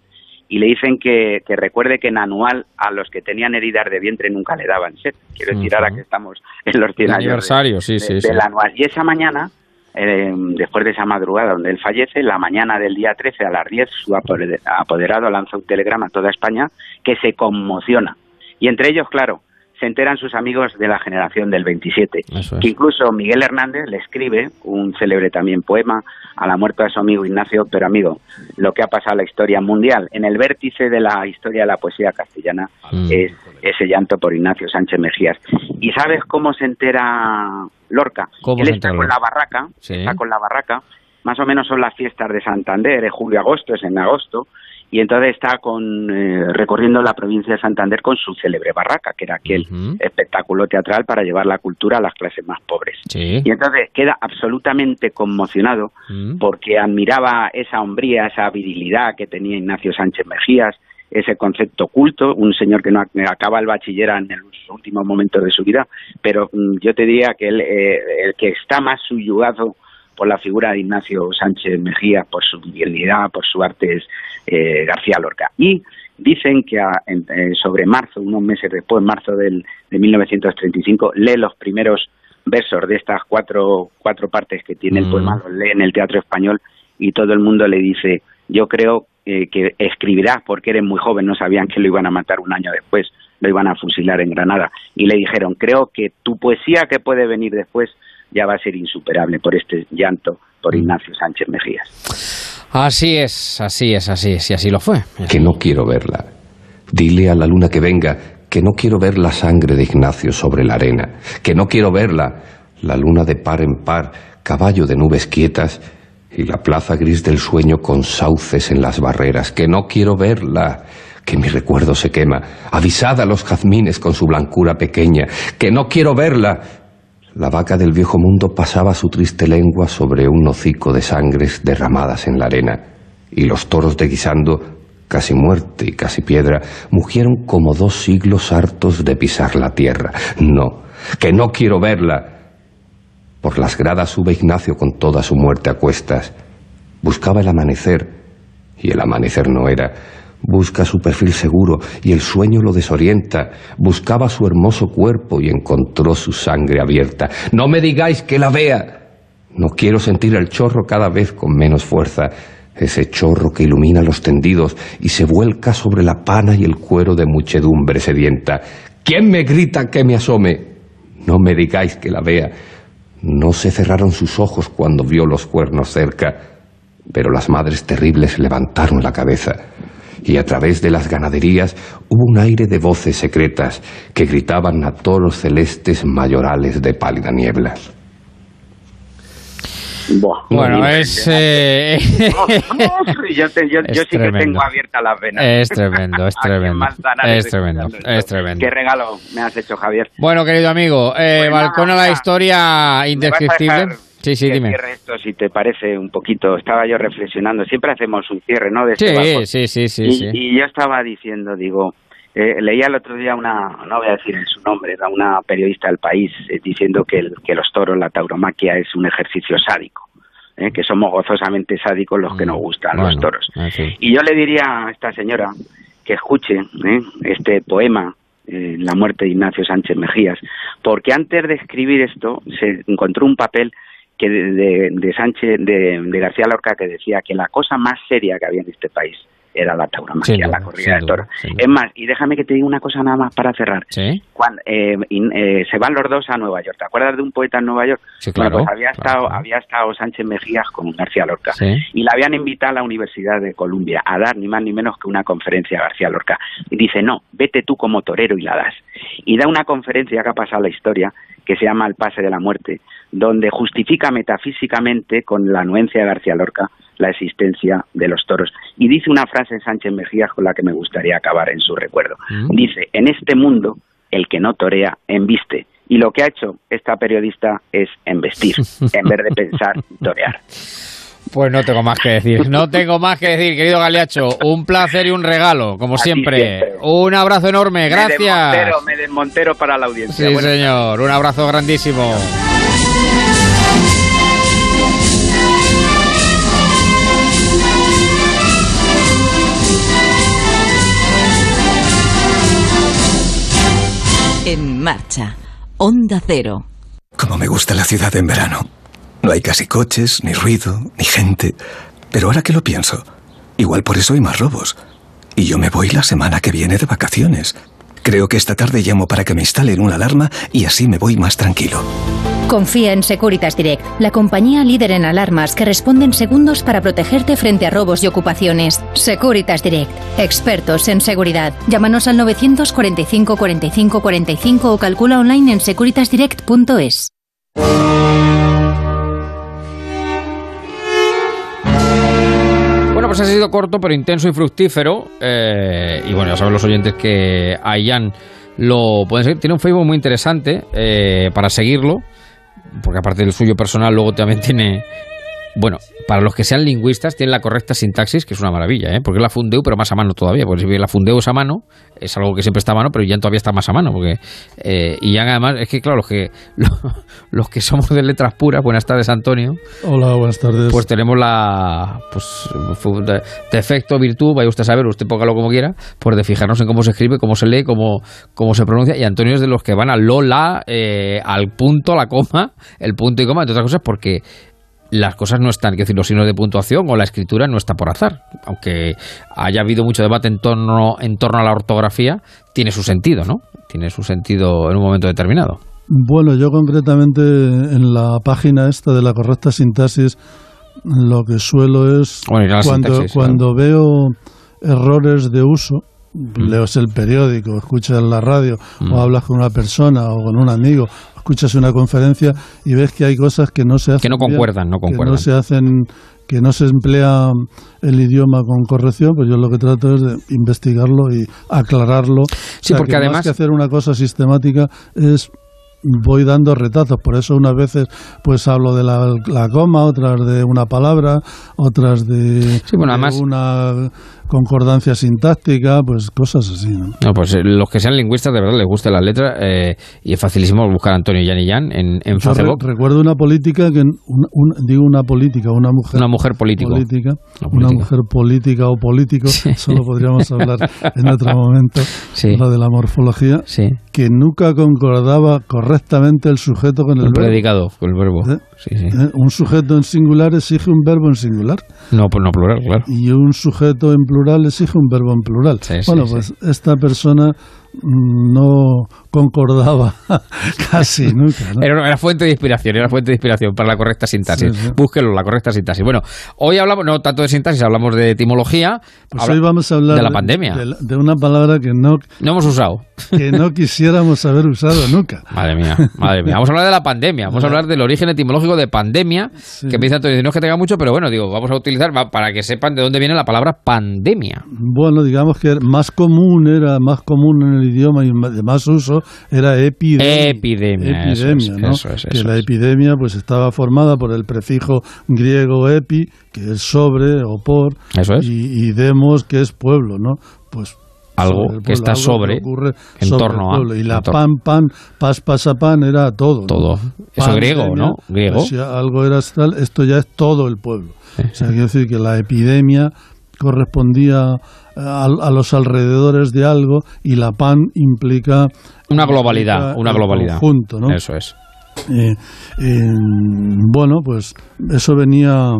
y le dicen que, que recuerde que en anual a los que tenían heridas de vientre nunca le daban sed. Quiero decir, ahora que estamos en los 100 El años de- aniversario, sí, de- sí, del sí. anual. Y esa mañana, eh, después de esa madrugada donde él fallece, la mañana del día 13 a las 10, su apoder- apoderado lanza un telegrama a toda España que se conmociona. Y entre ellos, claro, se enteran sus amigos de la generación del 27, Eso es. que incluso Miguel Hernández le escribe un célebre también poema a la muerte de su amigo Ignacio, pero amigo, lo que ha pasado en la historia mundial, en el vértice de la historia de la poesía castellana, Mm. es ese llanto por Ignacio Sánchez Mejías. ¿Y sabes cómo se entera Lorca? ¿Cómo Él está con la barraca, Sí. está con la barraca, más o menos son las fiestas de Santander, es julio-agosto, es en agosto, y entonces está con eh, recorriendo la provincia de Santander con su célebre barraca, que era aquel espectáculo teatral para llevar la cultura a las clases más pobres. Sí. Y entonces queda absolutamente conmocionado Mm. porque admiraba esa hombría, esa virilidad que tenía Ignacio Sánchez Mejías, ese concepto culto, un señor que no ac- acaba el bachiller en los últimos momentos de su vida, pero mm, yo te diría que él, eh, el que está más subyugado por la figura de Ignacio Sánchez Mejías, por su virilidad, por su arte, es eh, García Lorca. Y dicen que a- en- eh, sobre marzo, unos meses después, marzo del, de 1935, lee los primeros versos de estas cuatro, cuatro partes que tiene el Mm. poema, los lee en el Teatro Español y todo el mundo le dice, yo creo eh, que escribirás porque eres muy joven, no sabían que lo iban a matar un año después, lo iban a fusilar en Granada. Y le dijeron, creo que tu poesía que puede venir después ya va a ser insuperable por este llanto por Ignacio Sánchez Mejías. Así es, así es, así es, y así lo fue. Que no quiero verla. Dile a la luna que venga que no quiero ver la sangre de Ignacio sobre la arena, que no quiero verla, la luna de par en par, caballo de nubes quietas y la plaza gris del sueño con sauces en las barreras, que no quiero verla, que mi recuerdo se quema, avisad a los jazmines con su blancura pequeña, que no quiero verla. La vaca del viejo mundo pasaba su triste lengua sobre un hocico de sangres derramadas en la arena, y los toros de guisando, casi muerte y casi piedra, mugieron como dos siglos hartos de pisar la tierra. No, que no quiero verla. Por las gradas sube Ignacio con toda su muerte a cuestas. Buscaba el amanecer, y el amanecer no era. Busca su perfil seguro y el sueño lo desorienta. Buscaba su hermoso cuerpo y encontró su sangre abierta. No me digáis que la vea. No quiero sentir el chorro cada vez con menos fuerza. Ese chorro que ilumina los tendidos y se vuelca sobre la pana y el cuero de muchedumbre sedienta. ¿Quién me grita que me asome? No me digáis que la vea. No se cerraron sus ojos cuando vio los cuernos cerca, pero las madres terribles levantaron la cabeza y a través de las ganaderías hubo un aire de voces secretas que gritaban a toros celestes mayorales de pálida niebla. Bueno, es... eh, yo te- yo- Es yo sí que tengo abiertas las venas. Es tremendo, es tremendo. Es tremendo, es tremendo. Qué regalo me has hecho, Javier. Bueno, querido amigo, eh, Pues balcón a la historia ¿Me vas a indescriptible. Sí, sí, que dime. cierre esto, si te parece un poquito. Estaba yo reflexionando. Siempre hacemos un cierre, ¿no? De este Sí, sí, sí, sí, y, sí. y yo estaba diciendo, digo, eh, leía el otro día una, no voy a decir su nombre, era una periodista del país eh, diciendo que, el- que los toros, la tauromaquia es un ejercicio sádico, eh, que somos gozosamente sádicos los que nos gustan los Mm, toros. fin. Y yo le diría a esta señora que escuche ¿eh? este poema, eh, La muerte de Ignacio Sánchez Mejías, porque antes de escribir esto se encontró un papel que de, de- de Sánchez, de, de García Lorca, que decía que la cosa más seria que había en este país era la tauromaquia, la corrida de toros. Es más, y déjame que te diga una cosa nada más para cerrar. Sí. Cuando, eh, eh, se van los dos a Nueva York. ¿Te acuerdas de un poeta en Nueva York? Sí, Bueno, claro, pues había claro, estado, claro. había estado Sánchez Mejías con García Lorca Sí. y la habían invitado a la Universidad de Columbia a dar ni más ni menos que una conferencia a García Lorca. Y dice, no, vete tú como torero y la das. Y da una conferencia que ha pasado la historia, que se llama El pase de la muerte, donde justifica metafísicamente con la anuencia de García Lorca la existencia de los toros. Y dice una frase Sánchez Mejías con la que me gustaría acabar en su recuerdo. Mm. Dice, en este mundo, el que no torea, embiste. Y lo que ha hecho esta periodista es embestir, en vez de pensar torear. Pues no tengo más que decir, no tengo más que decir, querido Galeacho. Un placer y un regalo, como siempre. siempre. Un abrazo enorme, Me gracias. desmontero, me desmontero para la audiencia. Sí, Buenas señor, un abrazo grandísimo. En marcha. Onda Cero. Como me gusta la ciudad en verano. No hay casi coches, ni ruido, ni gente. Pero ahora que lo pienso, igual por eso hay más robos. Y yo me voy la semana que viene de vacaciones. Creo que esta tarde llamo para que me instalen una alarma y así me voy más tranquilo. Confía en Securitas Direct, la compañía líder en alarmas que responde en segundos para protegerte frente a robos y ocupaciones. Securitas Direct, expertos en seguridad. Llámanos al 945 45 45 o calcula online en securitasdirect.es. pues ha sido corto, pero intenso y fructífero. eh, y bueno, ya saben los oyentes que a Ian lo pueden seguir. Tiene un Facebook muy interesante eh, para seguirlo, porque aparte del suyo personal, luego también tiene. Bueno, para los que sean lingüistas, tiene la correcta sintaxis, que es una maravilla, ¿eh? porque es la Fundeu, pero más a mano todavía. Porque si la Fundeu es a mano, es algo que siempre está a mano, pero Ian todavía está más a mano. porque eh, Y Ian, además, es que claro, los que, los que somos de letras puras, buenas tardes, Antonio. Hola, buenas tardes. Pues tenemos la pues defecto, virtud, vaya usted a saber, usted póngalo como quiera, pues de fijarnos en cómo se escribe, cómo se lee, cómo, cómo se pronuncia. Y Antonio es de los que van al Lola, eh, al punto, a la coma, el punto y coma, entre otras cosas, porque las cosas no están, es decir, los signos de puntuación o la escritura no está por azar. Aunque haya habido mucho debate en torno, en torno a la ortografía, tiene su sentido, ¿no? Tiene su sentido en un momento determinado. Bueno, yo concretamente en la página esta de la correcta sintaxis lo que suelo es Bueno, cuando, sintaxis, cuando veo errores de uso, lees el periódico, escuchas la radio Mm. o hablas con una persona o con un amigo, escuchas una conferencia y ves que hay cosas que no se hacen Que no concuerdan, no que concuerdan. no se hacen que no se emplea el idioma con corrección, pues yo lo que trato es de investigarlo y aclararlo. O sea, porque que más además- que hacer una cosa sistemática es voy dando retazos, por eso unas veces pues hablo de la, la coma, otras de una palabra, otras de, bueno, de además- una concordancia sintáctica, pues cosas así. ¿no? No, pues eh, los que sean lingüistas, de verdad, les gusta las letras eh, y es facilísimo buscar a Antonio Yan y Yan en, en Yo re- Facebook. recuerdo una política que un- un- digo una política, una mujer Una mujer político. política, Una una política. mujer política o político, solo podríamos hablar en otro momento, lo de la morfología, que nunca concordaba correctamente el sujeto con el, El verbo. predicado, con el verbo. ¿Eh? Sí, sí. ¿Eh? Un sujeto en singular exige un verbo en singular No, pues no plural, claro. y un sujeto en plural exige un verbo en plural. sí, bueno, pues esta persona mm, no concordaba casi nunca. ¿no? Era, fuente de inspiración, era fuente de inspiración para la correcta sintaxis. Sí, sí. Búsquelo, la correcta sintaxis. Bueno, hoy hablamos, no tanto de sintaxis, hablamos de etimología. Pues Habla- hoy vamos a hablar de la pandemia. de, una palabra que no, No hemos usado. que no quisiéramos haber usado nunca. Madre mía, madre mía. Vamos a hablar de la pandemia, vamos a hablar del origen etimológico de pandemia, que me dice Antonio, no es que tenga mucho, pero bueno, digo, vamos a utilizar para que sepan de dónde viene la palabra pandemia. Bueno, digamos que más común era más común en el idioma y de más uso era epidemia. Epidemia, eso Epidemia, es, ¿no? eso es, que eso la es. epidemia pues estaba formada por el prefijo griego epi, que es sobre o por, Eso es. y, y demos, que es pueblo, ¿no? Pues Algo el que está sobre, ocurre en sobre torno el a- pueblo. Y la pan, pan, pas, pasapan era todo. ¿no? Todo. Eso griego, Pandemia, ¿no? Griego. pues si algo era tal, esto ya es todo el pueblo. O sea, quiero decir que la epidemia correspondía a, a los alrededores de algo y la pan implica Una globalidad, una globalidad. conjunto, ¿no? Eso es. Eh, eh, bueno, pues eso venía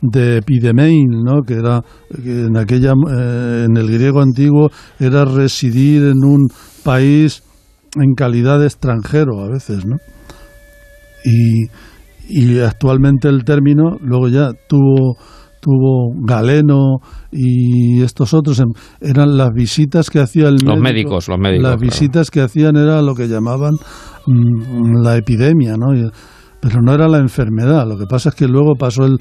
de epidemein, ¿no? Que era que en aquella eh, en el griego antiguo era residir en un país en calidad de extranjero a veces, ¿no? Y, y actualmente el término luego ya tuvo tuvo Galeno y estos otros em- eran las visitas que hacía el Los médico. médicos, los médicos, las claro. visitas que hacían era lo que llamaban mm, la epidemia, ¿no? Y pero no era la enfermedad. Lo que pasa es que luego pasó el,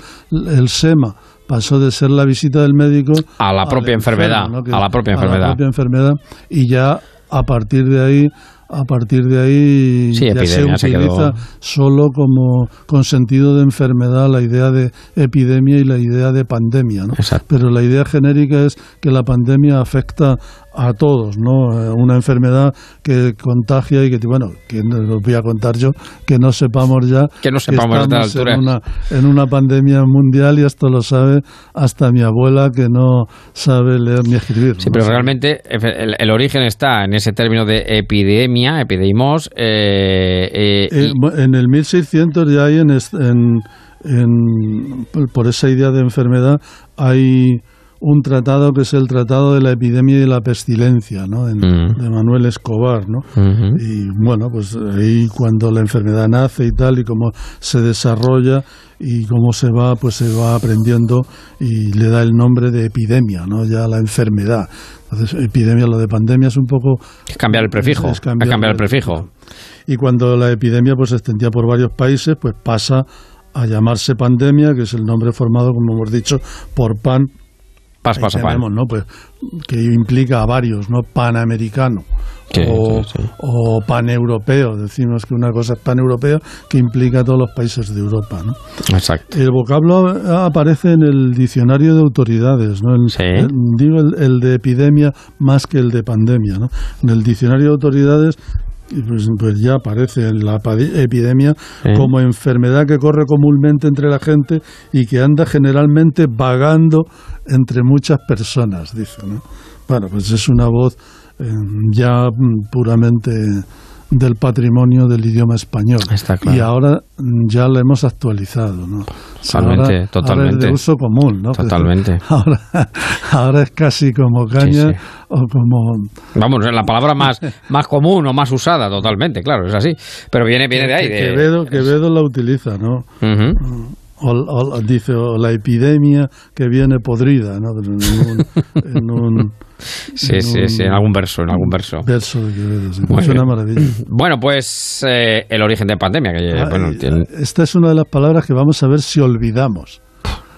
el SEMA, pasó de ser la visita del médico a la propia al enfermo, enfermedad, ¿no? Que- a la propia a enfermedad. la propia enfermedad y ya a partir de ahí a partir de ahí Sí, ya se se utiliza quedó- solo como con sentido de enfermedad la idea de epidemia y la idea de pandemia, ¿no? Pero la idea genérica es que la pandemia afecta a todos, ¿no? Eh, Una enfermedad que contagia y que, bueno, que no lo voy a contar yo, que no sepamos ya Que no sepamos estamos en una, en una pandemia mundial y esto lo sabe hasta mi abuela que no sabe leer ni escribir. Sí, ¿no? pero realmente el, el origen está en ese término de epidemia, epidemos, eh, eh, Eh, y- en el 1600 ya hay en, en, en- por esa idea de enfermedad hay un tratado que es el tratado de la epidemia y la pestilencia ¿no? En- Mm. de Manuel Escobar ¿no? Y bueno pues ahí cuando la enfermedad nace y tal y cómo se desarrolla y cómo se va pues se va aprendiendo y le da el nombre de epidemia no ya la enfermedad entonces epidemia lo de pandemia es un poco es cambiar el prefijo, es es cambiar, el prefijo. y cuando la epidemia pues se extendía por varios países, pues pasa a llamarse pandemia, que es el nombre formado, como hemos dicho, por pan. Pas, pan. tenemos, ¿no? Pues que implica a varios, ¿no? Panamericano. Sí, o, sí, sí. o paneuropeo, decimos que una cosa es paneuropeo que implica a todos los países de Europa, ¿no? Exacto. El vocablo aparece en el diccionario de autoridades, ¿no? El- el- digo el, el de epidemia más que el de pandemia, ¿no? En el diccionario de autoridades pues, pues ya aparece la pa- epidemia como enfermedad que corre comúnmente entre la gente y que anda generalmente vagando entre muchas personas, dice, ¿no? Bueno, pues es una voz eh, ya puramente del patrimonio del idioma español. claro. Y ahora mm, ya lo hemos actualizado, ¿no? Totalmente, Ahora- ahora es totalmente. de uso común, ¿no? Totalmente. Ahora, ahora es casi como caña Sí, o como... Vamos, es la palabra más, más común o más usada, totalmente, claro, es así. Pero viene, viene de ahí. de- Quevedo, Quevedo la utiliza, ¿no? Ujú. O, o- dice, o la epidemia que viene podrida, ¿no? En un, en un- Sí, en sí, un sí, en algún verso, en algún verso. verso. Muy Es una maravilla. Bueno, pues eh, el origen de pandemia, que Ah, bueno, eh, tiene- Esta es una de las palabras que vamos a ver si olvidamos.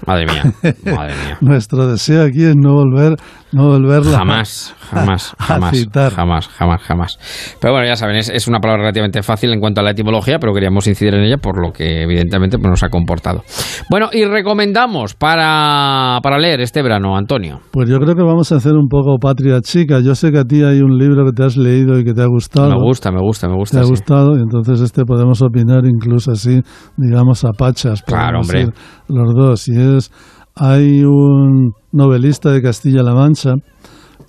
madre mía, madre mía. Nuestro deseo aquí es no volver, no volverla Jamás, jamás, jamás, jamás, jamás, jamás. Pero bueno, ya saben, es, es una palabra relativamente fácil en cuanto a la etimología, pero queríamos incidir en ella por lo que evidentemente pues, nos ha comportado. Bueno, y recomendamos para, para leer este verano, Antonio. Pues yo creo que vamos a hacer un poco patria chica. Yo sé que a ti hay un libro que te has leído y que te ha gustado. Me gusta, me gusta, me Te gusta. ha sí. gustado y entonces este podemos opinar incluso así, digamos, a pachas. Claro, hombre. Los dos. Y es, hay un novelista de Castilla-La Mancha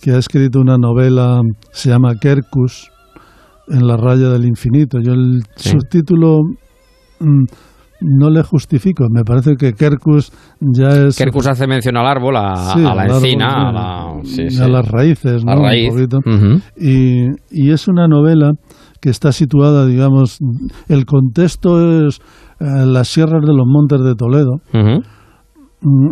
que ha escrito una novela, se llama Quercus, en la raya del infinito. Yo el Sí. subtítulo mm, no le justifico. Me parece que Quercus ya es... Kerkus hace mención al árbol, a, Sí, a la árbol, encina, a, la, sí, y sí. a las raíces, Un poquito. Y, y es una novela que está situada, digamos, el contexto es eh, las sierras de los montes de Toledo.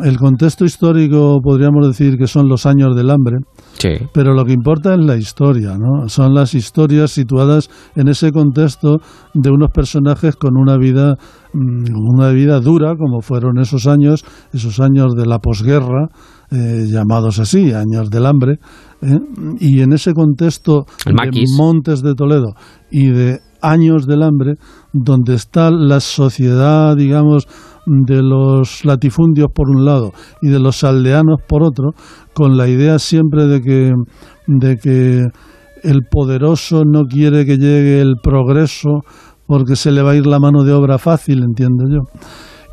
El contexto histórico podríamos decir que son los años del hambre, Sí. pero lo que importa es la historia, ¿no? Son las historias situadas en ese contexto de unos personajes con una vida, mm, una vida dura, como fueron esos años, esos años de la posguerra, eh, llamados así, años del hambre, ¿eh? y en ese contexto de. Montes de Toledo y de años del hambre, donde está la sociedad, digamos, de los latifundios por un lado y de los aldeanos por otro, con la idea siempre de que, de que el poderoso no quiere que llegue el progreso porque se le va a ir la mano de obra fácil, entiendo yo.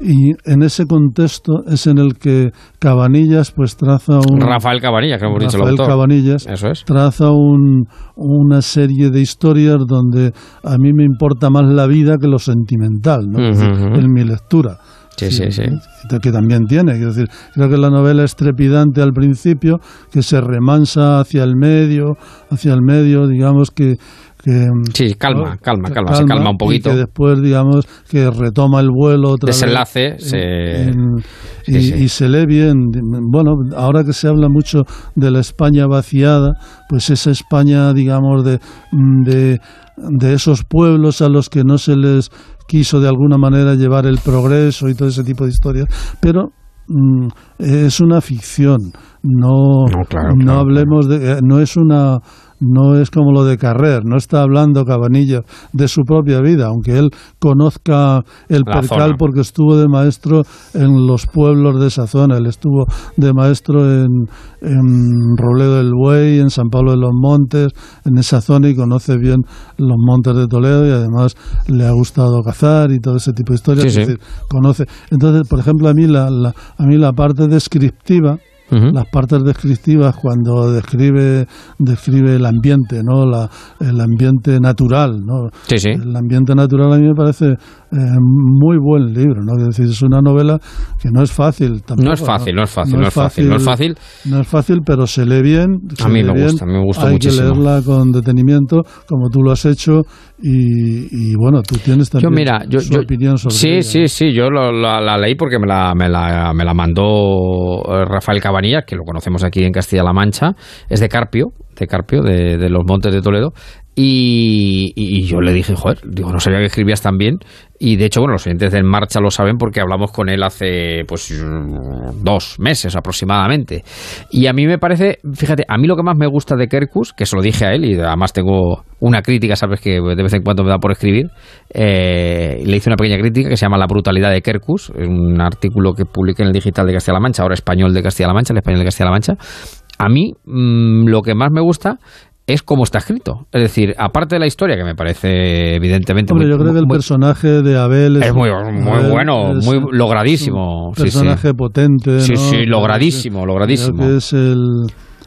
Y en ese contexto es en el que Cabanillas pues traza un Rafael Cabanilla, que hemos dicho el Rafael autor. Cabanillas Eso es. traza un- una serie de historias donde a mí me importa más la vida que lo sentimental, ¿no? En mi lectura. Sí, sí, sí. Que también tiene, quiero decir, creo que la novela es trepidante al principio, que se remansa hacia el medio, hacia el medio, digamos que, que sí, calma, calma, calma, se calma un poquito. Y que después, digamos, que retoma el vuelo otra Desenlace, vez. se... y, y, se lee bien. Bueno, ahora que se habla mucho de la España vaciada, pues esa España, digamos, de, de, de esos pueblos a los que no se les quiso de alguna manera llevar el progreso y todo ese tipo de historias, pero mm, es una ficción. No, no, claro, no claro, hablemos de, eh, no es una no es como lo de Carrer, no está hablando Cabanillas de su propia vida, aunque él conozca el La percal zona. porque estuvo de maestro en los pueblos de esa zona, él estuvo de maestro en, en Robledo del Buey, en San Pablo de los Montes, en esa zona y conoce bien los montes de Toledo y además le ha gustado cazar y todo ese tipo de historias, Sí, es sí. decir, conoce. Entonces, por ejemplo, a mí la, la- a mí la parte descriptiva las partes descriptivas cuando describe describe el ambiente no la, el ambiente natural no Sí, sí. el ambiente natural a mí me parece eh, muy buen libro no es decir es una novela que no es fácil tampoco, No es fácil, no es fácil, no es fácil, no es fácil. no es fácil pero se lee bien se A mí me bien, gusta, me gusta hay muchísimo. que leerla con detenimiento como tú lo has hecho y, y bueno tú tienes también Yo, mira, yo, su yo- opinión sobre sí, ella. sí, sí, yo lo- la, la leí porque me la, me la, me la mandó eh, Rafael Que lo conocemos aquí en Castilla-La Mancha, es de Carpio, de Carpio, de los Montes de Toledo, y, yo le dije, joder, digo, no sabía que escribías tan bien, y de hecho, bueno, los oyentes de En Marcha lo saben porque hablamos con él hace, pues, dos meses aproximadamente, y a mí me parece, fíjate, a mí lo que más me gusta de Kerkus, que se lo dije a él, y además tengo una crítica, sabes que de vez en cuando me da por escribir, eh, le hice una pequeña crítica que se llama La brutalidad de Kerkus, un artículo que publiqué en el digital de Castilla-La Mancha, ahora español de Castilla-La Mancha, el español de Castilla-La Mancha. A mí mm, lo que más me gusta es cómo está escrito. Es decir, aparte de la historia, que me parece evidentemente Hombre, muy, yo creo que el muy- personaje de Abel es muy, muy Abel bueno, es muy un logradísimo. Sí, sí. personaje potente. Sí, ¿no? sí, logradísimo, logradísimo. creo que es el.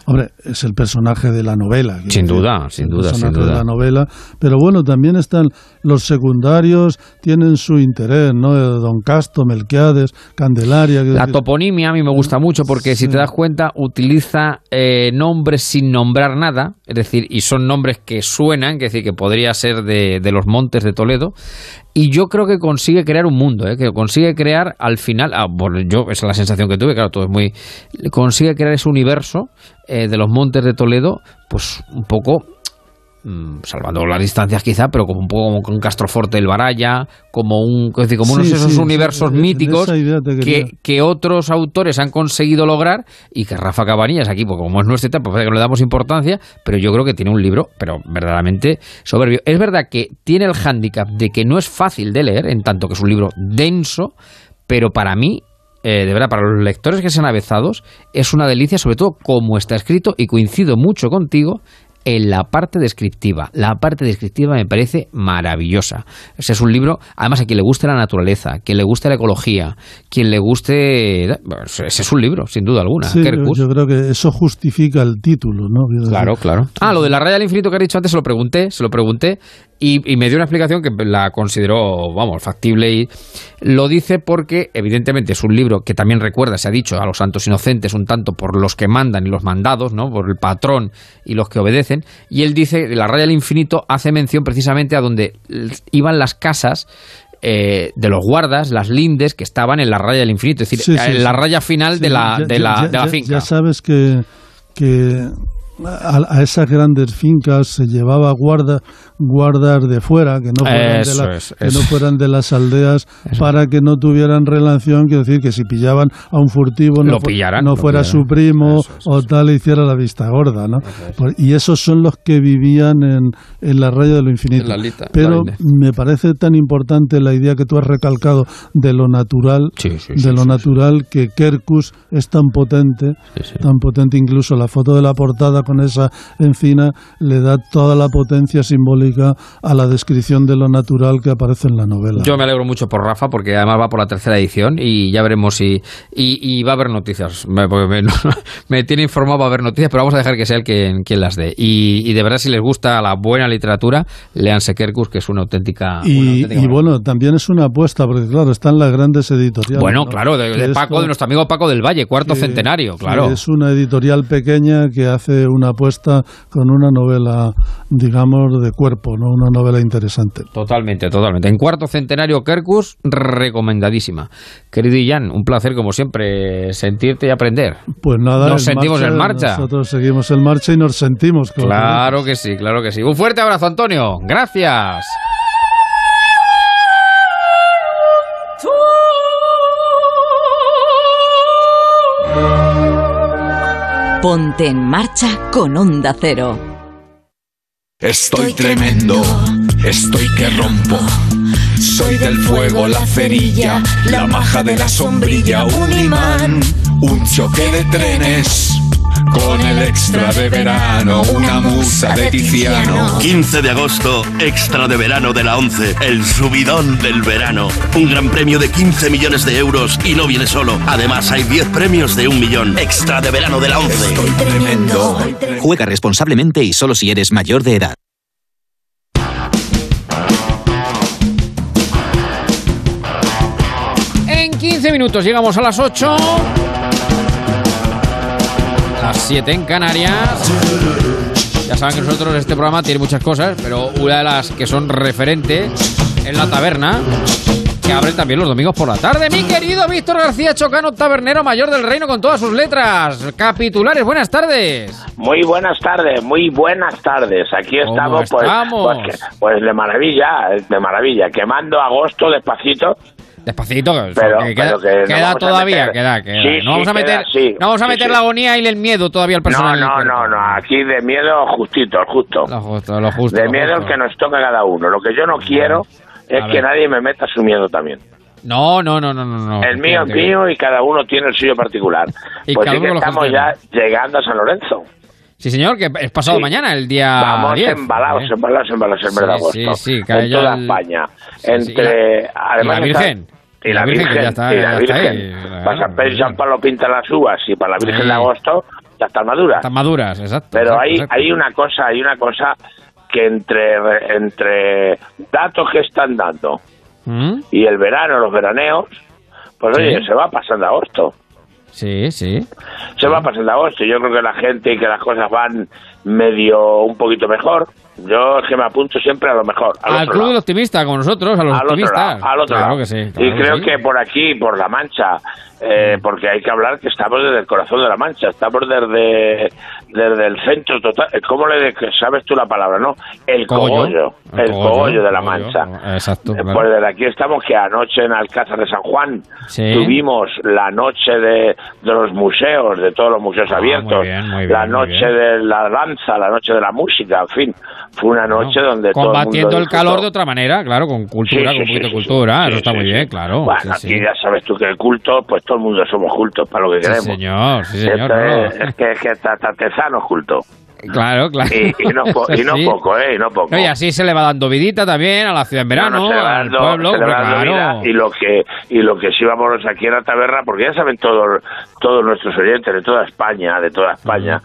Hombre, es el personaje de la novela. Sin duda, es sin el duda, sin duda. de la novela. Pero bueno, también están los secundarios, tienen su interés, ¿no? Eh, Don Casto, Melquiades, Candelaria. La decir, toponimia a mí me gusta mucho porque si te das cuenta utiliza eh, nombres sin nombrar nada, es decir, y son nombres que suenan, es decir, que podría ser de, de los montes de Toledo, y yo creo que consigue crear un mundo, ¿eh? que consigue crear al final, ah, bueno, yo esa es la sensación que tuve, claro, todo es muy, consigue crear ese universo eh, de los montes de Toledo, pues un poco mm, salvando las distancias quizá, pero como un poco como un Castroforte del Baraya, como un, es decir, como unos Sí, esos sí, universos sí, míticos que, que otros autores han conseguido lograr y que Rafa Cabanillas aquí, pues como es nuestra etapa, parece que no le damos importancia, pero yo creo que tiene un libro, pero verdaderamente soberbio. Es verdad que tiene el hándicap de que no es fácil de leer, en tanto que es un libro denso, pero para mí eh, de verdad, para los lectores que sean avezados, es una delicia, sobre todo como está escrito, y coincido mucho contigo en la parte descriptiva. La parte descriptiva me parece maravillosa. Ese es un libro, además a quien le guste la naturaleza, quien le guste la ecología, quien le guste... Ese es un libro, sin duda alguna. sí, yo, creo que eso justifica el título, ¿no? Claro, claro. Ah, lo de la raya del infinito que has dicho antes se lo pregunté, se lo pregunté y, y me dio una explicación que la consideró, vamos, factible y lo dice porque evidentemente es un libro que también recuerda, se ha dicho, a los santos inocentes un tanto por los que mandan y los mandados, ¿no? Por el patrón y los que obedecen y él dice, la raya del infinito hace mención precisamente a donde iban las casas eh, de los guardas, las lindes que estaban en la raya del infinito, es decir, Sí, sí, en la sí. raya final de la, ya- de la, ya- de la ya- finca. Ya sabes que, que a, a esas grandes fincas se llevaba guarda, guardas de fuera, que no fueran, de, la- que eso. no fueran de las aldeas, para que no tuvieran relación, quiero decir, que si pillaban a un furtivo no, Lo fu- pillaran, no lo fuera pillaran. su primo o tal, hiciera la vista gorda, ¿no? Y esos son los que vivían en, en la raya de lo infinito. Lita, Pero me parece tan importante la idea que tú has recalcado de lo natural, de lo natural que Kerkus es tan potente, tan potente incluso la foto de la portada con esa encina le da toda la potencia simbólica a la descripción de lo natural que aparece en la novela. Yo me alegro mucho por Rafa porque además va por la tercera edición y ya veremos si. Y, y va a haber noticias. Me, me, me tiene informado va a haber noticias, pero vamos a dejar que sea él quien, quien las dé. Y, y de verdad, si les gusta la buena literatura, leanse Kerkus, que es una auténtica. una Y, auténtica y bueno, también es una apuesta, porque claro, están las grandes editoriales. Bueno, ¿no? claro, de, de esto- Paco, de nuestro amigo Paco del Valle, cuarto que- centenario, claro. Es una editorial pequeña que hace una apuesta con una novela, digamos, de cuerpo, no una novela interesante. Totalmente, totalmente. En cuarto centenario Kerkus, recomendadísima. Querido Ian, un placer como siempre sentirte y aprender. Pues nada, nos sentimos en marcha. Nosotros seguimos en marcha y nos sentimos. Claro que sí, claro que sí. Un fuerte abrazo, Antonio. Gracias. Ponte en marcha con Onda Cero. Estoy tremendo, estoy que rompo. Soy del fuego, la cerilla, la maja de la sombrilla, un imán, un choque de trenes. Con el extra de verano, una musa de Tiziano. 15 de agosto, extra de verano de la 11, el subidón del verano. Un gran premio de 15 millones de euros y no viene solo. Además, hay 10 premios de un millón. Extra de verano de la 11. Estoy tremendo. Juega responsablemente y solo si eres mayor de edad. En 15 minutos llegamos a las 8. Las 7 en Canarias. Ya saben que nosotros este programa tiene muchas cosas, pero una de las que son referentes es la taberna, que abre también los domingos por la tarde. Mi querido Víctor García Chocano, tabernero mayor del reino con todas sus letras. Capitulares, buenas tardes. Muy buenas tardes, muy buenas tardes. Aquí estamos, pues, estamos? pues, que- pues de maravilla, de maravilla. Quemando agosto despacito. Despacito, Pero- que queda, pero que no queda todavía, meter- queda, queda. Sí, no vamos sí, a meter, queda, sí, no vamos a meter la agonía y el miedo todavía al No, personal. no, no, no. Aquí de miedo justito, justo. Lo justo, lo justo. de lo miedo el justo. que nos toca cada uno. Lo que yo no quiero es que nadie me meta su miedo también. No, no, no, no, no. no. el mío es mío y cada uno tiene el suyo particular. Y pues cada que estamos ya llegando a San Lorenzo. Sí, señor, que es pasado Sí. mañana, el día Vamos 10. embalados, Eh. embalados, embalados el mes de Sí, sí, sí, en toda el- España. Entre, además y la está- Virgen. Y la Virgen, ya está- y la Virgen. ahí, para San Pedro y San Pablo pintan las uvas y para la Virgen Sí. de agosto ya están maduras. Están maduras, exacto. Pero exacto, hay, exacto. hay una cosa, hay una cosa que entre, entre datos que están dando ¿Mm? y el verano, los veraneos, pues Sí. oye, se va pasando agosto. Sí, sí. Se va pasando agosto. Yo creo que la gente y que las cosas van medio un poquito mejor. Yo es que me apunto siempre a lo mejor. Al, Al otro club lado. del optimista, como nosotros, a los al otro optimistas. lado, al otro claro lado. que sí. y que creo sí. que por aquí, por La Mancha, eh, porque hay que hablar que estamos desde el corazón de La Mancha, estamos desde, desde el centro total. ¿Cómo le de- sabes tú la palabra, no? El cogollo. el cogollo, de La cogollo, Mancha. Exacto. Eh, claro. Pues desde aquí estamos que anoche en Alcázar de San Juan Sí. tuvimos la noche de, de los museos, de todos los museos Ah, abiertos, muy bien, muy bien, la noche de la danza, la noche de la música, en fin, fue una noche donde todo el Combatiendo mundo el calor de otra manera, claro, con cultura, Sí, sí, con poquito sí, cultura. eso está muy bien, claro. Bueno, aquí ya sabes tú que el culto, pues todo el mundo somos cultos para lo que Sí, queremos. señor, sí, señor. Esto no. es, es que, es que hasta, hasta Tezano es culto. Claro, claro. Y, y no, po- y no poco, ¿eh? Y no poco. Y así se le va dando vidita también a la ciudad en verano, No, no, se al dando- pueblo, se le va dando claro. vida, y lo que y lo que sí vamos aquí en la taberna porque ya saben todos todos nuestros oyentes de toda España de toda España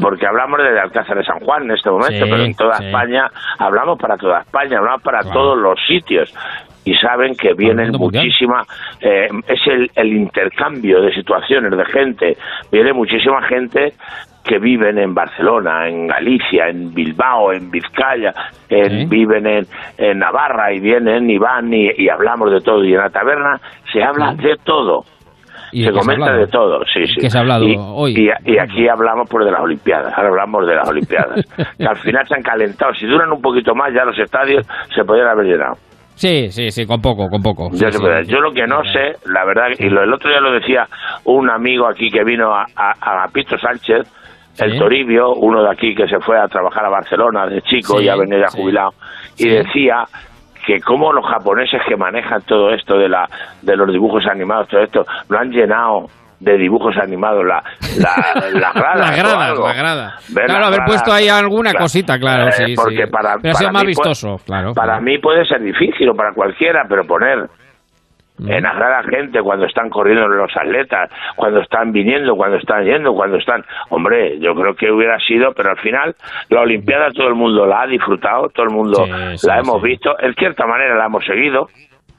porque hablamos desde Alcázar de San Juan en este momento Sí, pero en toda sí. España hablamos para toda España hablamos para todos los sitios y saben que vienen muchísima eh, es el, el intercambio de situaciones de gente viene muchísima gente que viven en Barcelona, en Galicia, en Bilbao, en Vizcaya, en- viven en, en Navarra y vienen y van y, y hablamos de todo. Y en la taberna se habla de todo. ¿Y se comenta de todo, sí, sí. qué se ha hablado y, hoy? Y, y aquí hablamos pues de las Olimpiadas, ahora hablamos de las Olimpiadas. que al final se han calentado. Si duran un poquito más, ya los estadios se podrían haber llenado. Sí, sí, sí, con poco, con poco. Sí, sí, sí. Yo lo que no sé, la verdad, y lo, el otro día lo decía un amigo aquí que vino a, a, a Agapito Sánchez, el Toribio, uno de aquí que se fue a trabajar a Barcelona de chico Sí, y ha venido ya sí. jubilado, y decía que como los japoneses que manejan todo esto de la de los dibujos animados, todo esto, lo han llenado de dibujos animados la, la, gradas. La Claro, haber puesto ahí alguna Claro. cosita, claro, Eh, sí, porque sí. para, Pero para más mí puede- vistoso, claro. Para claro. mí puede ser difícil o para cualquiera, pero poner Mm. en la gente cuando están corriendo los atletas, cuando están viniendo, cuando están yendo, cuando están... Hombre, yo creo que hubiera sido, pero al final la Olimpiada todo el mundo la ha disfrutado, todo el mundo Sí, sí, la hemos sí. visto, en cierta manera la hemos seguido,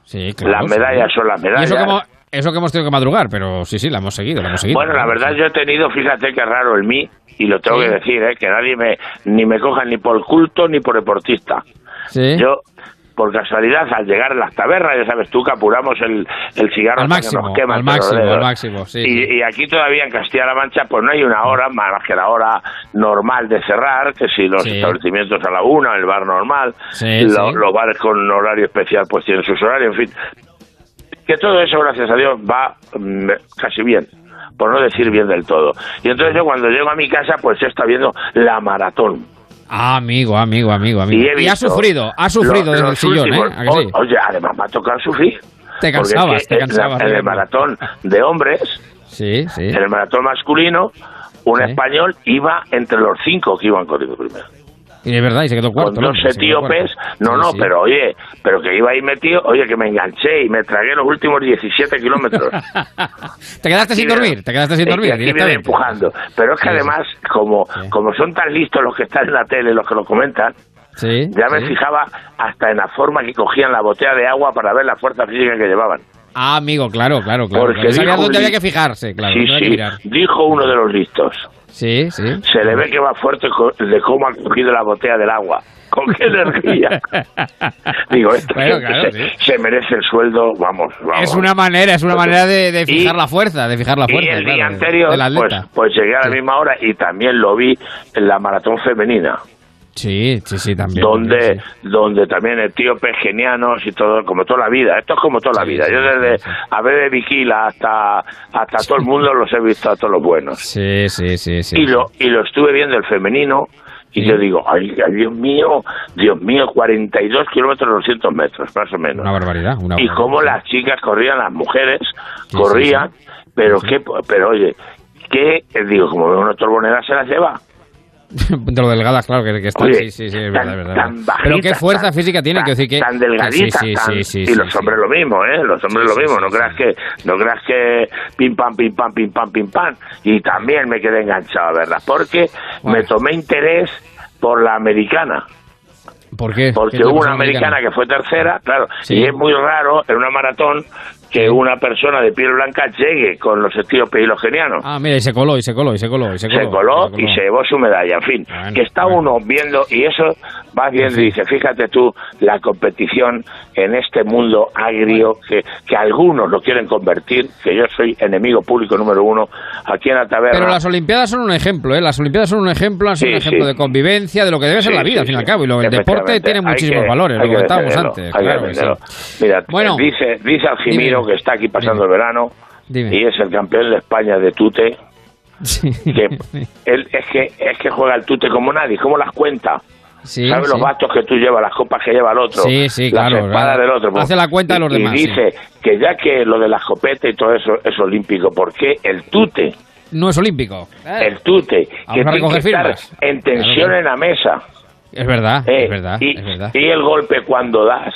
Sí, claro, las medallas son las medallas. que Eso que hemos tenido que madrugar, pero sí, sí, la hemos seguido, la hemos seguido. Bueno, la verdad yo he tenido, fíjate qué raro el mí, y lo tengo Sí. que decir, ¿eh? que nadie me ni me coja ni por culto ni por deportista. Sí. Yo, por casualidad, al llegar a las tabernas, ya sabes tú que apuramos el, el cigarro Al hasta que máximo, nos quema al máximo, al máximo, sí, y, sí. y aquí todavía en Castilla-La Mancha, pues no hay una hora más que la hora normal de cerrar, que si los Sí. establecimientos a la una, el bar normal, lo- los bares con horario especial pues tienen sus horarios, en fin. Que todo eso, gracias a Dios, va mm, casi bien, por no decir bien del todo. Y entonces yo cuando llego a mi casa, pues está viendo la maratón. Ah, amigo, amigo, amigo, amigo. Y ha sufrido, ha sufrido desde el sillón, últimos- ¿eh? ¿A que sí? o- Oye, además me ha tocado sufrir. Te cansabas, es que te en la- cansabas. En el maratón de hombres, Sí, sí. en el maratón masculino, un español iba entre los cinco que iban corriendo primero. Y de verdad, y se quedó cuarto. Con ¿no? dos quedó etíopes, no, Sí, no, sí. pero oye, pero que iba ahí metido, oye, que me enganché y me tragué los últimos 17 kilómetros. Te quedaste sin dormir, te quedaste sin dormir aquí viene empujando. Pero es que Sí, además, como, como son tan listos los que están en la tele, los que lo comentan, Sí, ya me fijaba hasta en la forma que cogían la botella de agua para ver la fuerza física que llevaban. Ah, amigo, claro, claro, claro. Porque claro. Sabía dijo dónde había que fijarse, claro. sí, que sí, dijo uno de los listos. Sí, sí. Se le ve que va fuerte de cómo ha cogido la botella del agua. Con qué energía. Digo, esto Bueno, claro, se, se merece el sueldo, vamos, vamos. Es una manera, es una manera de, de fijar Y- la fuerza, de fijar la y fuerza. el claro, día anterior, pues, pues llegué a la misma hora y también lo vi en la maratón femenina. Sí, sí, sí, también. donde también, sí. donde también etíopes, kenianos y todo, como toda la vida. Esto es como toda la vida. Yo desde a de Viquila hasta hasta todo el mundo los he visto a todos los buenos. Sí, sí, sí, sí. Y lo y lo estuve viendo el femenino y yo digo, ay, ay, Dios mío, Dios mío, 42 kilómetros 200 metros, más o menos. Una barbaridad, una y cómo las chicas corrían, las mujeres corrían, pero qué, pero oye, que digo, como una torbonera se las lleva. de lo delgadas, claro, que, que están. Oye, sí, sí, sí, es tan- verdad, es verdad. tan Pero qué fuerza tan- física tienen, que decir que. tan delgaditas, sí, sí, tan- sí, sí, y los hombres lo mismo, ¿eh? Los hombres lo mismo, no creas que no creas que pim pam pim pam pim pam pim pam y también me quedé enganchado a verlas porque me tomé interés por la americana. ¿Por qué? Porque ¿Qué es lo hubo una americana que fue tercera, claro, Sí. y es muy raro en una maratón que una persona de piel blanca llegue con los etíopes y los genianos. Ah, mira, y se coló, y se coló, y se coló, y se coló. se coló y se llevó su medalla, en fin, que está uno viendo y eso va viendo y dice, fíjate tú la competición en este mundo agrio que, que algunos lo quieren convertir, que yo soy enemigo público número uno aquí en la taberna. Pero las Olimpiadas son un ejemplo, ¿eh? Las Olimpiadas son un ejemplo, han sido Sí, un ejemplo sí. de convivencia, de lo que debe ser Sí, la vida, sí, al fin y al sí. cabo. Y lo, el deporte tiene muchísimos que- valores, lo que comentábamos antes. claro sí. Mira, Bueno. dice, dice Que está aquí pasando el verano Dime. y es el campeón de España de tute. Que él es que es que juega el tute como nadie, como las cuenta. Sí, ¿Sabes sí. los bastos que tú llevas, las copas que lleva el otro? Sí, sí, las claro, espadas claro. del otro. pues. Hace la cuenta de los Y- demás, Y dice que ya que lo de la escopeta y todo eso es olímpico, ¿por qué el tute? No es olímpico. El tute, que Vamos tiene que estar en tensión Claro. en la mesa. Es verdad, Eh, es verdad, y, es verdad. y el golpe cuando das.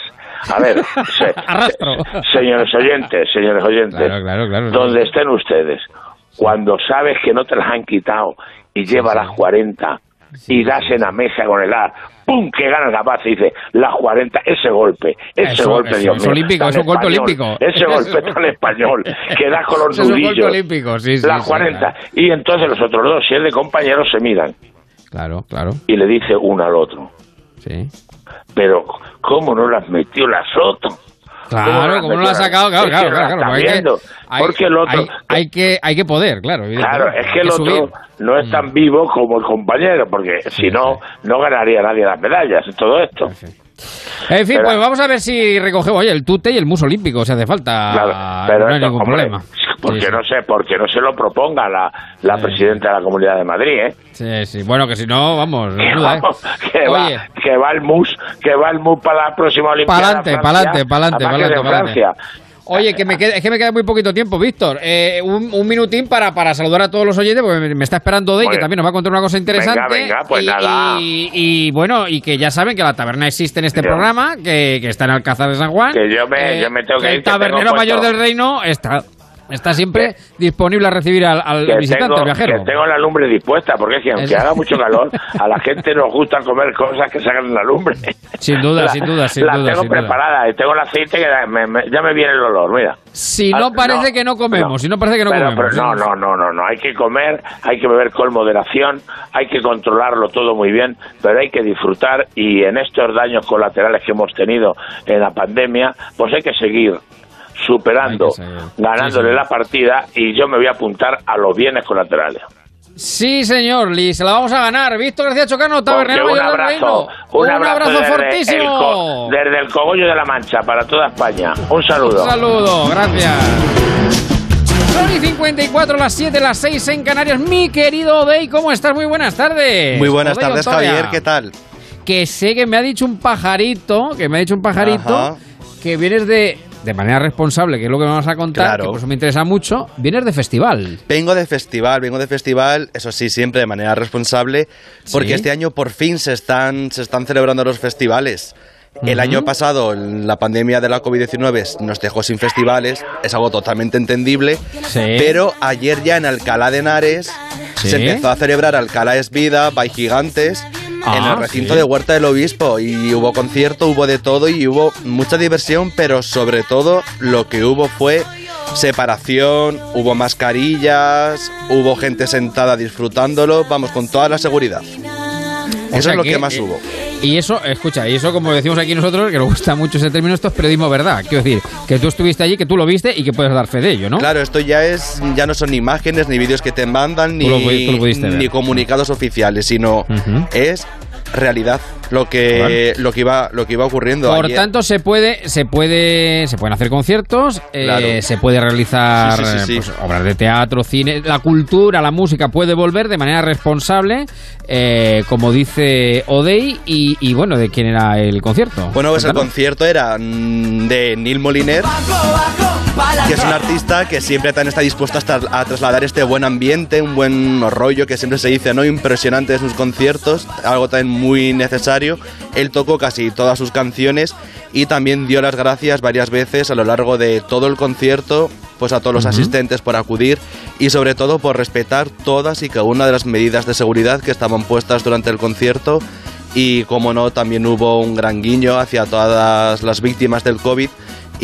A ver, se- Arrastro. se- señores oyentes, señores oyentes, Claro, claro, claro. donde estén ustedes, cuando sabes que no te las han quitado y lleva las 40 y das en la mesa con el ar, ¡pum! que ganas la base y dice, las 40, ese golpe, ese Eso, golpe, eso, Dios es mío, olímpico, es un golpe español, olímpico. Ese golpe tan español, que das con los Eso es un golpe nudillos. olímpico, sí, sí, Las sí, 40. claro. Y entonces los otros dos, si es de compañeros, se miran Claro, claro. y le dice uno al otro. Sí. Pero, ¿cómo no las metió la Soto? Claro, como no lo ha sacado, claro, claro, claro. la claro, hay que- hay- porque el otro- Hay, hay que, hay que poder, claro. Claro, es que el otro subir. Mm. no es tan vivo como el compañero, porque si no, no ganaría nadie las medallas en todo esto. En fin, Pero- pues vamos a ver si recogemos oye, el tute y el mus olímpico, si hace falta. Claro, pero no hay esto, ningún hombre, problema. Porque Sí, sí. no sé, porque no se lo proponga la, la presidenta de la Comunidad de Madrid, ¿eh? Sí, sí. Bueno, que si no, vamos, no Que, duda, ¿eh? que, Oye. va, que va el MUS, que va el MUS para la próxima Olimpiada. Pa'lante, pa'lante, pa'lante, pa'lante. Oye, que me queda, es que me queda muy poquito tiempo, Víctor. Eh, un, un minutín para, para saludar a todos los oyentes, porque me, me está esperando Dey, que Bueno. también nos va a contar una cosa interesante. Venga, venga, pues y, nada. Y, y, bueno, y que ya saben que la taberna existe en este Yo- programa, que, que está en Alcázar de San Juan. Que yo me- Eh, yo me tengo que ir, El que tabernero mayor del reino está. Está siempre disponible a recibir al, al visitante, tengo, al viajero. que tengo la lumbre dispuesta, porque que aunque Es- haga mucho calor, a la gente nos gusta comer cosas que sacan la lumbre. Sin duda, La- sin duda, sin la duda. tengo sin duda. preparada y tengo el aceite que ya me, me- ya me viene el olor, mira. Si no Ah, parece que no comemos, si no parece que no Pero- comemos. pero no, no, no, no, no, hay que comer, hay que beber con moderación, hay que controlarlo todo muy bien, pero hay que disfrutar y en estos daños colaterales que hemos tenido en la pandemia, pues hay que seguir superando, ganándole la partida y yo me voy a apuntar a los bienes colaterales. Sí, señor, Lee, se la vamos a ganar. Víctor García Chocano, tabernero un abrazo, un abrazo, desde, fortísimo. el desde el cogollo de la Mancha para toda España. Un saludo. Un saludo, gracias. Son y 54, las 7, las 6 en Canarias. Mi querido Odey, ¿cómo estás? Muy buenas tardes. Muy buenas Odey tardes. Javier, ¿qué tal? Que sé que me ha dicho un pajarito, que me ha dicho un pajarito, Ajá. que vienes de, de manera responsable, que es lo que vas a contar, Claro. que por eso me interesa mucho, vienes de festival. Vengo de festival, vengo de festival, eso sí, siempre de manera responsable, porque Sí. este año por fin se están, se están celebrando los festivales. El año pasado, la pandemia de la COVID-19 nos dejó sin festivales, es algo totalmente entendible, pero ayer ya en Alcalá de Henares Sí. se empezó a celebrar Alcalá es Vida, by Gigantes, en Ah, el recinto sí. de Huerta del Obispo, y hubo concierto, hubo de todo, y hubo mucha diversión, pero sobre todo lo que hubo fue separación, hubo mascarillas, hubo gente sentada disfrutándolo, vamos, con toda la seguridad. O Eso sea es lo que, que, más eh, hubo. Y eso, escucha, y eso como decimos aquí nosotros, que nos gusta mucho ese término, esto es periodismo verdad. Quiero decir, que tú estuviste allí, que tú lo viste y que puedes dar fe de ello, ¿no? Claro, esto ya es ya no son ni imágenes ni vídeos que te mandan ni, lo ni comunicados oficiales, sino es realidad lo que lo que iba lo que iba ocurriendo Por ayer. tanto, se puede, se puede, se pueden hacer conciertos, eh, se puede realizar Sí, sí, sí, sí. pues, obras de teatro, cine, la cultura, la música puede volver de manera responsable, eh, como dice Odey, y, y bueno, ¿de quién era el concierto? Bueno, pues el concierto era mm, de Neil Moliner, que es un artista que siempre también está dispuesto a, trasladar este buen ambiente, un buen rollo que siempre se dice, ¿no? Impresionante de sus conciertos, algo también muy necesario. Él tocó casi todas sus canciones y también dio las gracias varias veces a lo largo de todo el concierto, pues a todos los asistentes por acudir y sobre todo por respetar todas y cada una de las medidas de seguridad que estaban puestas durante el concierto y como no también hubo un gran guiño hacia todas las víctimas del COVID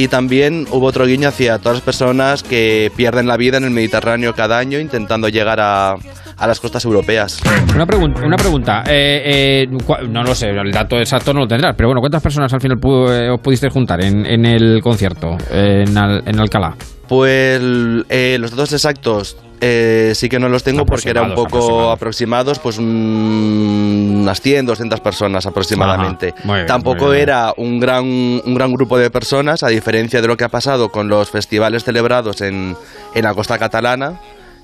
y también hubo otro guiño hacia todas las personas que pierden la vida en el Mediterráneo cada año intentando llegar a, a las costas europeas. Una, pregun- una pregunta, eh, eh, no lo sé, el dato exacto no lo tendrás, pero bueno, ¿cuántas personas al final eh, os pudisteis juntar en, en el concierto en, Al- en Alcalá? Pues eh, los datos exactos eh, sí que no los tengo porque eran un poco aproximados, pues un- unas 100, 200 personas aproximadamente. Bien, Tampoco era un gran, un gran grupo de personas, a diferencia de lo que ha pasado con los festivales celebrados en, en la costa catalana.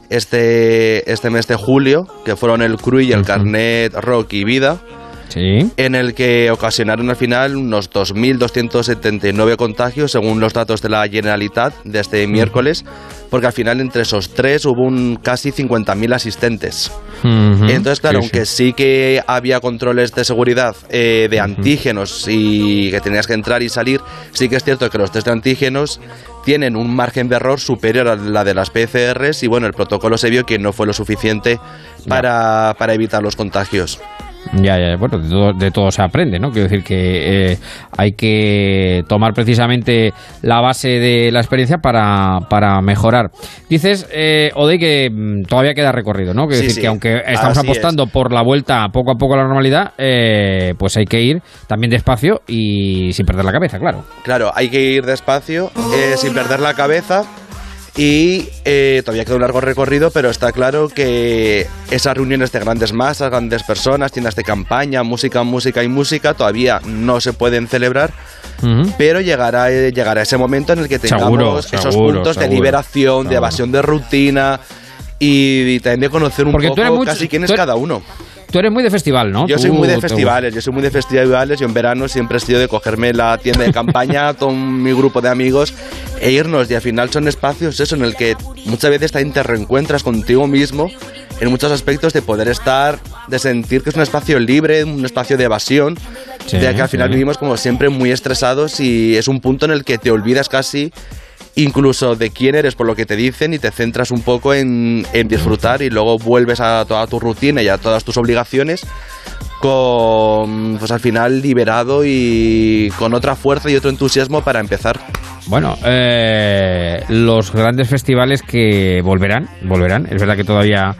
Este, este mes de julio, que fueron el Cru y el Carnet Rock y Vida, en el que ocasionaron al final unos 2.279 contagios según los datos de la Generalitat de este miércoles, porque al final entre esos tres hubo un casi 50.000 asistentes. Entonces, claro, Sí, sí. aunque sí que había controles de seguridad eh, de antígenos y que tenías que entrar y salir, sí que es cierto que los test de antígenos tienen un margen de error superior a la de las PCRs y bueno, el protocolo se vio que no fue lo suficiente para, para evitar los contagios. Ya, ya, bueno, de todo, de todo se aprende, ¿no? Quiero decir que eh, hay que tomar precisamente la base de la experiencia para, para mejorar. Dices, eh, Ode, que mm, todavía queda recorrido, ¿no? Quiero Sí, decir sí. que aunque estamos Así apostando por la vuelta poco a poco a la normalidad, eh, pues hay que ir también despacio y sin perder la cabeza, claro. Claro, hay que ir despacio, eh, sin perder la cabeza. Y eh, todavía queda un largo recorrido, pero está claro que esas reuniones de grandes masas, grandes personas, tiendas de campaña, música, música y música, todavía no se pueden celebrar. Pero llegará, eh, llegará ese momento en el que tengamos Seguro, esos seguro, puntos de liberación, de evasión de rutina y, y también de conocer un Porque tú eres poco casi quién es tú eres- cada uno. Tú eres muy de festival, ¿no? Yo soy muy de festivales, yo soy muy de festivales. Yo en verano siempre he sido de cogerme la tienda de campaña con mi grupo de amigos e irnos. Y al final son espacios eso en el que muchas veces te reencuentras contigo mismo en muchos aspectos de poder estar, de sentir que es un espacio libre, un espacio de evasión, Sí, de que al final sí. vivimos como siempre muy estresados y es un punto en el que te olvidas casi incluso de quién eres por lo que te dicen y te centras un poco en, disfrutar y luego vuelves a toda tu rutina y a todas tus obligaciones con, pues al final liberado y con otra fuerza y otro entusiasmo para empezar. Bueno, eh, los grandes festivales que volverán, volverán. Es verdad que todavía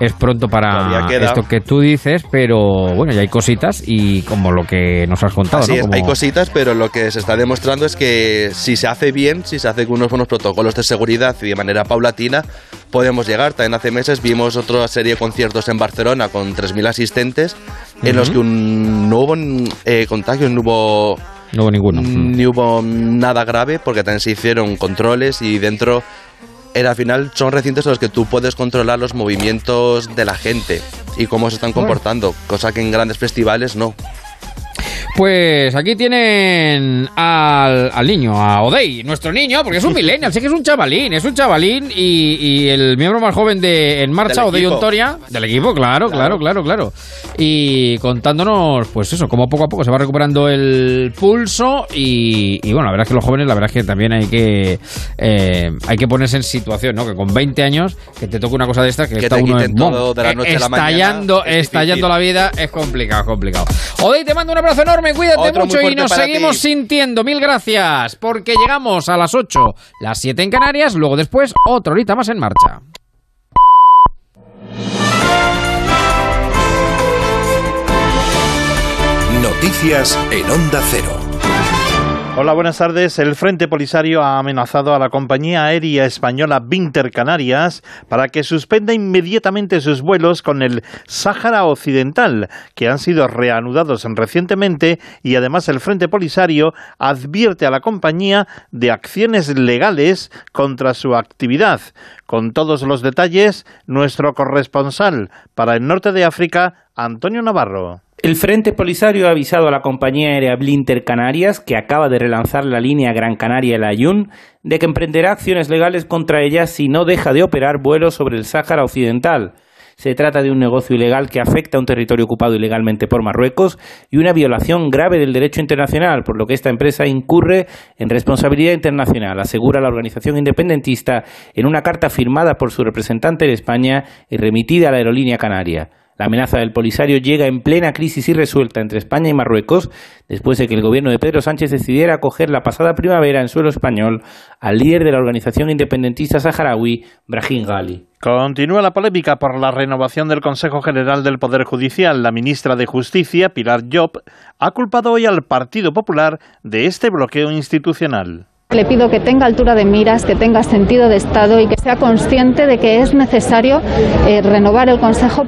es pronto para esto que tú dices, pero bueno, ya hay cositas y como lo que nos has contado. Así ¿no? es, Como- hay cositas, pero lo que se está demostrando es que si se hace bien, si se hace con unos buenos protocolos de seguridad y de manera paulatina, podemos llegar. También hace meses vimos otra serie de conciertos en Barcelona con 3.000 asistentes, en los que un- no hubo eh, contagios, no hubo No hubo ninguno. ni hubo nada grave porque también se hicieron controles y dentro era al final son recintos en los que tú puedes controlar los movimientos de la gente y cómo se están comportando, cosa que en grandes festivales no. Pues aquí tienen al, al niño, a Odey, nuestro niño, porque es un millennial, sí que es un chavalín, es un chavalín y, y el miembro más joven de En Marcha, Odey. Ontoria, del equipo, claro, claro, claro, claro. Y contándonos, pues eso, cómo poco a poco se va recuperando el pulso y, y bueno, la verdad es que los jóvenes, la verdad es que también hay que eh, hay que ponerse en situación, ¿no? Que con 20 años, que te toque una cosa de estas, que, Que está uno en todo de la eh, noche a la mañana, estallando, es estallando la vida, es complicado, complicado. Odey, te mando un abrazo enorme, cuídate Otro muy mucho y nos seguimos ti. sintiendo. Mil gracias, porque llegamos a las 8, las 7 en Canarias, luego después otra horita más en marcha. Noticias en Onda Cero. Hola, buenas tardes. El Frente Polisario ha amenazado a la compañía aérea española Vinter Canarias para que suspenda inmediatamente sus vuelos con el Sáhara Occidental, que han sido reanudados recientemente y además el Frente Polisario advierte a la compañía de acciones legales contra su actividad. Con todos los detalles, nuestro corresponsal para el norte de África, Antonio Navarro. El Frente Polisario ha avisado a la compañía aérea Blinter Canarias, que acaba de relanzar la línea Gran Canaria El Ayun, de que emprenderá acciones legales contra ella si no deja de operar vuelos sobre el Sáhara Occidental. Se trata de un negocio ilegal que afecta a un territorio ocupado ilegalmente por Marruecos y una violación grave del derecho internacional, por lo que esta empresa incurre en responsabilidad internacional, asegura la organización independentista en una carta firmada por su representante en España y remitida a la aerolínea canaria. La amenaza del Polisario llega en plena crisis irresuelta entre España y Marruecos, después de que el gobierno de Pedro Sánchez decidiera acoger la pasada primavera en suelo español al líder de la organización independentista saharaui, Brahim Ghali. Continúa la polémica por la renovación del Consejo General del Poder Judicial. La ministra de Justicia, Pilar Job, ha culpado hoy al Partido Popular de este bloqueo institucional. Le pido que tenga altura de miras, que tenga sentido de Estado y que sea consciente de que es necesario eh, renovar el Consejo.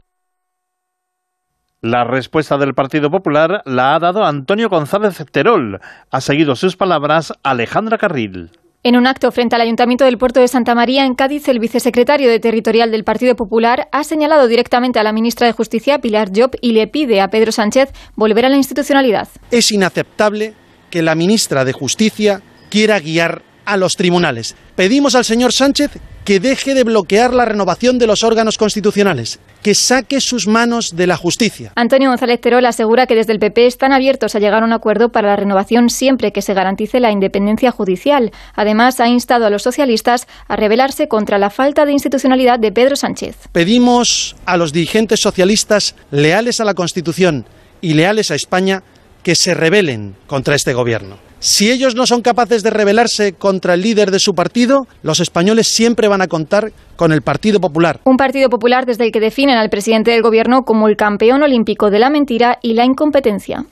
La respuesta del Partido Popular la ha dado Antonio González Terol. Ha seguido sus palabras Alejandra Carril. En un acto frente al Ayuntamiento del Puerto de Santa María, en Cádiz, el vicesecretario de Territorial del Partido Popular ha señalado directamente a la ministra de Justicia, Pilar Job, y le pide a Pedro Sánchez volver a la institucionalidad. Es inaceptable que la ministra de Justicia quiera guiar a los tribunales. Pedimos al señor Sánchez que deje de bloquear la renovación de los órganos constitucionales, que saque sus manos de la justicia. Antonio González Terol asegura que desde el PP están abiertos a llegar a un acuerdo para la renovación siempre que se garantice la independencia judicial. Además, ha instado a los socialistas a rebelarse contra la falta de institucionalidad de Pedro Sánchez. Pedimos a los dirigentes socialistas leales a la Constitución y leales a España que se rebelen contra este gobierno. Si ellos no son capaces de rebelarse contra el líder de su partido, los españoles siempre van a contar con el Partido Popular. Un Partido Popular desde el que definen al presidente del Gobierno como el campeón olímpico de la mentira y la incompetencia.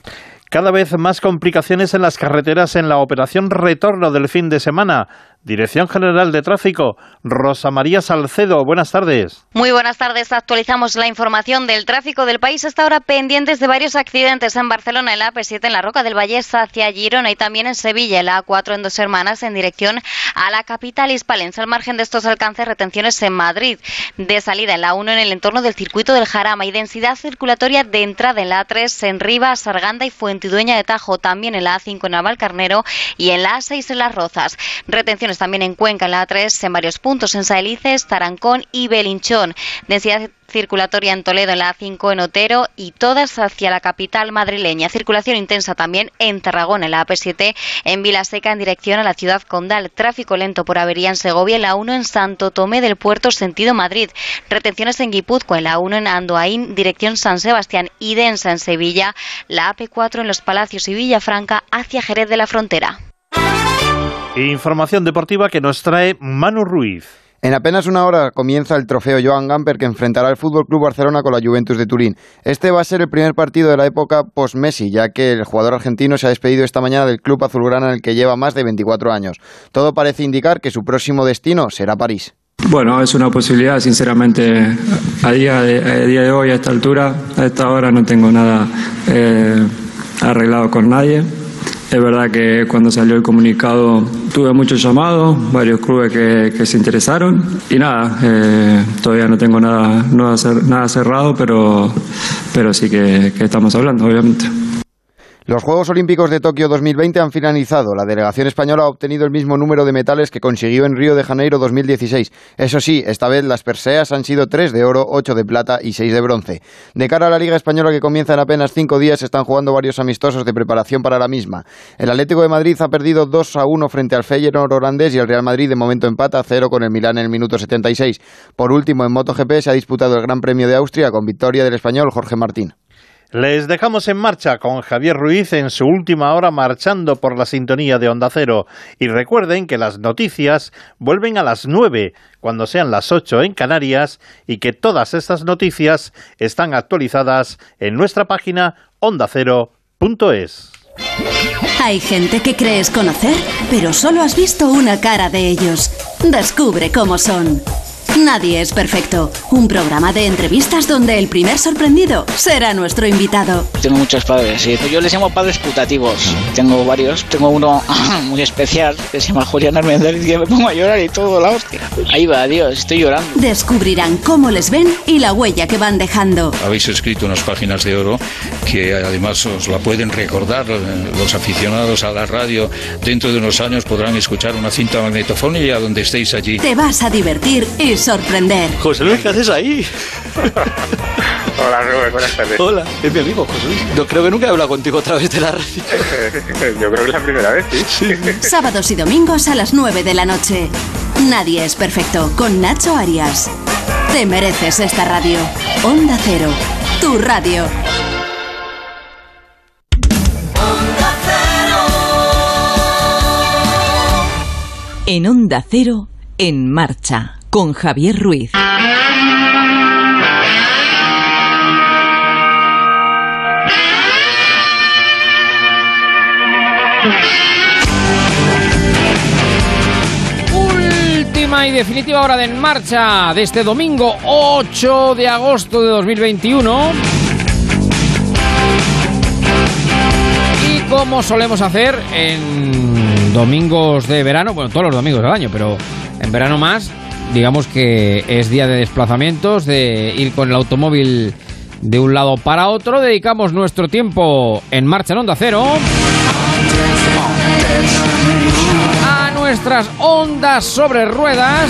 Cada vez más complicaciones en las carreteras en la operación retorno del fin de semana. Dirección General de Tráfico, Rosa María Salcedo, buenas tardes. Muy buenas tardes. Actualizamos la información del tráfico del país. Hasta ahora pendientes de varios accidentes en Barcelona, en la AP7, en la Roca del Valle hacia Girona y también en Sevilla, en la A4 en Dos Hermanas, en dirección a la capital hispalense. Al margen de estos alcances, retenciones en Madrid. De salida en la 1 en el entorno del circuito del Jarama y densidad circulatoria de entrada en la A3 en Rivas, Sarganda y Fuentidueña de Tajo. También en la A5 en Navalcarnero y en la A6 en Las Rozas. Retenciones también en Cuenca, en la A3, en varios puntos, en Saelices, Tarancón y Belinchón. Densidad circulatoria en Toledo, en la A5 en Otero y todas hacia la capital madrileña. Circulación intensa también en Tarragona, en la AP7, en Vilaseca en dirección a la ciudad condal. Tráfico lento por avería en Segovia, en la 1 en Santo Tomé del Puerto, sentido Madrid. Retenciones en Guipúzcoa, en la 1 en Andoaín, dirección San Sebastián y densa en Sevilla. La AP4 en Los Palacios y Villafranca hacia Jerez de la Frontera. Información deportiva que nos trae Manu Ruiz. En apenas una hora comienza el trofeo Joan Gamper que enfrentará al Fútbol Club Barcelona con la Juventus de Turín. Este va a ser el primer partido de la época post-Messi, ya que el jugador argentino se ha despedido esta mañana del club azulgrana en el que lleva más de 24 años. Todo parece indicar que su próximo destino será París. Bueno, es una posibilidad, sinceramente, a día de, día de hoy, a esta altura, a esta hora, no tengo nada eh, arreglado con nadie es verdad que cuando salió el comunicado tuve muchos llamados, varios clubes que, se interesaron y nada, eh, todavía no tengo nada, nada cerrado, pero, pero sí que estamos hablando, obviamente. Los Juegos Olímpicos de Tokio 2020 han finalizado. La delegación española ha obtenido el mismo número de metales que consiguió en Río de Janeiro 2016. Eso sí, esta vez las perseas han sido tres de oro, ocho de plata y seis de bronce. De cara a la Liga Española que comienza en apenas cinco días, están jugando varios amistosos de preparación para la misma. El Atlético de Madrid ha perdido 2 a 1 frente al Feyenoord holandés y el Real Madrid de momento empata a cero con el Milán en el minuto 76. Por último, en MotoGP se ha disputado el Gran Premio de Austria con victoria del español Jorge Martín. Les dejamos en marcha con Javier Ruiz en su última hora marchando por la sintonía de Onda Cero. Y recuerden que las noticias vuelven a las nueve, cuando sean las ocho en Canarias, y que todas estas noticias están actualizadas en nuestra página ondacero.es. Hay gente que crees conocer, pero solo has visto una cara de ellos. Descubre cómo son. Nadie es perfecto. Un programa de entrevistas donde el primer sorprendido será nuestro invitado. Tengo muchos padres, sí. Yo les llamo padres putativos. Tengo varios. Tengo uno muy especial que se llama Julián Armendariz que me pongo a llorar y todo, la hostia. Ahí va, Dios, estoy llorando. Descubrirán cómo les ven y la huella que van dejando. Habéis escrito unas páginas de oro que además os la pueden recordar eh, los aficionados a la radio. Dentro de unos años podrán escuchar una cinta magnetofónica donde estéis allí. Te vas a divertir y sorprender. José Luis, ¿qué haces ahí? Hola, Rubén, buenas tardes. Hola, es mi amigo José Luis. No creo que nunca he hablado contigo a través de la radio. Yo creo que es la primera vez, sí. Sábados y domingos a las 9 de la noche. Nadie es perfecto con Nacho Arias. Te mereces esta radio. Onda Cero, tu radio. En Onda Cero, en marcha, con Javier Ruiz. Última y definitiva hora de En Marcha de este domingo 8 de agosto de 2021. Y como solemos hacer en domingos de verano, bueno, todos los domingos del año, pero en verano más, digamos que es día de desplazamientos, de ir con el automóvil de un lado para otro, dedicamos nuestro tiempo en marcha en Onda Cero. A nuestras ondas sobre ruedas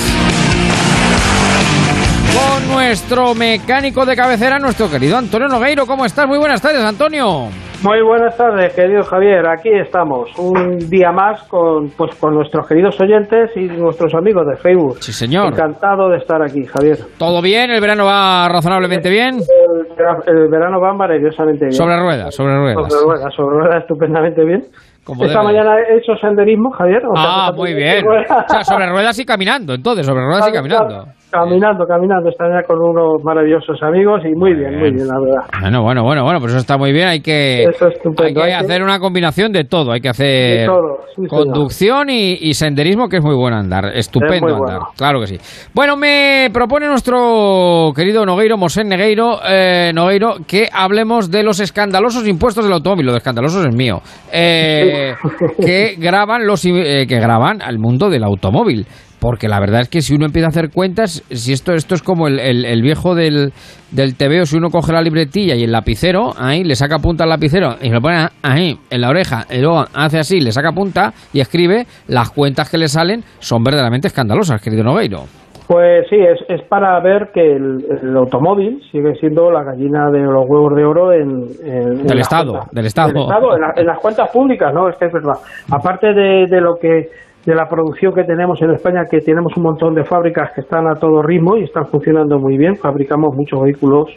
con nuestro mecánico de cabecera, nuestro querido Antonio Nogueiro. ¿Cómo estás? Muy buenas tardes, Antonio. Muy buenas tardes, querido Javier. Aquí estamos, un día más con, pues, con nuestros queridos oyentes y nuestros amigos de Facebook. Sí, señor. Encantado de estar aquí, Javier. ¿Todo bien? ¿El verano va razonablemente bien? El, el verano va maravillosamente bien. Sobre ruedas, sobre ruedas. Sobre ruedas, sobre ruedas estupendamente bien. Como Esta debe. mañana he hecho senderismo, Javier. o sea, Ah, muy bien. O sea, sobre ruedas y caminando, entonces, sobre ruedas y caminando. Caminando, caminando, esta mañana con unos maravillosos amigos y muy bien, muy bien, la verdad. Bueno, bueno, bueno, bueno, pues eso está muy bien. Hay que, Eso es estupendo, hay que hay que- hacer una combinación de todo. Hay que hacer sí, conducción y, y senderismo, que es muy bueno andar. Estupendo andar. Claro que sí. Bueno, me propone nuestro querido Nogueiro, Mosén Negueiro, eh, Nogueiro, que hablemos de los escandalosos impuestos del automóvil. Lo de escandalosos es mío. Eh, que graban los eh, que graban al mundo del automóvil. Porque la verdad es que si uno empieza a hacer cuentas, si esto, esto es como el, el, el viejo del, del TVO, si uno coge la libretilla y el lapicero, ahí le saca punta al lapicero y lo pone ahí, en la oreja, y luego hace así, le saca punta y escribe, las cuentas que le salen son verdaderamente escandalosas, querido Nogueiro. Pues sí, es, es para ver que el, el automóvil sigue siendo la gallina de los huevos de oro en, en- en Del Estado, cuentas. del Estado. en, la- en las cuentas públicas, ¿no? Es que es verdad. Aparte de, de lo que de la producción que tenemos en España, que tenemos un montón de fábricas que están a todo ritmo y están funcionando muy bien, fabricamos muchos vehículos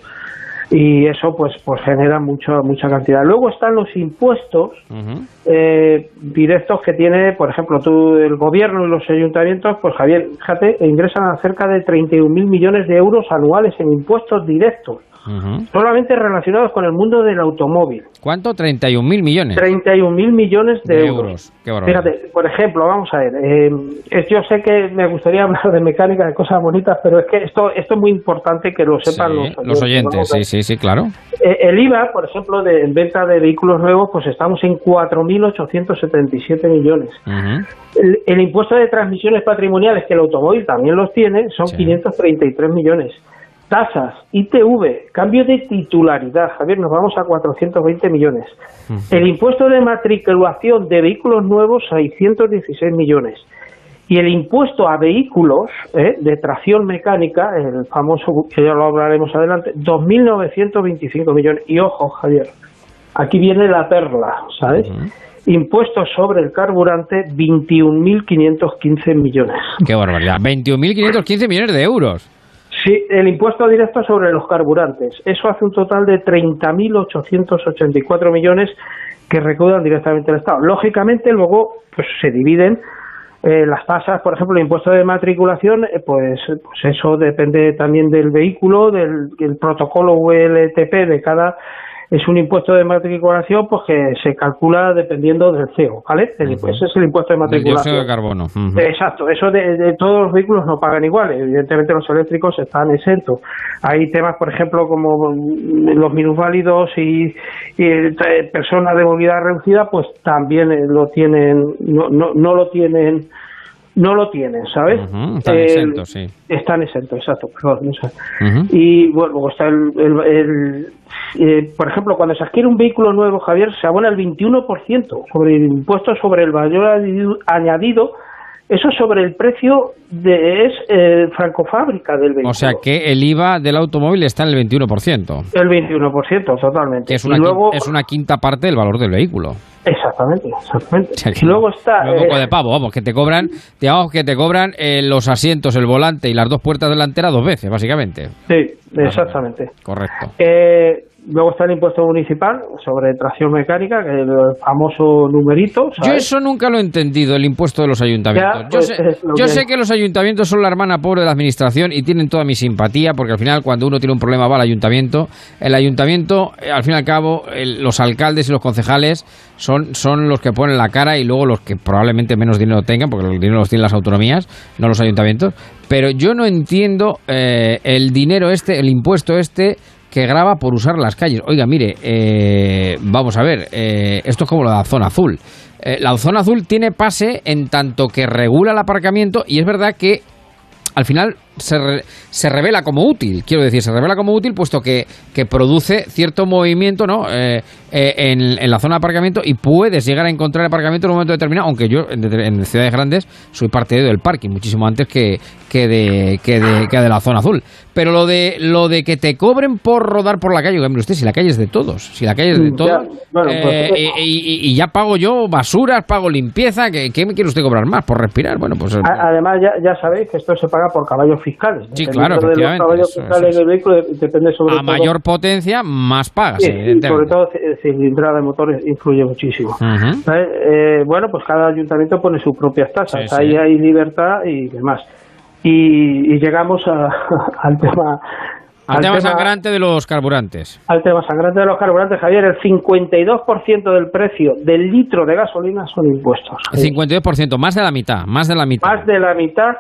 y eso pues pues genera mucha mucha cantidad. Luego están los impuestos eh, directos que tiene, por ejemplo, tú, el gobierno y los ayuntamientos, pues Javier, fíjate, ingresan a cerca de 31.000 millones de euros anuales en impuestos directos, solamente relacionados con el mundo del automóvil. ¿Cuánto? 31.000 millones 31.000 millones de, de euros. euros. Fíjate, por ejemplo, vamos a ver, eh, es- yo sé que me gustaría hablar de mecánica, de cosas bonitas, pero es que esto, esto es muy importante que lo sepan Sí, los oyentes. los sí, sí, sí, claro. Eh, el IVA, por ejemplo, de en venta de vehículos nuevos, pues estamos en 4.877 millones. El, el impuesto de transmisiones patrimoniales, que el automóvil también los tiene, son 533 millones. Tasas, ITV, cambio de titularidad, Javier, nos vamos a 420 millones. El impuesto de matriculación de vehículos nuevos, 616 millones. Y el impuesto a vehículos eh, de tracción mecánica, el famoso, que ya lo hablaremos adelante, 2.925 millones. Y ojo, Javier, aquí viene la perla, ¿sabes? Impuestos sobre el carburante, 21.515 millones. Qué barbaridad. 21.515 millones de euros. Sí, el impuesto directo sobre los carburantes. Eso hace un total de 30.884 millones que recaudan directamente el Estado. Lógicamente, luego pues se dividen eh, las tasas, por ejemplo, el impuesto de matriculación, eh, pues, pues eso depende también del vehículo, del, del protocolo ULTP de cada es un impuesto de matriculación pues que se calcula dependiendo del CO, ¿vale? El- Ese es el impuesto de Del matriculación. dióxido de carbono. Exacto, eso de, de todos los vehículos no pagan igual, evidentemente los eléctricos están exentos. Hay temas, por ejemplo, como mm, los minusválidos y, y eh, personas de movilidad reducida, pues también eh, lo tienen, no, no, no lo tienen, no lo tienen, ¿sabes? Ujú, Están Eh, exentos, sí. Están exentos, exacto. Y bueno, luego está el, el- el- eh, por ejemplo, cuando se adquiere un vehículo nuevo, Javier, se abona el 21% sobre el impuesto sobre el valor añadido- eso sobre el precio de es eh, francofábrica del vehículo. O sea que el IVA del automóvil está en el 21%. el 21%, totalmente. Y luego, es una quinta parte del valor del vehículo. Exactamente, exactamente. O sea luego está es moco eh, de pavo, vamos, que te cobran, digamos que te cobran eh, los asientos, el volante y las dos puertas delanteras dos veces, básicamente. sí, exactamente. Correcto. Eh, luego está el impuesto municipal sobre tracción mecánica, que es el famoso numerito. Yo eso nunca lo he entendido, el impuesto de los ayuntamientos. Ya, yo pues, sé, es lo yo que- sé que los ayuntamientos son la hermana pobre de la administración y tienen toda mi simpatía, porque al final cuando uno tiene un problema va al ayuntamiento. El ayuntamiento, eh, al fin y al cabo, el- los alcaldes y los concejales son, son los que ponen la cara y luego los que probablemente menos dinero tengan, porque el dinero los tienen las autonomías, no los ayuntamientos. Pero yo no entiendo eh, el dinero este, el impuesto este que graba por usar las calles. Oiga, mire, eh, vamos a ver, eh, esto es como la zona azul. Eh, la zona azul tiene pase en tanto que regula el aparcamiento y es verdad que al final se, re- se revela como útil, quiero decir, se revela como útil puesto que, que produce cierto movimiento ¿no? Eh, eh, en, en la zona de aparcamiento y puedes llegar a encontrar aparcamiento en un momento determinado, aunque yo en, de- en ciudades grandes soy partidario del parking muchísimo antes que, que, de, que, de, que de la zona azul. Pero lo de lo de que te cobren por rodar por la calle, mire usted, si la calle es de todos, si la calle es de Ya, todos, bueno, pues, eh, y, y- y ya pago yo basuras, pago limpieza, ¿qué, qué me quiere usted cobrar más por respirar? Bueno, pues... Además, ya, ya sabéis que esto se paga por caballos fiscales. Sí, claro, de los caballos fiscales del vehículo depende sobre a todo. mayor potencia, más pagas, Sí, y sobre todo ci- cilindrada de motores influye muchísimo. Eh, bueno, pues cada ayuntamiento pone sus propias tasas. Sí, Ahí sí. hay libertad y demás. Y, y llegamos a- al tema. Al tema sangrante de los carburantes. al tema sangrante de los carburantes, Javier, el 52% del precio del litro de gasolina son impuestos. El 52%, más de la mitad, más de la mitad. Más de la mitad,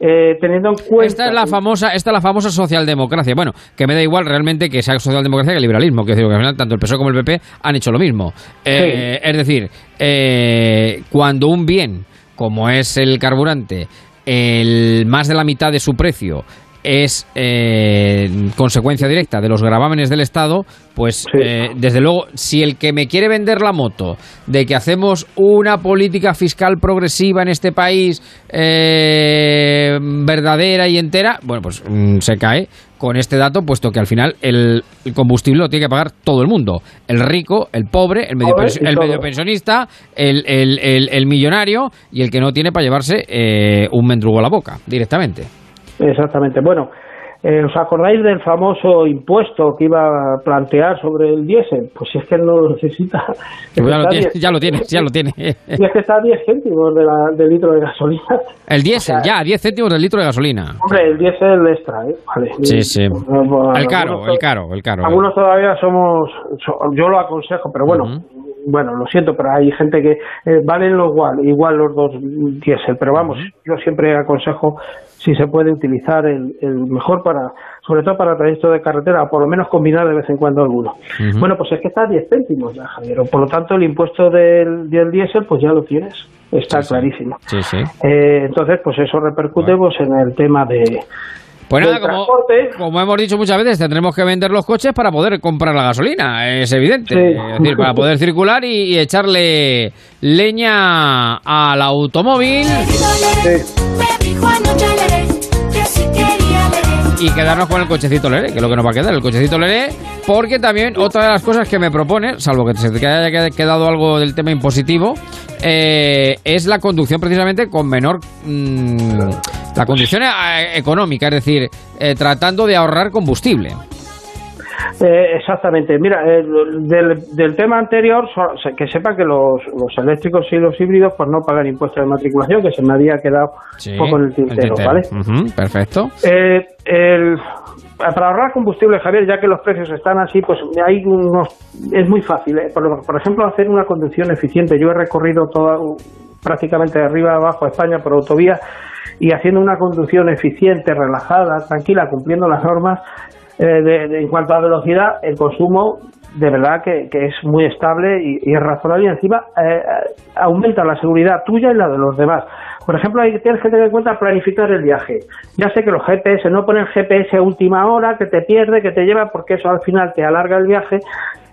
eh, teniendo en cuenta... Esta es la famosa, esta es la famosa socialdemocracia. Bueno, que me da igual realmente que sea socialdemocracia que el liberalismo. Que decir, que al final tanto el PSOE como el PP han hecho lo mismo. Eh, Es decir, eh, cuando un bien como es el carburante el más de la mitad de su precio es eh, consecuencia directa de los gravámenes del Estado, pues eh, desde luego, si el que me quiere vender la moto de que hacemos una política fiscal progresiva en este país eh, verdadera y entera, bueno, pues mm, se cae con este dato, puesto que al final el, el combustible lo tiene que pagar todo el mundo. El rico, el pobre, el medio, el pensionista, el, el- el- el millonario y el que no tiene para llevarse eh, un mendrugo a la boca directamente. Exactamente. Bueno, eh, ¿os acordáis del famoso impuesto que iba a plantear sobre el diésel? Pues si es que no lo necesita. Pues ya, lo tiene, ya lo tiene, ya lo tiene. Y es que está a 10 céntimos de la, del litro de gasolina. El diésel, ya, 10 céntimos del litro de gasolina. Hombre, el diésel extra, ¿eh? Vale. Sí, sí. Bueno, El caro, algunos- el caro, el caro. Algunos todavía somos, so- yo lo aconsejo, pero bueno, bueno, lo siento, pero hay gente que eh, valen lo igual, igual los dos diésel, pero vamos, yo siempre aconsejo si se puede utilizar el, el mejor para, sobre todo para trayecto de carretera, o por lo menos combinar de vez en cuando alguno. Bueno, pues es que está a 10 céntimos ya, Javier, por lo tanto el impuesto del, del diésel pues ya lo tienes, está clarísimo. Sí, sí. Eh, entonces, pues eso repercute pues, en el tema de, Pues nada, como, hemos dicho muchas veces, tendremos que vender los coches para poder comprar la gasolina, es evidente. Sí. Es decir, para poder circular y, y echarle leña al automóvil y quedarnos con el cochecito Lere, que es lo que nos va a quedar, el cochecito Lere, porque también otra de las cosas que me propone, salvo que se te haya qued- quedado algo del tema impositivo, eh, es la conducción precisamente con menor... mm, la conducción eh, económica, es decir, eh, tratando de ahorrar combustible. Eh, exactamente. Mira, eh, del, del tema anterior, que sepa que los, los eléctricos y los híbridos pues no pagan impuestos de matriculación, que se me había quedado Sí, un poco en el tintero, tintero. ¿vale? Ujú, perfecto. Eh, el- para ahorrar combustible, Javier, ya que los precios están así, pues hay unos, es muy fácil. ¿eh? Por, por ejemplo, hacer una conducción eficiente. Yo he recorrido toda, prácticamente de arriba abajo a España por autovía y haciendo una conducción eficiente, relajada, tranquila, cumpliendo las normas eh, de- en cuanto a velocidad, el consumo de verdad que, es muy estable y, es razonable y encima eh, aumenta la seguridad tuya y la de los demás. Por ejemplo, hay que tener tener en cuenta planificar el viaje. Ya sé que los GPS, no poner GPS a última hora, que te pierde, que te lleva, porque eso al final te alarga el viaje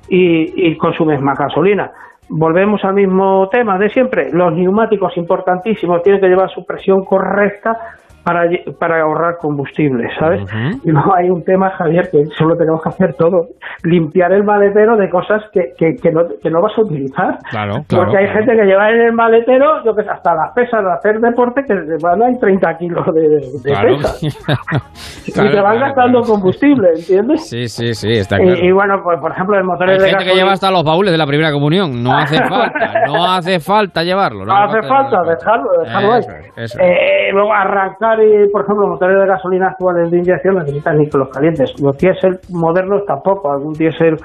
y consumes más gasolina. Volvemos al mismo tema de siempre. Los neumáticos importantísimos tienen que llevar su presión correcta para, para ahorrar combustible, ¿sabes? Y luego hay un tema, Javier, que solo tenemos que hacer todo. Limpiar el maletero de cosas que, que, que no, que no vas a utilizar. Claro, claro. Porque hay claro. gente que lleva en el maletero, yo que sé, hasta las pesas de hacer deporte, que van a 30 kilos de, de Claro. pesas. y te van gastando combustible, ¿entiendes? Sí, sí, sí, está claro. y, bueno, pues por ejemplo, el motor Hay de gente que lleva hasta los baúles de la primera comunión. No hace falta, no hace falta llevarlo. No hace falta dejarlo, dejarlo ahí. Eso es, eso es. Eh, luego arrancar, y, por ejemplo, motores de gasolina actuales de inyección necesitan níquelos calientes. Los diésel modernos tampoco. Algún diésel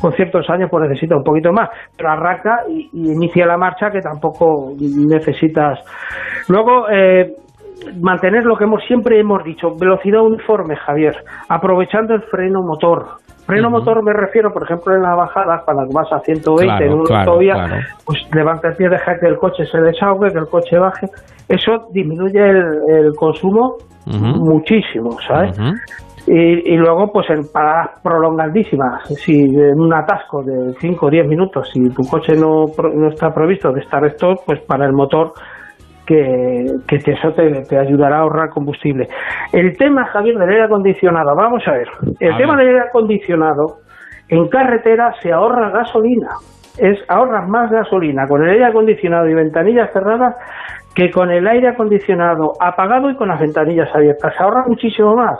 con ciertos años pues necesita un poquito más. Pero arranca y, y inicia la marcha que tampoco necesitas. Luego, eh, mantener lo que hemos siempre hemos dicho, velocidad uniforme, Javier, aprovechando el freno motor. Freno motor me refiero, por ejemplo, en la bajada, cuando vas a 120 Claro, en una claro, autovía, claro. pues levanta el pie, deja que el coche se desahogue, que el coche baje. Eso disminuye el, el consumo muchísimo, ¿sabes? Y, y luego, pues en paradas prolongadísimas, si en un atasco de 5 o 10 minutos, si tu coche no, no está provisto de estar stop, pues para el motor que, que te- eso te, te ayudará a ahorrar combustible. El tema, Javier, del aire acondicionado, vamos a ver. El A tema ver. del aire acondicionado, en carretera se ahorra gasolina. Es ahorras más gasolina con el aire acondicionado y ventanillas cerradas que con el aire acondicionado apagado y con las ventanillas abiertas. Se ahorra muchísimo más.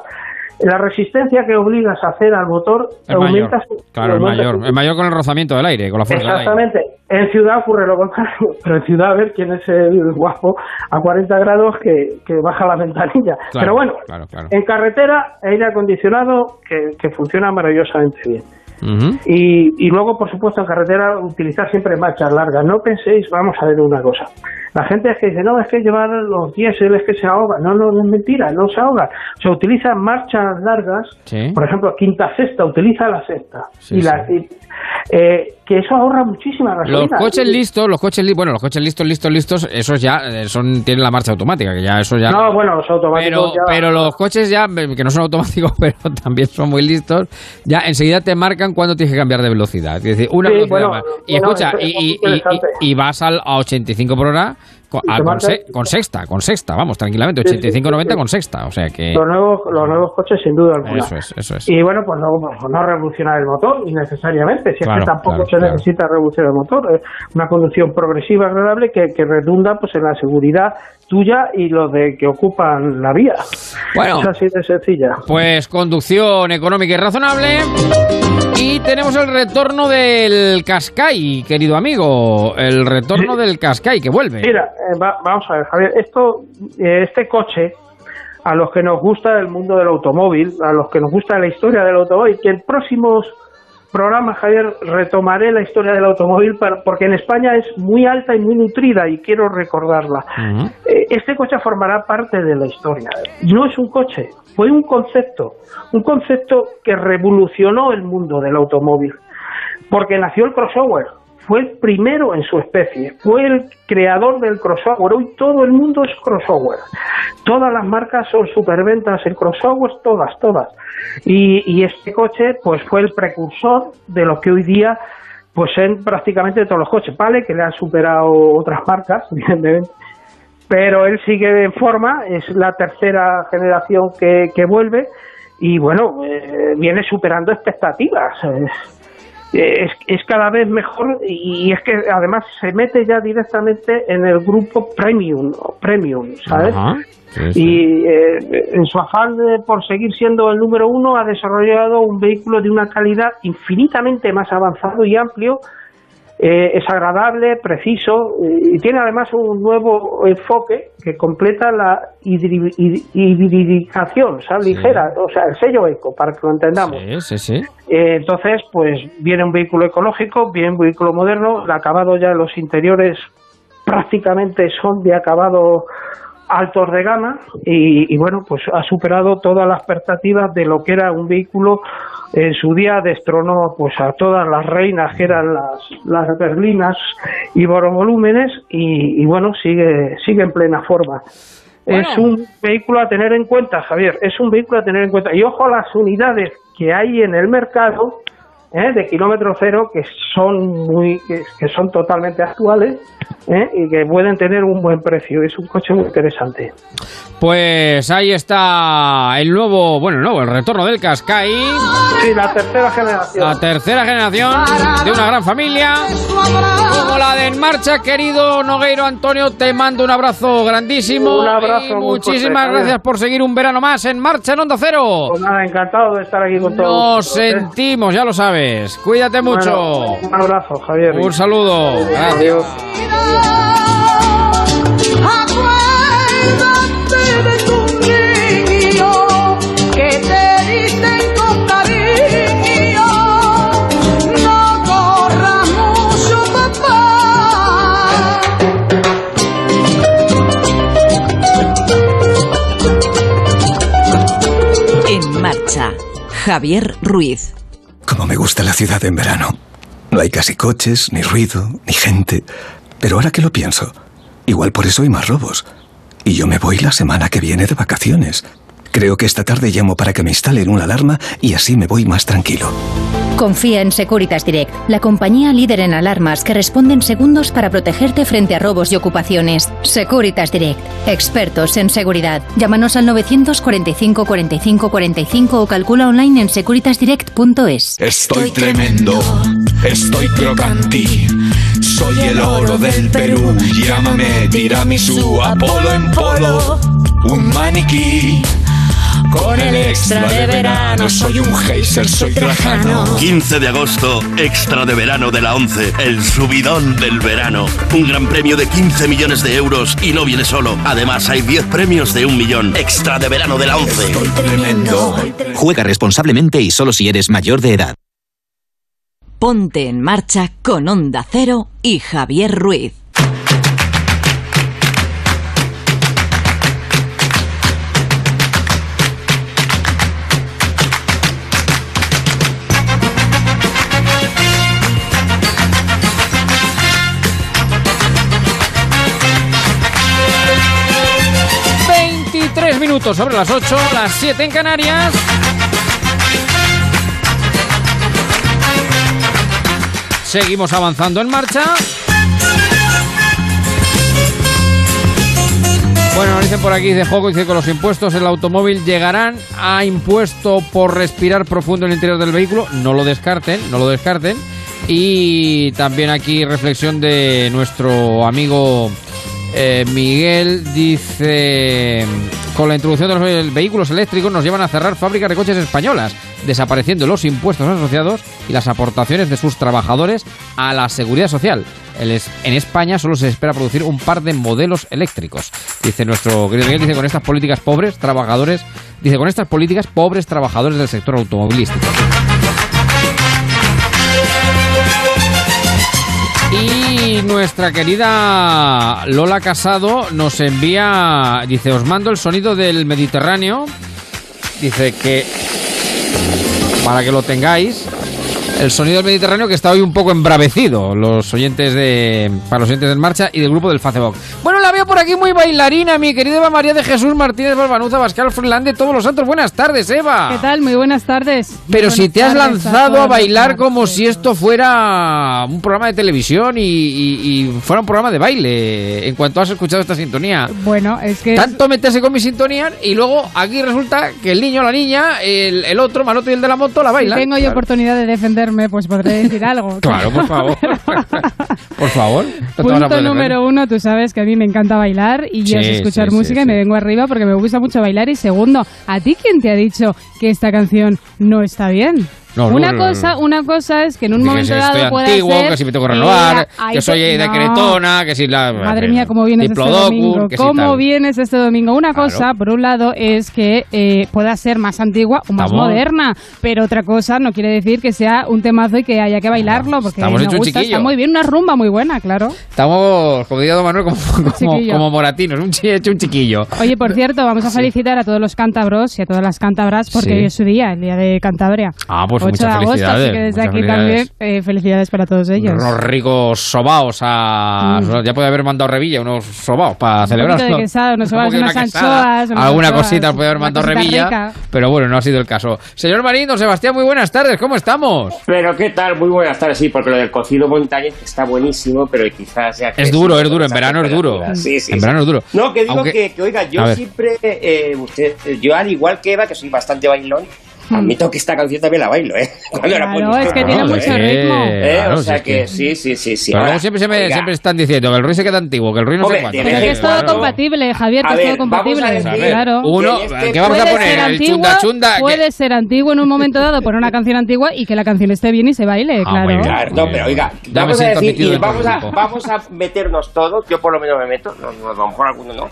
La resistencia que obligas a hacer al motor Es mayor. aumenta su- Claro, es mayor. su- Es mayor con el rozamiento del aire, con la fuerza del aire. Exactamente. En ciudad ocurre lo contrario, pero en ciudad a ver quién es el guapo a 40 grados que, que baja la ventanilla. Claro, pero bueno, claro, claro. en carretera, aire acondicionado que, que funciona maravillosamente bien. Y, y luego, por supuesto, en carretera utilizar siempre marchas largas. No penséis, vamos a ver una cosa. La gente es que dice, no, es que llevar los diésel es que se ahoga. No, no, no es mentira, no se ahoga. Se utilizan marchas largas, Sí. por ejemplo, quinta sexta, utiliza la sexta. Sí, y la, y eh, que eso ahorra muchísima gasolina. Los coches listos, los coches li- bueno, los coches listos, listos, listos, esos ya eh, son tienen la marcha automática, que ya eso ya No, bueno, los automáticos pero, ya... pero los coches ya, eh, que no son automáticos, pero también son muy listos, ya enseguida te marcan cuando tienes que cambiar de velocidad. Es decir, una Sí, velocidad bueno, más. Y bueno, escucha, es y, y- y vas al, a 85 por hora con, Y a- te con marca- se- con sexta, con sexta, vamos, tranquilamente, Sí, sí, 85-90 sí. con sexta. O sea que... Los nuevos, los nuevos coches, sin duda alguna. Eso es, eso es. Y bueno, pues no, pues no revolucionar el motor innecesariamente, si Claro, es que tampoco claro, se claro. necesita revolucionar el motor. Es una conducción progresiva, agradable, que, que redunda pues en la seguridad tuya y los de que ocupan la vía. Bueno. Es así de sencilla. Pues conducción económica y razonable. Y tenemos el retorno del Cascai, querido amigo. El retorno del Cascai que vuelve. Mira, eh, va- vamos a ver, Javier, esto, eh, este coche, a los que nos gusta el mundo del automóvil, a los que nos gusta la historia del automóvil, que en próximos programas, Javier, retomaré la historia del automóvil para- porque en España es muy alta y muy nutrida y quiero recordarla. Eh, Este coche formará parte de la historia. No es un coche, fue un concepto, un concepto que revolucionó el mundo del automóvil, porque nació el crossover, fue el primero en su especie, fue el creador del crossover. Hoy todo el mundo es crossover. Todas las marcas son superventas en crossover, todas, todas. Y, y este coche, pues fue el precursor de lo que hoy día, pues en prácticamente todos los coches, ¿vale? Que le han superado otras marcas, evidentemente. Pero él sigue en forma, es la tercera generación que, que vuelve y bueno, eh, viene superando expectativas. Es, es cada vez mejor y es que además se mete ya directamente en el grupo premium, premium ¿sabes? Ajá, sí, sí. Y eh, en su afán de- por seguir siendo el número uno ha desarrollado un vehículo de una calidad infinitamente más avanzado y amplio. Eh, es agradable, preciso eh, y tiene además un nuevo enfoque que completa la hibridización, ¿sabes? ligera, o sea, el sello eco, para que lo entendamos. Sí, sí, sí. Eh, entonces, pues viene un vehículo ecológico, viene un vehículo moderno, el acabado ya, los interiores prácticamente son de acabado altos de gama y, y, bueno, pues ha superado todas las expectativas de lo que era un vehículo en su día destronó pues a todas las reinas que eran las, las berlinas y volúmenes y, y bueno, sigue, sigue en plena forma. Es un vehículo a tener en cuenta, Javier, es un vehículo a tener en cuenta. Y ojo a las unidades que hay en el mercado ¿eh? de kilómetro cero que son muy que, que son totalmente actuales ¿eh? y que pueden tener un buen precio. Es un coche muy interesante. Pues ahí está el nuevo, bueno, el nuevo, el retorno del Cascai. Sí, la tercera generación. La tercera generación de una gran familia. Como la de En Marcha, querido Nogueiro Antonio, te mando un abrazo grandísimo. Un abrazo y muchísimas fuerte, gracias por seguir un verano más en Marcha en Onda Cero. Pues nada, encantado de estar aquí con todos. Nos vosotros, ¿eh? sentimos, ya lo sabes. Cuídate mucho. Bueno, un abrazo, Javier. Un saludo. Gracias. Acuérdate de tu niño que te dicen con cariño. No corras mucho, papá. En marcha, Javier Ruiz. Como me gusta la ciudad en verano. No hay casi coches, ni ruido, ni gente. Pero ahora que lo pienso, igual por eso hay más robos. Y yo me voy la semana que viene de vacaciones. Creo que esta tarde llamo para que me instalen una alarma y así me voy más tranquilo. Confía en Securitas Direct, la compañía líder en alarmas que responde en segundos para protegerte frente a robos y ocupaciones. Securitas Direct, expertos en seguridad. Llámanos al 945 45 45 o calcula online en securitasdirect.es. Estoy tremendo, estoy crocanti. Soy el oro del Perú. Llámame tiramisú, Apolo en polo. Un maniquí. Con el extra de verano, soy un geyser, soy trajano. 15 de agosto, extra de verano de la 11, el subidón del verano. Un gran premio de 15 millones de euros y no viene solo. Además, hay 10 premios de un millón. Extra de verano de la 11. Tremendo. Juega responsablemente y solo si eres mayor de edad. Ponte en marcha con Onda Cero y Javier Ruiz. Veintitrés minutos sobre las 8, las 7 en Canarias. Seguimos avanzando en marcha. Bueno, nos dicen por aquí, de Joco, dice que los impuestos el automóvil llegarán a impuesto por respirar profundo en el interior del vehículo. No lo descarten, no lo descarten. Y también aquí reflexión de nuestro amigo eh, Miguel dice, con la introducción de los vehículos eléctricos nos llevan a cerrar fábricas de coches españolas, desapareciendo los impuestos asociados y las aportaciones de sus trabajadores a la seguridad social. En España solo se espera producir un par de modelos eléctricos. Dice nuestro querido Miguel, dice con estas políticas pobres, trabajadores, dice con estas políticas pobres trabajadores del sector automovilístico. Y nuestra querida Lola Casado nos envía, dice, os mando el sonido del Mediterráneo. Dice que, para que lo tengáis, el sonido del Mediterráneo que está hoy un poco embravecido, los oyentes de, para los oyentes del Marcha y del grupo del Facebook. Bueno, la veo por aquí muy bailarina, mi querida Eva María de Jesús Martínez Balbanuza, Pascal Freeland de todos los santos. Buenas tardes, Eva. ¿Qué tal? Muy buenas tardes. Pero Muy si buenas te has lanzado a bailar como si esto fuera un programa de televisión y, y- y fuera un programa de baile, en cuanto has escuchado esta sintonía. Bueno, es que... Tanto meterse con mi sintonía y luego aquí resulta que el niño, la niña, el, el otro, Manoto y el de la moto la Si bailan. tengo yo Claro. oportunidad de defenderme, pues podré decir algo. Claro, por favor. por favor. Punto número uno, tú sabes que a mí me encanta bailar y yo Sí, escuchar sí, música sí, y me vengo arriba porque me gusta mucho bailar. Y segundo, ¿a ti quién te ha dicho que esta canción no está bien? No, una no, cosa, una cosa es que en un momento dado estoy pueda antiguo, ser, que si me tengo que renovar, que te- soy de no. Cretona, que si la... Madre mía, cómo vienes este domingo. si ¿Cómo tal. vienes este domingo? Una cosa, por un lado, es que eh, pueda ser más antigua o más Estamos- moderna, pero otra cosa no quiere decir que sea un temazo y que haya que bailarlo, porque Estamos un gusta, está muy bien, una rumba muy buena, claro. Estamos, como diría Don Manuel, como, como, como moratinos, un, hecho un chiquillo. Oye, por cierto, vamos a felicitar a todos los cántabros y a todas las cántabras porque Sí. hoy es su día, el día de Cantabria. Ah, pues 8 muchas de agosto, felicidades, así que desde aquí felicidades. también eh, felicidades para todos ellos. Unos ricos sobaos a... Mm. Ya puede haber mandado Revilla unos sobaos para Un celebrar. poquito de quesado, unos sobaos, unas una anchoas, unas Alguna anchoas, cosita puede haber mandado Revilla, rica. pero bueno, no ha sido el caso. Señor Marín, don Sebastián, muy buenas tardes, ¿cómo estamos? Pero qué tal, muy buenas tardes, sí, porque lo del cocido montañés está buenísimo, pero quizás ya que Es duro, es duro, en verano es duro. Sí, sí, En sí. verano es duro. No, que digo Aunque- que, que, oiga, yo siempre, eh, usted, yo al igual que Eva, que soy bastante bailón, admito que esta canción también la bailo, ¿eh? Cuando era Hmm. Claro, es que tiene mucho ritmo. ¿Eh? claro, o sea que, que- sí, sí, sí, sí. Pero Ahora, luego siempre, se me- siempre están diciendo que el Ruiz se queda antiguo, que el Ruiz no Hombre, cuánto. Pero que es todo compatible, Javier, que A es todo ver, vamos a compatible. decir claro. Uno, que este- ¿qué vamos a Puede poner? ser El antiguo, chunda que- puede ser antiguo en un momento dado, poner una canción antigua y que la canción esté bien y se baile, Ah, claro. bien. Claro, no, pero oiga, vamos a decir, admitido y dentro vamos del a, grupo. vamos a meternos todos, yo por lo menos me meto, no, no, a lo mejor alguno no.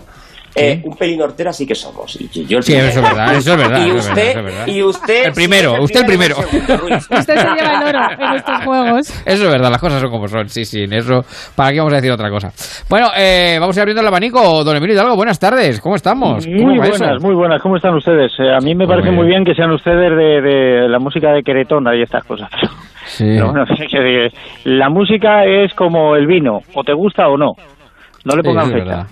Eh, un pelín hortera sí que somos. Y yo- el Sí, primero. eso es verdad, eso es verdad, Y usted, verdad, eso es verdad. y usted. El primero, sí es usted el primero. y segundo, Ruiz. Usted se lleva el oro en estos juegos. Eso es verdad, las cosas son como son. Sí, sí, en eso. ¿Para qué vamos a decir otra cosa? Bueno, eh, vamos a ir abriendo el abanico. Don Emilio Hidalgo, buenas tardes. ¿Cómo estamos? ¿Cómo Muy eso? buenas, muy buenas. ¿Cómo están ustedes? Eh, a mí me Muy parece bien. muy bien que sean ustedes de, de la música de Queretona y estas cosas. Sí. Pero bueno, que- que la música es como el vino, o te gusta o no. No le Sí, pongan es fecha. verdad.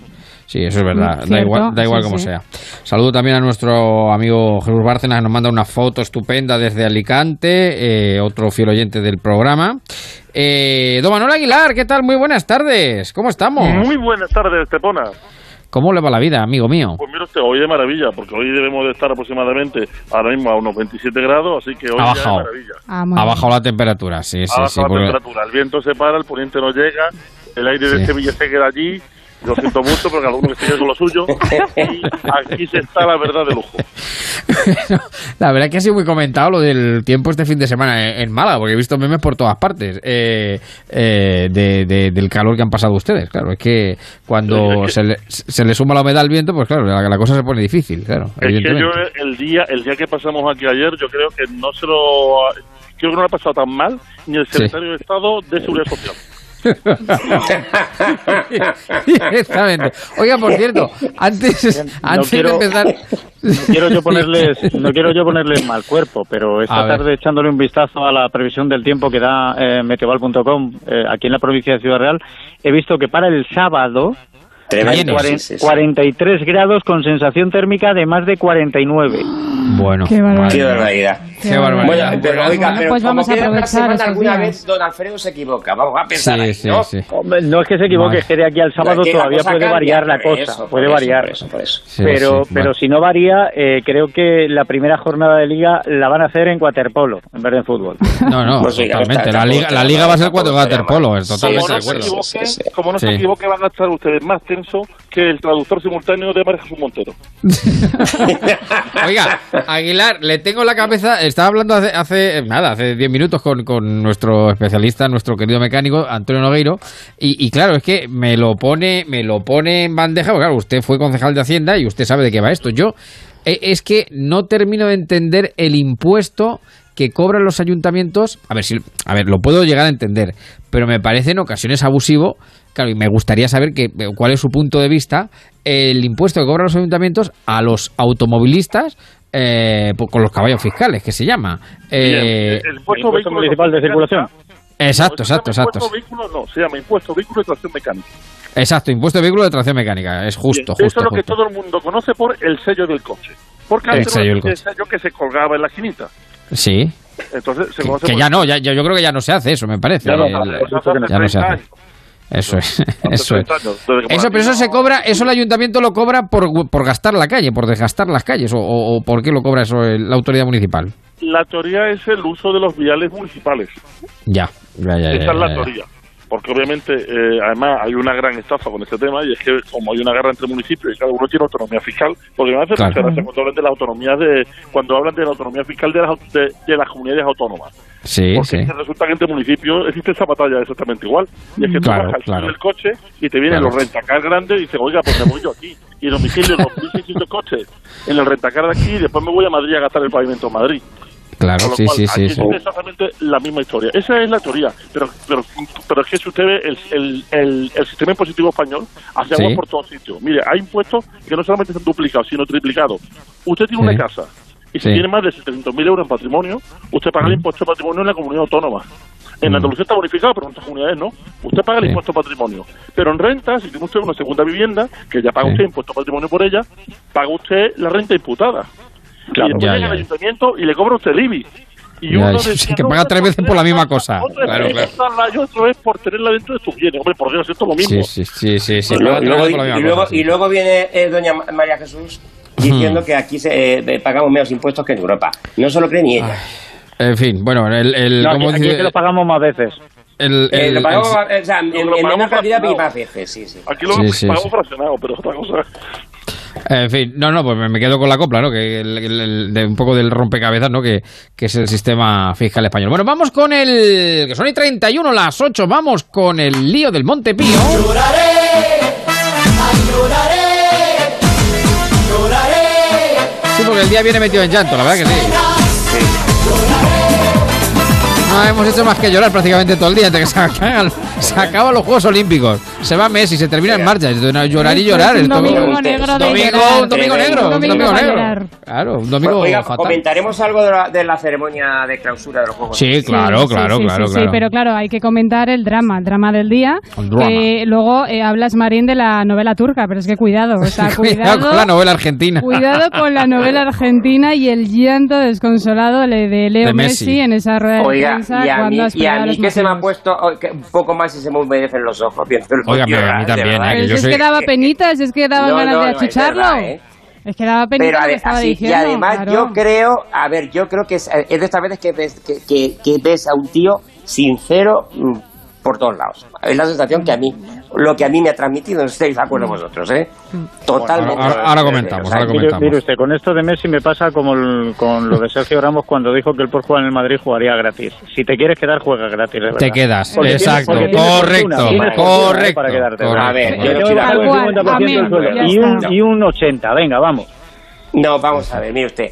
Sí, eso es verdad. Da igual, da igual sí, como sí. sea. Saludo también a nuestro amigo Jesús Bárcenas, que nos manda una foto estupenda desde Alicante, eh, otro fiel oyente del programa. Eh, don Manuel Aguilar, ¿qué tal? Muy buenas tardes. ¿Cómo estamos? Muy buenas tardes, Estepona. ¿Cómo le va la vida, amigo mío? Pues mira usted, hoy de maravilla, porque hoy debemos de estar aproximadamente ahora mismo a unos 27 grados, así que hoy Ha ya bajado. es maravilla. Ah, Ha bajado la temperatura, sí, sí, ha sí. bajado la porque- temperatura, el viento se para, el poniente no llega, el aire de Sí. Sevilla se queda allí, lo siento mucho, pero cada uno que con lo suyo, y aquí se está la verdad de lujo. La verdad es que ha sido muy comentado lo del tiempo este fin de semana en, en Málaga, porque he visto memes por todas partes eh, eh, de- de- del calor que han pasado ustedes. Claro, es que cuando se le, se le suma la humedad al viento, pues claro, la, la cosa se pone difícil, claro. Es que yo el día, el día que pasamos aquí ayer, yo creo que no se lo... Creo que no lo ha pasado tan mal ni el Sí. secretario de Estado de Seguridad Social. Exactamente. Oiga, por cierto, antes, No antes quiero- de empezar... No quiero yo ponerles, no quiero yo ponerles mal cuerpo, pero esta A ver. tarde echándole un vistazo a la previsión del tiempo que da eh, meteoval.com eh, aquí en la provincia de Ciudad Real, he visto que para el sábado Tremendo, Cuaren- sí, sí, sí. 43 grados con sensación térmica de más de 49. Bueno, Qué barbaridad. Qué barbaridad. Qué barbaridad. Bueno, pero, oiga, Bueno, pero pues vamos a aprovechar alguna días. vez don Alfredo se equivoca. Vamos a pensar Sí, ahí, sí, ¿no? sí. Hombre, No es que se equivoque, es que de aquí al sábado todavía puede cambia, variar la cosa, eso, puede eso, variar. por eso, por eso. Sí, pero pero bueno. si no varía, eh, creo que la primera jornada de liga la van a hacer en waterpolo en vez de en fútbol. No, no, Pues totalmente. La liga, la liga va a ser waterpolo, es totalmente Como de no, se acuerdo. como no se equivoque, van a estar ustedes más tensos que el traductor simultáneo de María Jesús Montero. Oiga, Aguilar, le tengo la cabeza. Estaba hablando hace, hace nada, hace 10 minutos con, con nuestro especialista, nuestro querido mecánico, Antonio Nogueiro. Y, y claro, es que me lo pone, me lo pone en bandeja. porque, claro, usted fue concejal de Hacienda y usted sabe de qué va esto. Yo eh, es que no termino de entender el impuesto que cobran los ayuntamientos. A ver si, a ver, lo puedo llegar a entender, pero me parece en ocasiones abusivo. Claro, y me gustaría saber que, cuál es su punto de vista el impuesto que cobran los ayuntamientos a los automovilistas eh, po- con los caballos fiscales, que se llama. Eh, el impuesto, Impuesto vehículo municipal de circulación. exacto, exacto, exacto. Impuesto vehículo no, se llama impuesto vehículo de tracción mecánica. Exacto, impuesto de vehículo de tracción mecánica. Es justo, Bien, Eso justo. es lo que justo. todo el mundo conoce por el sello del coche. Porque El antes sello existía coche. el sello que se colgaba en la esquinita. Sí. Entonces se Que, ya no, ya, yo, creo que ya no se hace eso, me parece. Ya no, El- hace ya no se 30 hace. Eso es, eso es. 30 años, desde que Eso, pero eso se cobra, eso el ayuntamiento lo cobra por, por gastar la calle, por desgastar las calles, o, por qué lo cobra eso la autoridad municipal. La teoría es el uso de los viales municipales. Ya, ya, ya. Esa es la ya, ya. Porque obviamente, eh, además, hay una gran estafa con este tema y es que como hay una guerra entre municipios y cada uno tiene autonomía fiscal, porque me hace Claro. mucha gracia cuando hablan de la autonomía de, cuando hablan de la autonomía fiscal de las, de, de las comunidades autónomas. Sí, Porque sí. resulta que entre municipios existe esa batalla exactamente igual. Y es que tú Claro, bajas claro. el coche y te vienen los rentacar grandes y dices, oiga, pues me voy yo aquí. Y domicilio, los 1.600 coches en el rentacar de aquí y después me voy a Madrid a gastar el pavimento en Madrid. Claro, Con lo sí, cual, sí, sí, aquí sí. es exactamente la misma historia. Esa es la teoría. Pero, pero, pero es que si usted ve el, el, el, el sistema impositivo español, hace agua por todos sitios. Mire, hay impuestos que no solamente están duplicados, sino triplicados. Usted tiene una casa y si tiene más de 700.000 euros en patrimonio, usted paga el impuesto de patrimonio en la comunidad autónoma. En. Andalucía está bonificado, pero en otras comunidades no. Usted paga el Sí. impuesto de patrimonio. Pero en renta, si tiene usted una segunda vivienda, que ya paga Sí. usted impuesto de patrimonio por ella, paga usted la renta imputada. Claro. y Ya, el ayuntamiento y le cobra usted el IBI. Y Ya, uno decía, que paga no, tres veces por la misma cosa. Es Claro, claro. importarla y otro es por tenerla dentro de tus bienes. Hombre, por Dios, esto es lo mismo. Sí, sí, sí, sí, sí. Y luego, y, misma luego, cosa, sí. y luego viene eh, doña Ma- María Jesús diciendo que aquí se, eh, pagamos menos impuestos que en Europa. No se lo cree ni ella. En fin, bueno, el... el No, ¿cómo aquí, aquí dice? es que lo pagamos más veces. El, Eh, el- lo pagamos, el- o sea, en, Lo en pagamos menor cantidad y más veces, sí, sí. Aquí lo Sí, sí, pagamos sí. fraccionado, pero otra cosa. En fin, no, no, pues me quedo con la copla, ¿no? Que el- el- el- de un poco del rompecabezas, ¿no? Que, que es el sistema fiscal español. Bueno, vamos con el. que son y 31 las 8, vamos con el lío del Montepío. Sí, porque el día viene metido en llanto, la verdad que sí. No hemos hecho más que llorar prácticamente todo el día hasta que se acaban, los Juegos Olímpicos. Se va Messi, se termina en marcha. Llorar y llorar. es un domingo negro domingo, un domingo negro, un Domingo negro. Claro, un domingo Oiga, fatal. comentaremos algo de la, de la ceremonia de clausura de los Juegos. Sí, claro, Sí, claro, sí, claro, sí, claro. Sí, pero claro, hay que comentar el drama, el drama del día. Drama. Que luego eh, hablas, Marín, de la novela turca, pero es que cuidado, o sea, Cuidado cuidado, con la novela argentina. cuidado con la novela argentina y el llanto desconsolado de Leo De Messi. Messi. en esa rueda de prensa y a cuando mí, has y a mí que se me ha puesto oh, un poco más y se me humedecen los ojos. viendo el pero a mí también. ¿eh? que Pero yo si es que daba penita, si es que daba No, ganas no, de no, es achucharlo. verdad, ¿eh? Es que daba penita Pero a lo que ver, estaba así, y además claro. yo creo, a ver, yo creo que es, es de estas veces que ves, que, que- que ves a un tío sincero mm, por todos lados. Es la sensación que a mí, lo que a mí me ha transmitido, no estáis de acuerdo vosotros, ¿eh? Totalmente. Ahora- ahora- ahora comentamos, ahora Mire, comentamos. mire usted, con esto de Messi me pasa como el- con lo de Sergio Ramos cuando dijo que él por jugar en el Madrid jugaría gratis. Si te quieres quedar, juega gratis, de verdad. Te quedas, Porque exacto, tienes correcto, correcto, para quedarte. correcto. A ver, Yo yo te voy a estoy de pagar un acuerdo. 50% del Amén, sueldo ya y un, y un 80, venga, vamos. No, vamos a ver, mire usted.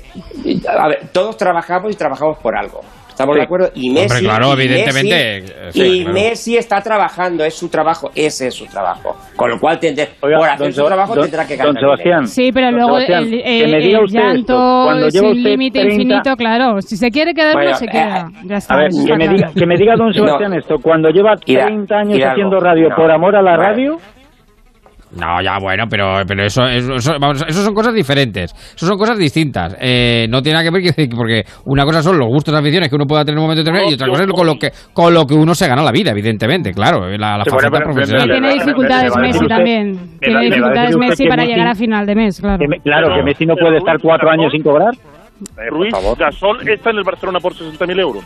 A ver, todos trabajamos y trabajamos por algo. ¿Estamos Sí. de acuerdo? Y Messi. Hombre, claro, y evidentemente, Messi- eh, sí, y claro. Messi está trabajando, es su trabajo, ese es su trabajo. Con lo cual, tendré, Oiga, por hacer don su Seb- trabajo, don- tendrá que don ganar. Sebastián. Sí, pero Don luego Sebastián, el, el- el usted llanto esto, cuando lleva sin límite 30 infinito, claro. Si se quiere quedar, Bueno, no se queda. ya está. A ver, eso que me, diga, que me diga don Sebastián No. esto, cuando lleva Hida- 30 años haciendo radio no, por amor a la vale. radio, No, ya bueno, pero, pero eso, eso, eso- vamos, eso son cosas diferentes. Eso son cosas distintas. Eh, no tiene nada que ver que- porque una cosa son los gustos y aficiones que uno pueda tener en un momento determinado y otra cosa es con lo que con lo que uno se gana la vida, evidentemente, claro, la, la Sí, bueno, faceta pero- profesional. Tiene dificultades Messi usted- también. Tiene dificultades Messi para Messi- llegar a final de mes, claro. Que me- claro, que Messi no puede estar cuatro años sin cobrar. Eh, Ruiz, Gasol está en el Barcelona por 60.000 euros.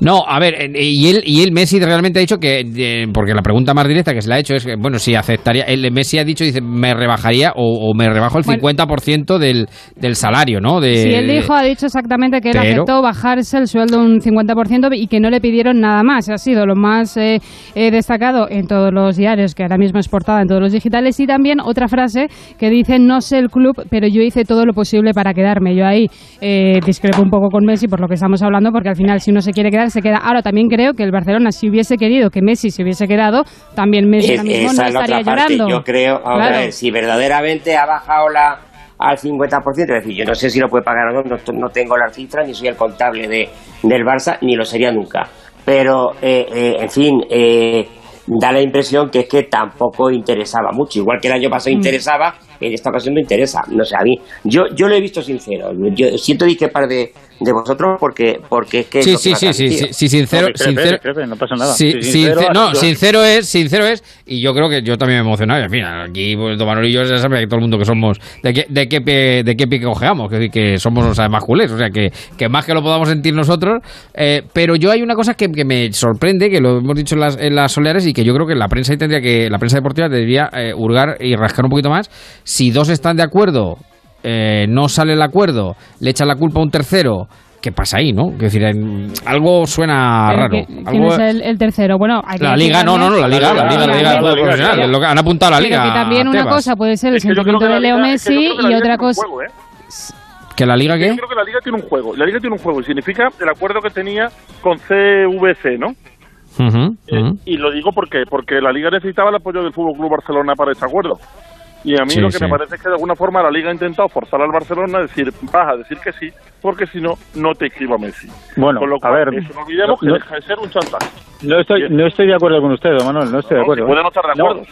No, a ver, y él, y él Messi realmente ha dicho que, eh, porque la pregunta más directa que se le ha hecho es que, bueno, si aceptaría, él Messi ha dicho, dice, me rebajaría o, o me rebajo el Bueno. 50% del, del salario, ¿no? De, Si él dijo, ha dicho exactamente que él Pero- aceptó bajarse el sueldo un 50% y que no le pidieron nada más. Ha sido lo más eh, eh, destacado en todos los diarios, que ahora mismo es portada en todos los digitales. Y también otra frase que dice, no sé el club, pero yo hice todo lo posible para quedarme. Yo ahí eh, discrepo un poco con Messi por lo que estamos hablando, porque al final si uno se quiere quedar, se queda. Ahora también creo que el Barcelona, si hubiese querido que Messi se hubiese quedado, también Messi Es- ahora mismo esa no es la estaría otra parte. llorando. Yo creo, vamos a Claro. ver, si verdaderamente ha bajado la al 50%, es decir, yo no sé si lo puede pagar o no, no, no tengo las cifras, ni soy el contable de, del Barça, ni lo sería nunca. Pero, eh, eh, en fin, eh, da la impresión que es que tampoco interesaba mucho. Igual que el año pasado Mm. interesaba, en esta ocasión no interesa. No sé, a mí, yo, yo lo he visto sincero. Yo siento discrepar de, de vosotros porque, porque es que... Sí, sí, sí, sí, sí, transmitido. sí, sincero, sincero, no pasa nada. Sí, Sí, sincero, sincero, no, yo- sincero es, sincero es, y yo creo que yo también me. Y, en fin, aquí pues, Don Manuel y yo ya sabe que todo el mundo que somos, de qué, de qué pie, de qué pie cojeamos, que, que somos o sea, más culés, o sea, que, que más que lo podamos sentir nosotros. eh, pero yo hay una cosa que, que me sorprende, que lo hemos dicho en las, en las soleares, y que yo creo que la prensa tendría que, la prensa deportiva debería eh, hurgar y rascar un poquito más. Si dos están de acuerdo, eh, no sale el acuerdo, le echan la culpa a un tercero. ¿Qué pasa ahí, no? Es decir, en- algo suena Pero raro. ¿qui- ¿Quién Algo- es el, el tercero? Bueno, hay que la liga, no, no, no, la liga, la liga, la profesional, han apuntado a la Pero liga. que también una cosa puede ser el sentimiento de Leo Messi y otra cosa. ¿eh? ¿Que la liga qué? Yo creo que la liga tiene un juego. La liga tiene un juego y significa el acuerdo que tenía con CVC, ¿no? Ujú, ujú. Y lo digo porque porque la liga necesitaba el apoyo del Fútbol Club Barcelona para este acuerdo. Y a mí Sí, lo que sí. me parece es que de alguna forma la liga ha intentado forzar al Barcelona a decir, vas a decir que sí, porque si no, no te escribo a Messi. Bueno, Con lo a cual, ver, eso no olvidemos que deja de ser un chantaje. No estoy, no estoy de acuerdo con usted, don Manuel, no estoy de acuerdo. no estar de acuerdo,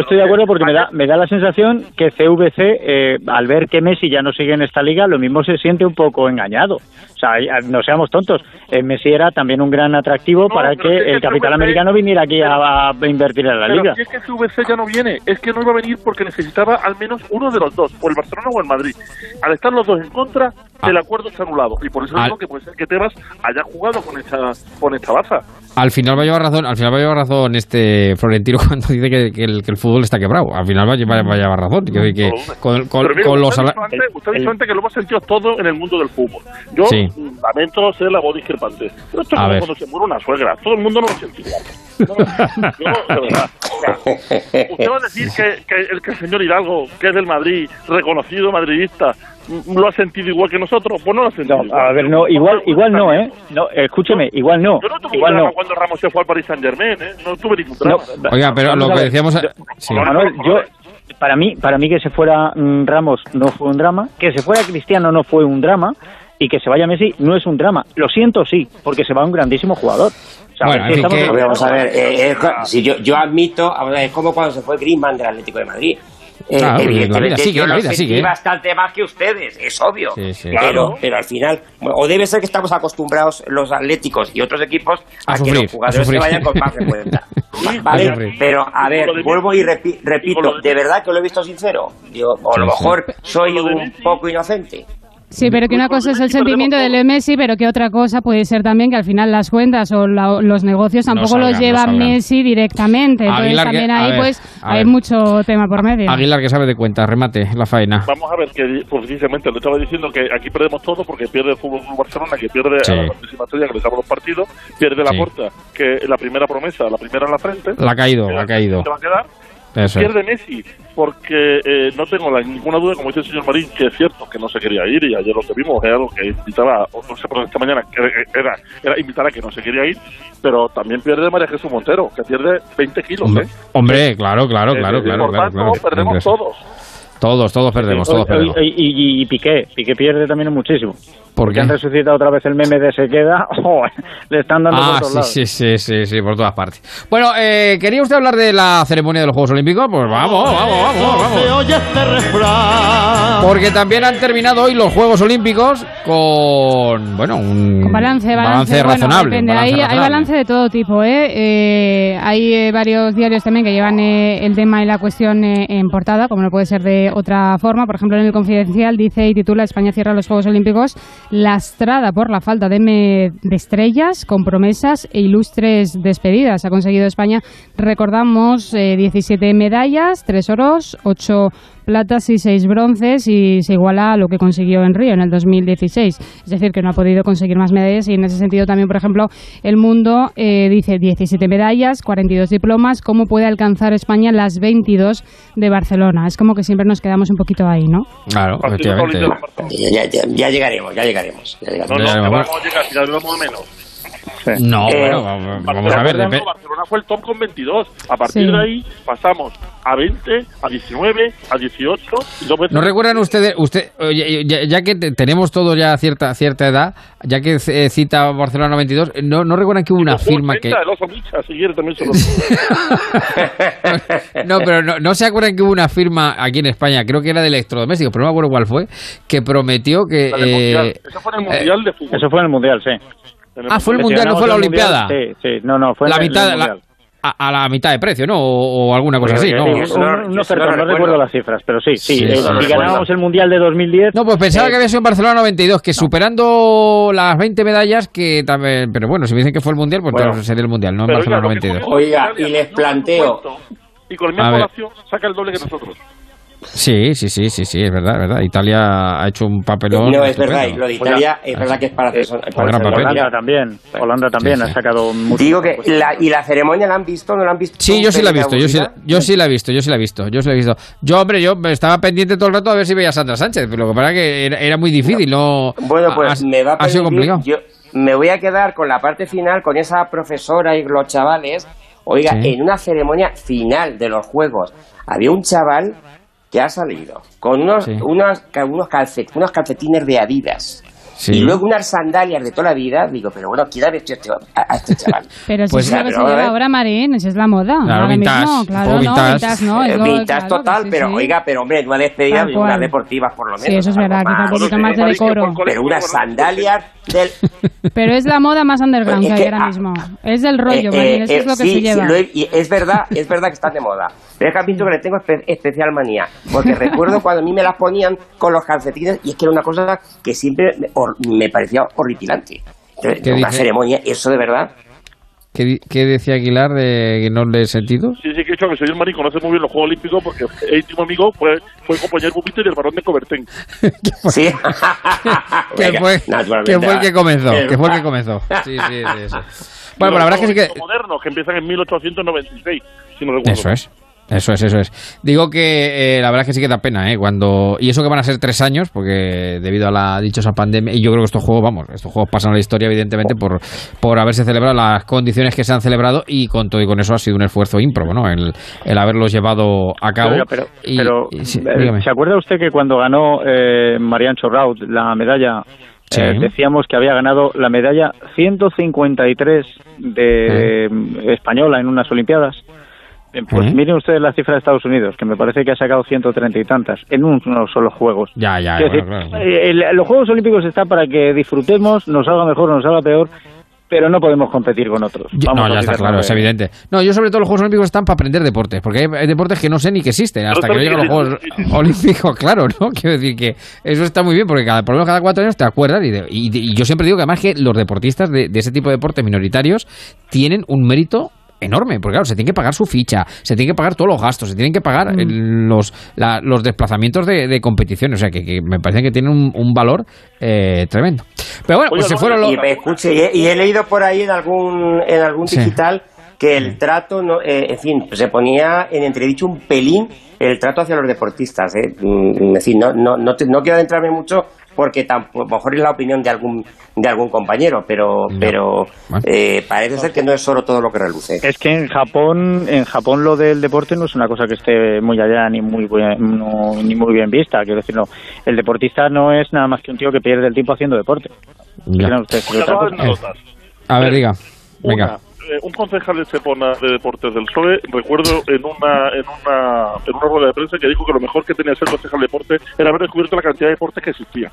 estoy de acuerdo porque me da, me da la sensación que CVC, eh, al ver que Messi ya no sigue en esta liga, lo mismo se siente un poco engañado. O sea, no seamos tontos. Eh, Messi era también un gran atractivo para es que el capital CVC americano viniera aquí a, a invertir en la Pero liga. si es que CVC ya no viene, es que no iba a venir porque necesitaba al menos uno de los dos, o el Barcelona o el Madrid. Al estar los dos en contra, el acuerdo está anulado. Y por eso Al- digo que puede ser que Tebas haya jugado con esta, con esta baza. Al final va a llevar razón, al final va a llevar razón este Florentino cuando dice que, que el, que el fútbol está quebrado. Al final va a llevar, va a llevar razón. Que, que con, los usted, antes, usted antes que lo hemos sentido todo en el mundo del fútbol. Yo Sí. lamento ser la voz discrepante. Pero esto es A como cuando se muere una suegra. Todo el mundo no lo igual. No, yo, de verdad. Usted va a decir que, que el, que el señor Hidalgo, que es del Madrid, reconocido madridista, lo ha sentido igual que nosotros. Pues no lo ha sentido igual. A ver, no, igual, igual no, ¿eh? No, escúcheme, igual no. Yo no tuve Igual un drama no. cuando Ramos se fue al Paris Saint Germain, ¿eh? No tuve ningún No. Oiga, pero lo que decíamos... yo- sí. Manuel, yo, para mí, para mí que se fuera mm, Ramos no fue un drama, que se fuera Cristiano no fue un drama y que se vaya Messi no es un drama. Lo siento, sí, porque se va un grandísimo jugador. O sea, Bueno, es que en fin, estamos- que- Vamos a ver, eh, es- si yo, yo admito, es como cuando se fue Griezmann del Atlético de Madrid. Eh, Claro, la evidentemente vida sigue, yo la lo vida sentí sigue. bastante más que ustedes, es obvio. Sí, sí. Pero, Claro. pero al final, o debe ser que estamos acostumbrados los atléticos y otros equipos a, A que los jugadores se vayan con más frecuencia. ¿Vale? Pero, a ver, vuelvo y repi- repito, ¿de verdad que lo he visto sincero? Digo, o a lo mejor soy un poco inocente. Sí, pero que una cosa es el sentimiento de Leo Messi, pero que otra cosa puede ser también que al final las cuentas o la- los negocios No tampoco salgan, los lleva. Messi directamente. Entonces Aguilar, también ahí ver, pues hay ver. mucho tema por medio. Aguilar que sabe de cuenta, remate la faena. Vamos a ver que pues, precisamente le estaba diciendo que aquí perdemos todo porque pierde el Fútbol Barcelona, que pierde Sí. a la máxima estrella que le damos los partidos, pierde la Sí. puerta, que la primera promesa, la primera en la frente. La ha caído, la ha caído. Se va a quedar. Eso. Pierde Messi, porque eh, no tengo la- ninguna duda, como dice el señor Marín, que es cierto que no se quería ir y ayer lo que vimos era algo que invitaba, o no sé, esta mañana, que era, era invitar a que no se quería ir, pero también pierde María Jesús Montero, que pierde 20 kilos. Hombre, ¿eh? hombre, claro, claro, claro, eh, claro, por claro, tanto, claro. perdemos todos. Todos, todos perdemos, todos perdemos. y, y Piqué, Piqué pierde también muchísimo. ¿Por Porque qué? han resucitado otra vez el meme de se queda. Le están dando por Ah, todos sí, lados. sí, sí, sí, sí, por todas partes. Bueno, eh, ¿quería usted hablar de la ceremonia de los Juegos Olímpicos? Pues vamos, vamos, vamos, vamos. Porque también han terminado hoy los Juegos Olímpicos con, bueno, un Con balance, balance, bueno, razonable. depende. balance hay, hay balance de todo tipo, ¿eh? Eh, hay eh, varios diarios también que llevan eh, el tema y la cuestión eh, en portada, como no puede ser de otra forma. Por ejemplo, en el Confidencial dice y titula España cierra los Juegos Olímpicos lastrada por la falta de, me- de estrellas, con promesas e ilustres despedidas. Ha conseguido España, recordamos, eh, 17 medallas, 3 oros, 8 platas y 6 bronces y se iguala a lo que consiguió en Río en el 2016. Es decir, que no ha podido conseguir más medallas y en ese sentido también, por ejemplo, el mundo eh, dice 17 medallas, 42 diplomas, ¿cómo puede alcanzar España las 22 de Barcelona? Es como que siempre nos quedamos un poquito ahí, ¿no? Claro, efectivamente. Ya, ya- ya llegaremos, ya llegaremos. Ya llegaremos. No, no, bueno. vamos a llegar, si ya No, Eh, bueno, vamos, a ver. Barcelona, fue el top con 22. A partir Sí. de ahí pasamos a 20, a 19, a 18 y dos veces. ¿No recuerdan ustedes, usted, oye, ya, ya que te- tenemos todos ya cierta cierta edad, ya que eh, cita Barcelona 92, ¿no, no recuerdan que hubo una firma que... 80, el oso Micha, si quiere, también se lo No, pero no, no se acuerdan que hubo una firma aquí en España, creo que era de electrodomésticos, pero no me acuerdo cuál fue, que prometió que... Eh, Eso fue en el Mundial de Fútbol. Eso fue en el Mundial, sí. Ah, fue el Mundial, no fue la Mundial, Olimpiada. Sí, sí, no, no, fue la el- mitad, el la- Mundial. a, a la mitad de precio, ¿no? O, o alguna cosa así, ¿no? Sí, Eso un- no- no recuerdo. recuerdo las cifras, pero sí, sí. Sí, eh, si ganábamos el Mundial de 2010... No, pues pensaba eh, que había sido en Barcelona 92, que superando las 20 medallas, que también... Pero bueno, si me dicen que fue el Mundial, pues Bueno. entonces sería el Mundial, no en Barcelona oiga, lo que 92. ocurrió Oiga, y les planteo- Y con la misma población saca el doble que nosotros. Sí, sí, sí, sí, sí, es verdad, es verdad. Italia ha hecho un papelón. No, es estupendo. verdad, y lo de Italia es verdad que es para hacer son- para papel. Holanda también, Holanda también Sí, ha sí. sacado mucho. Digo que la, y la ceremonia la han visto, no la han visto. Sí, yo sí la he visto, yo sí, yo sí la he visto, yo sí la he visto, yo sí la he visto. Yo, hombre, yo estaba pendiente todo el rato a ver si veía a Sandra Sánchez, pero lo que pasa es que era, era muy difícil, no... Bueno, pues ha, me va a ha sido permitir- complicado. Yo me voy a quedar con la parte final, con esa profesora y los chavales. Oiga, Sí. en una ceremonia final de los Juegos, había un chaval que ha salido con unos, Sí. unos, unos, calce- unos calcetines de Adidas. Sí. Y luego unas sandalias de toda la vida. Digo, pero bueno, ¿quién ha vestido este- a, a este chaval? Pero si Pues es lo que se lleva ¿eh? ahora, Marín, esa es la moda. Claro, vintage, mismo, claro, poco no, vintage. vintage no. es Eh, lo- Vintage claro, total, sí, pero sí. oiga, pero hombre, no despedida Tal de unas deportivas por lo menos. Sí, eso es verdad, quizá más. un poquito más de decoro. Pero unas sandalias del, Pero es la moda más underground Es que hay ahora ah, mismo. Es del rollo, Eh, Marín, eh, eso es eh, lo que sí, se lleva. sí, lo he- y es verdad, es verdad que están de moda. Pero es que has visto que le tengo espe- especial manía. Porque recuerdo cuando a mí me las ponían con los calcetines y es que era una cosa que siempre me, parecía horripilante. Entonces, ¿Qué una dice? ceremonia, eso de verdad. ¿Qué, qué decía Aguilar de que no le he sentido? Sí, sí, que he dicho que soy el marín, conoce muy bien los Juegos Olímpicos porque el íntimo amigo fue, fue compañero Pupito y el varón de Cobertén. Sí. ¿Qué Venga, fue, naturalmente. que fue el que comenzó? El- ¿Qué fue el que comenzó? Sí, sí, sí. sí. Bueno, la verdad es que sí que... Los modernos, que empiezan en 1896, si no recuerdo. Eso es. Eso es, eso es. Digo que eh, la verdad es que sí que da pena, ¿eh? Cuando, y eso que van a ser tres años, porque debido a la dichosa pandemia, y yo creo que estos juegos, vamos, estos juegos pasan a la historia, evidentemente, por, por haberse celebrado las condiciones que se han celebrado, y con todo y con eso ha sido un esfuerzo ímprobo, ¿no? El, el haberlos llevado a cabo. Pero, Y- pero, y sí, eh. ¿se acuerda usted que cuando ganó eh, Marian Chorraut la medalla, Sí. eh, decíamos que había ganado la medalla 153 de española en unas Olimpiadas? Eh, Pues miren ustedes la cifra de Estados Unidos, que me parece que ha sacado 130 y tantas en unos solo Juegos. Ya, ya, bueno, decir, claro. eh, el- los Juegos Olímpicos están para que disfrutemos, nos salga mejor o nos salga peor, pero no podemos competir con otros. Vamos no, ya está claro, es evidente. No, yo sobre todo los Juegos Olímpicos están para aprender deportes, porque hay, hay deportes que no sé ni que existen hasta que no llegan los Juegos Olímpicos, claro, ¿no? Quiero decir que eso está muy bien, porque cada, por lo menos cada cuatro años te acuerdas, y, de- y de- y yo siempre digo que además que los deportistas de, de ese tipo de deportes minoritarios tienen un mérito enorme, porque claro, se tiene que pagar su ficha, se tiene que pagar todos los gastos, se tienen que pagar Mm. el- los, la- los desplazamientos de, de competición, o sea que, que me parece que tienen un, un valor eh, tremendo. Pero bueno, pues se fueron los... Y me escuche, y he, y he leído por ahí en algún, en algún Sí. digital que el trato, no, eh, en fin, se ponía en entredicho un pelín el trato hacia los deportistas. ¿eh? Mm, En fin, no, no, no, te- no quiero adentrarme mucho porque tampoco, a lo mejor es la opinión de algún de algún compañero, pero pero eh, parece ser que no es solo todo lo que reluce. Es que en Japón, en Japón lo del deporte no es una cosa que esté muy allá ni muy bien, no- ni muy bien vista. Quiero decir, no, el deportista no es nada más que un tío que pierde el tiempo haciendo deporte. Ustedes. A ver, diga. Venga. Un concejal de Estepona de Deportes del PSOE, recuerdo en una, en, una, en una rueda de prensa que dijo que lo mejor que tenía ser concejal de deporte era haber descubierto la cantidad de deportes que existía.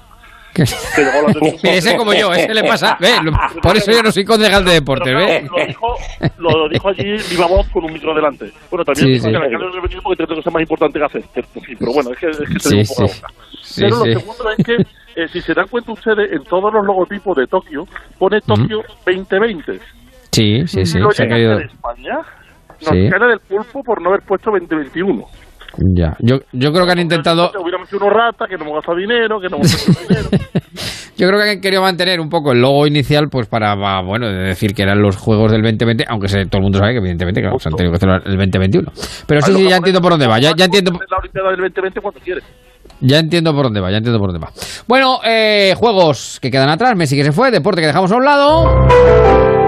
Que llamó la atención. Mire, ese como yo, ese le pasa. Ve, por eso yo no soy concejal de deportes, ¿ve? Lo dijo, lo dijo allí viva voz con un micro delante. Bueno, también Sí, dijo sí. que el alcalde no porque tiene cosas más importantes que hacer. Pero bueno, es que, es que se Sí, un poco la boca. Pero lo segundo es que, eh, si se dan cuenta ustedes, en todos los logotipos de Tokio pone Tokio 2020. Sí, sí, sí. Se ha caído. España nos Sí. cae del pulpo por no haber puesto 2021. Ya. Yo, yo creo que han intentado. Hubiéramos sido unos ratas, que no hemos gastado dinero, que no hemos gastado dinero. Yo creo que han querido mantener un poco el logo inicial, pues para, bueno, de decir que eran los juegos del 2020, aunque se- todo el mundo sabe que evidentemente claro, se han tenido que hacer el 2021. Pero sí, sí, ya entiendo por dónde va. Ya, ya entiendo. La Olimpiada del 2020 cuando quiere. Ya entiendo por dónde va, ya entiendo por dónde va. Bueno, eh, juegos que quedan atrás, Messi que se fue, deporte que dejamos a un lado.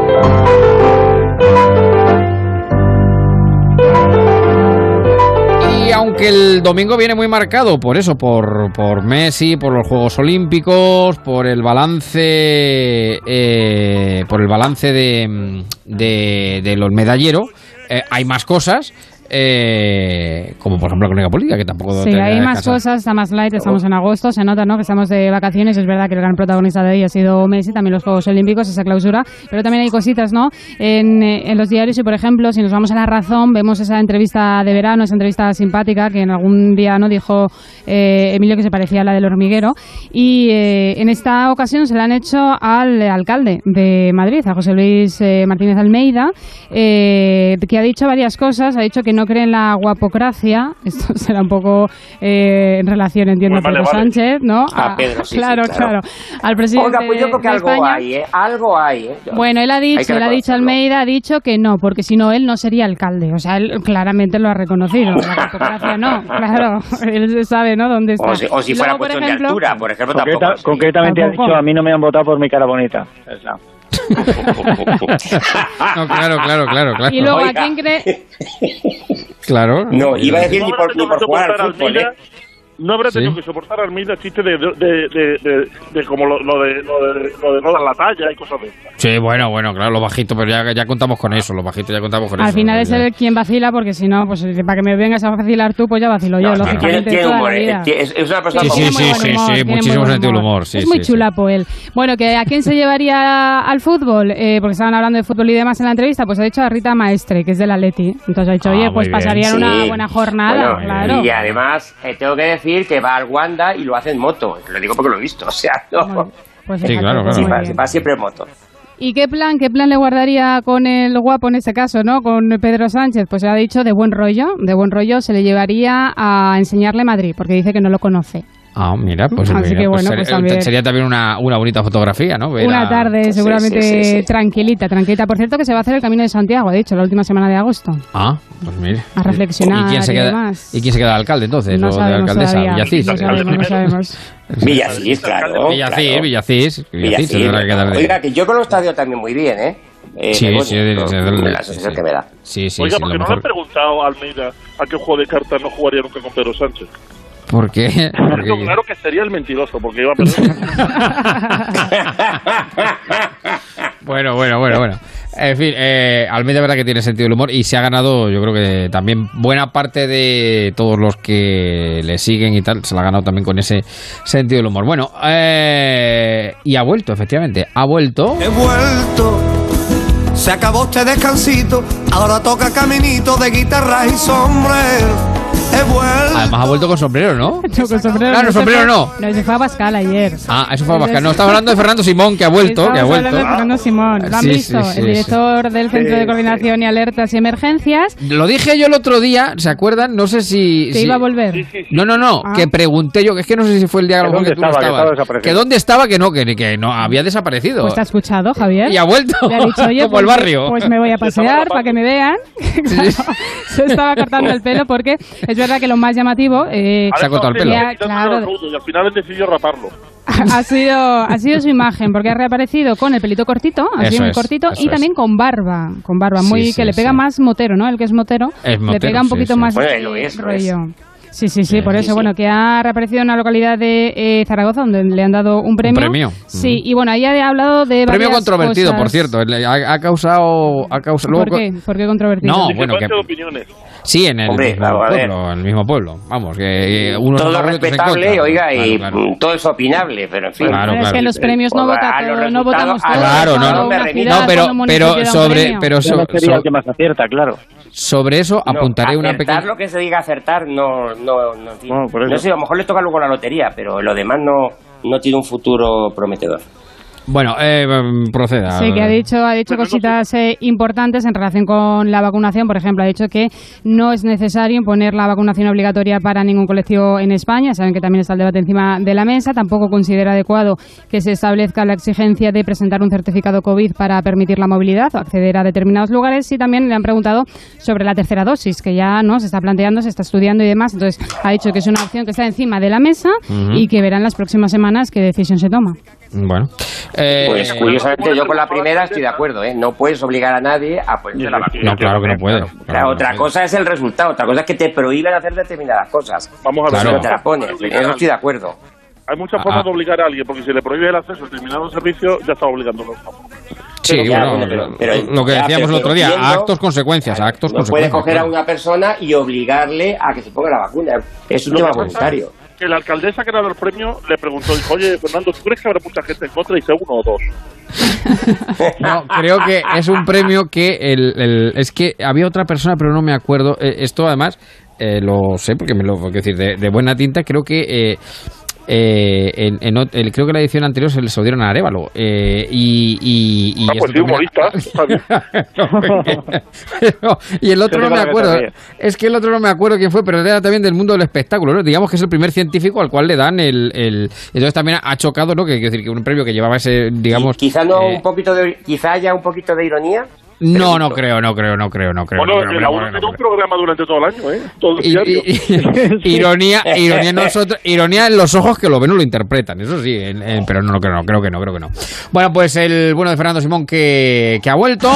Y aunque el domingo viene muy marcado por eso, por, por Messi, por los Juegos Olímpicos, por el balance, eh, por el balance de, de, de los medalleros, eh, hay más cosas. Eh, como por ejemplo la crónica política, que tampoco Sí, hay más cosas, está más light, estamos en agosto, se nota ¿no? que estamos de vacaciones, es verdad que el gran protagonista de hoy ha sido Messi, también los Juegos Olímpicos, esa clausura, pero también hay cositas ¿no? en, eh, en los diarios y por ejemplo, si nos vamos a la razón, vemos esa entrevista de verano, esa entrevista simpática que en algún día no dijo eh, Emilio que se parecía a la del hormiguero y eh, en esta ocasión se la han hecho al alcalde de Madrid, a José Luis eh, Martínez Almeida, eh, que ha dicho varias cosas, ha dicho que no cree en la guapocracia, esto será un poco eh, en relación, entiendo, Pues vale, a Pedro vale. Sánchez, ¿no? A Pedro, sí, sí, claro, claro. al presidente Oiga, pues yo creo que de algo España. hay, ¿eh? Algo hay, ¿eh? Yo- Bueno, él ha dicho, él ha dicho. Almeida, ha dicho que no, porque si no él no sería alcalde. O sea, él claramente lo ha reconocido. La guapocracia no, claro. Él sabe, ¿no? Dónde está. O si, o si Y fuera luego, cuestión de ejemplo- altura, por ejemplo, Concreta- tampoco. sí. concretamente ha dicho, a mí no me han votado por mi cara bonita. Esa. No, claro, claro, claro, claro. Y luego, ¿a quién cree? Claro. No, iba a decir ni por, ni por jugar al fútbol, ¿eh? No habrá tenido Sí. que soportar a Almeida chiste de, de, de, de, de como lo, lo de, lo, de, lo de no dar la talla y cosas de estas. Sí, bueno, bueno, claro, los bajitos, pero ya, ya contamos con eso, los bajitos ya contamos con Al eso. final es él quien vacila, porque si no, pues para que me vengas a vacilar tú, pues ya vacilo yo, lógicamente, ¿eh? vida. Es, es una persona Sí, con sí, sí, muchísimo sentido del humor, es muy chulapo él. Bueno, que ¿a quién se llevaría al fútbol? Eh, porque estaban hablando de fútbol y demás en la entrevista, pues ha dicho a Rita Maestre, que es del Atleti. Entonces ha dicho, Ah, oye, pues pasarían una buena jornada, Bueno, claro. Y además, eh, tengo que decir que va al Wanda y lo hace en moto. Lo digo porque lo he visto, o sea, no. Pues Sí, claro, claro. Sí, va siempre en moto. ¿Y qué plan, qué plan le guardaría con el guapo en este caso, no? Con Pedro Sánchez, pues ha dicho de buen rollo, de buen rollo se le llevaría a enseñarle Madrid, porque dice que no lo conoce. Ah, mira, pues, Así mira, que pues bueno, sería, pues también. sería también una, una bonita fotografía, ¿no? Ver Una a- tarde seguramente sí, sí, sí. tranquilita, tranquilita. Por cierto que se va a hacer el Camino de Santiago, ha dicho, la última semana de agosto. Ah, pues mire. A reflexionar ¿Y quién se y queda, demás. ¿y quién se queda de alcalde entonces? No ¿O de sabemos alcaldesa? todavía. Villacís. No sabemos, no sabemos. Villacís, claro. Villacís, claro. Villacís. Villacís Villacís, de- Oiga, que yo con los estadios también muy bien, ¿eh? Eh, Sí, sí, lo- sí, sí, la sí, sensación sí. que me da. Sí, sí, Oiga, sí, porque no le han preguntado a Almeida a qué juego de cartas no jugaría nunca con Pedro Sánchez. ¿Por qué? Porque- Claro, claro que sería el mentiroso, porque iba a perder. Bueno, bueno, bueno, bueno. En fin, eh, Almeida, verdad que tiene sentido del humor y se ha ganado, yo creo que también buena parte de todos los que le siguen y tal, se la ha ganado también con ese sentido del humor. Bueno, eh, y ha vuelto, efectivamente, ha vuelto. He vuelto, se acabó este descansito, ahora toca caminito de guitarra y sombrero. Vuelto. Además ha vuelto con sombrero, ¿no? No, con sombrero Claro, se sombrero no. No, se fue a Pascal ayer. Ah, eso fue Pascal. No, estaba hablando de Fernando Simón, que ha vuelto, que ha Estamos hablando de vuelto. Fernando Simón. ¿Lo han Sí, visto? sí, sí, el director del Centro de Coordinación y Alertas y Emergencias. Lo dije yo el otro día, ¿se acuerdan? No sé si... Que si- iba a volver. No, no, no, Ah. que pregunté yo, que es que no sé si fue el día a ¿Que que tú no estaba? Que estabas. dónde estaba, que no, que, que no, había desaparecido. Pues te ha escuchado, Javier. Y ha vuelto. Le ha dicho, oye, Como pues, el barrio. Pues me voy a pasear para que me vean. Claro, se estaba cortando el pelo porque es verdad que lo más llamativo. eh, Se ha cortado el pelo. ya, claro, y al final él decidió raparlo. ha sido ha sido su imagen porque ha reaparecido con el pelito cortito, así Eso muy es, cortito eso y también con barba, con barba muy sí, que le pega sí. más motero, ¿no? El que es motero, Es le motero, pega un sí, poquito sí. más Bueno, de lo es, lo es. rollo. Sí, sí, sí, por eso, sí. bueno, que ha reaparecido en una localidad de eh, Zaragoza donde le han dado un premio. premio. Sí, y bueno, ahí ha hablado de Premio controvertido, cosas. por cierto. Le- Ha, ha causado... Ha causado luego ¿Por qué? ¿Por qué controvertido? No, bueno, que... Opiniones. Sí, en el, Hombre, mismo claro, pueblo, en el mismo pueblo. Vamos, que unos todo respetable, oiga, y Claro, claro. todo es opinable, pero en fin. Claro, Pero es que los premios no, Pues, vota a los todo, no votamos resultados- a todos. los Claro, no, no. ciudad, No, pero, pero sobre, pero so- sería so- el que más acierta, claro. sobre eso No, apuntaré una acertar pequeña... lo que se diga acertar no no no, en fin. No. No sé a lo mejor le toca luego la lotería pero lo demás no no tiene un futuro prometedor Bueno, eh, proceda. Sí, que ha dicho, ha dicho cositas eh, importantes en relación con la vacunación. Por ejemplo, ha dicho que no es necesario imponer la vacunación obligatoria para ningún colectivo en España. Saben que también está el debate encima de la mesa. Tampoco considera adecuado que se establezca la exigencia de presentar un certificado COVID para permitir la movilidad o acceder a determinados lugares. Y también le han preguntado sobre la tercera dosis, que ya no se está planteando, se está estudiando y demás. Entonces, ha dicho que es una opción que está encima de la mesa y que verán las próximas semanas qué decisión se toma. Bueno. Eh, pues curiosamente yo con la primera estoy de acuerdo ¿eh? no puedes obligar a nadie a ponerse la vacuna No, claro que no puede. Claro, Claro no otra cosa es el resultado otra cosa es que te prohíben hacer determinadas cosas Vamos a ver. Claro. te la pones eso estoy de acuerdo Hay muchas Ah. formas de obligar a alguien, porque si le prohíbe el acceso a determinado servicio, ya está obligándolo. Sí, Pero bueno, pero- pero- lo que decíamos el otro día, entiendo- actos, consecuencias, actos, no puedes consecuencias. coger a una persona y obligarle a que se ponga la vacuna es un tema voluntario Que la alcaldesa que era del premio le preguntó, dijo, oye, Fernando, ¿tú crees que habrá mucha gente en contra? Y dice uno o dos. No, creo que es un premio que el, el- es que había otra persona, pero no me acuerdo. Eh, esto además eh, lo sé porque me lo quiero decir de, de buena tinta. Creo que eh, eh, en, en el- creo que la edición anterior se les lo dieron a Arevalo eh, y y, y Ah, pues humorista. No, y el otro no me acuerdo. Es que el otro no me acuerdo quién fue, pero era también del mundo del espectáculo. ¿no? Digamos que es el primer científico al cual le dan el. el- entonces también ha chocado, ¿no? Que, quiero decir que un premio que llevaba ese, digamos. quizá no eh, un poquito de quizá haya un poquito de ironía no, no creo, no creo, no creo, no creo. Bueno, no creo, no uno no tiene un programa durante todo el año, ¿eh? Todo el Y- y- ironía, ironía en nosotros, ironía en los ojos que lo ven o lo interpretan, eso sí, en- en- pero no lo creo, no, creo que no, creo que no. Bueno, pues el bueno de Fernando Simón que, que ha vuelto.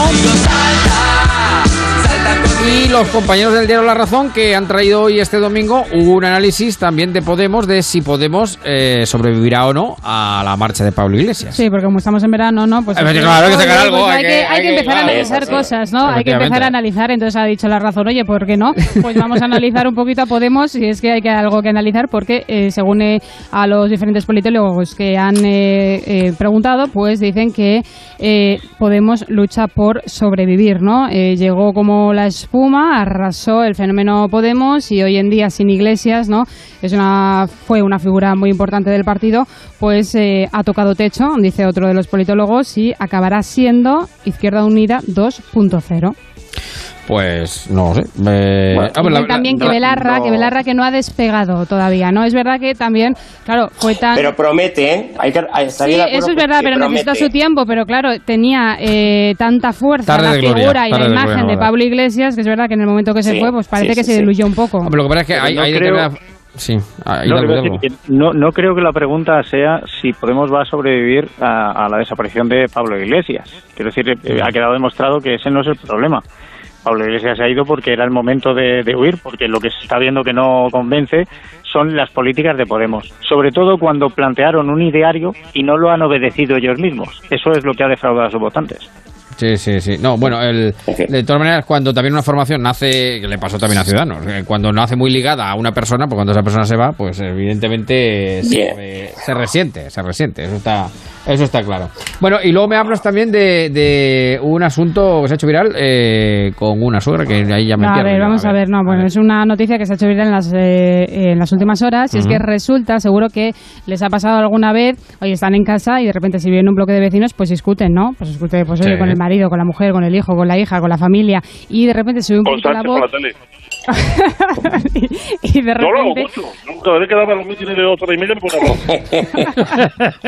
Y los compañeros del diario La Razón que han traído hoy este domingo un análisis también de Podemos de si Podemos eh, sobrevivirá o no a la marcha de Pablo Iglesias. Sí, porque como estamos en verano, ¿no? Pues, claro, hay que sacar algo, pues hay hay, que- que, hay hay que que- empezar a analizar cosas, ¿no? Hay que empezar a analizar. Entonces ha dicho la razón, oye, ¿por qué no? Pues vamos a analizar un poquito a Podemos, si es que hay que, algo que analizar, porque eh, según eh, a los diferentes politólogos que han eh, eh, preguntado, pues dicen que eh, Podemos lucha por sobrevivir, ¿no? Eh, llegó como la espuma, arrasó el fenómeno Podemos y hoy en día sin Iglesias, ¿no? Es una, fue una figura muy importante del partido, pues eh, ha tocado techo, dice otro de los politólogos, y acabará siendo Izquierda Unida 2.0. Pues no sé. Eh, Bueno, ah, pues la- también la- que Belarra, no. que Belarra que no ha despegado todavía, ¿no? Es verdad que también, claro, fue tan... pero promete ¿eh? hay que hay- Sí, eso es verdad, pero necesita promete. su tiempo. Pero claro, tenía eh, tanta fuerza Tarde la gloria, figura y la tarde de imagen gloria, de. Pablo Iglesias, que es verdad que en el momento que se Sí, fue, pues parece sí, que sí, se sí. diluyó un poco. Hombre, lo que pasa es que Pero hay, no hay creo- determinada- Sí, No, no, no creo que la pregunta sea si Podemos va a sobrevivir a, a la desaparición de Pablo Iglesias. Quiero decir, eh, ha quedado demostrado que ese no es el problema. Pablo Iglesias se ha ido porque era el momento de, de huir, porque lo que se está viendo que no convence son las políticas de Podemos. Sobre todo cuando plantearon un ideario y no lo han obedecido ellos mismos. Eso es lo que ha defraudado a sus votantes. Sí, sí, sí. No, bueno, el, de todas maneras, cuando también una formación nace, que le pasó también a Ciudadanos, eh, cuando nace muy ligada a una persona, pues cuando esa persona se va, pues evidentemente eh, se resiente, se resiente. Eso está, eso está claro. Bueno, y luego me hablas también de, de un asunto que se ha hecho viral eh, con una suegra, que ahí ya me No, a ver, vamos a ver, no, bueno, es una noticia que se ha hecho viral en las, eh, en las últimas horas y es que resulta, seguro que les ha pasado alguna vez, oye, están en casa y de repente si viven un bloque de vecinos, pues discuten, ¿no? Pues discuten, pues oye, Sí. con el marido, con la mujer, con el hijo, con la hija, con la familia y de repente sube un poquito la voz la tele. y de Yo lo hago repente... mucho. Cada vez que daba los mítines de horas y media me ponía.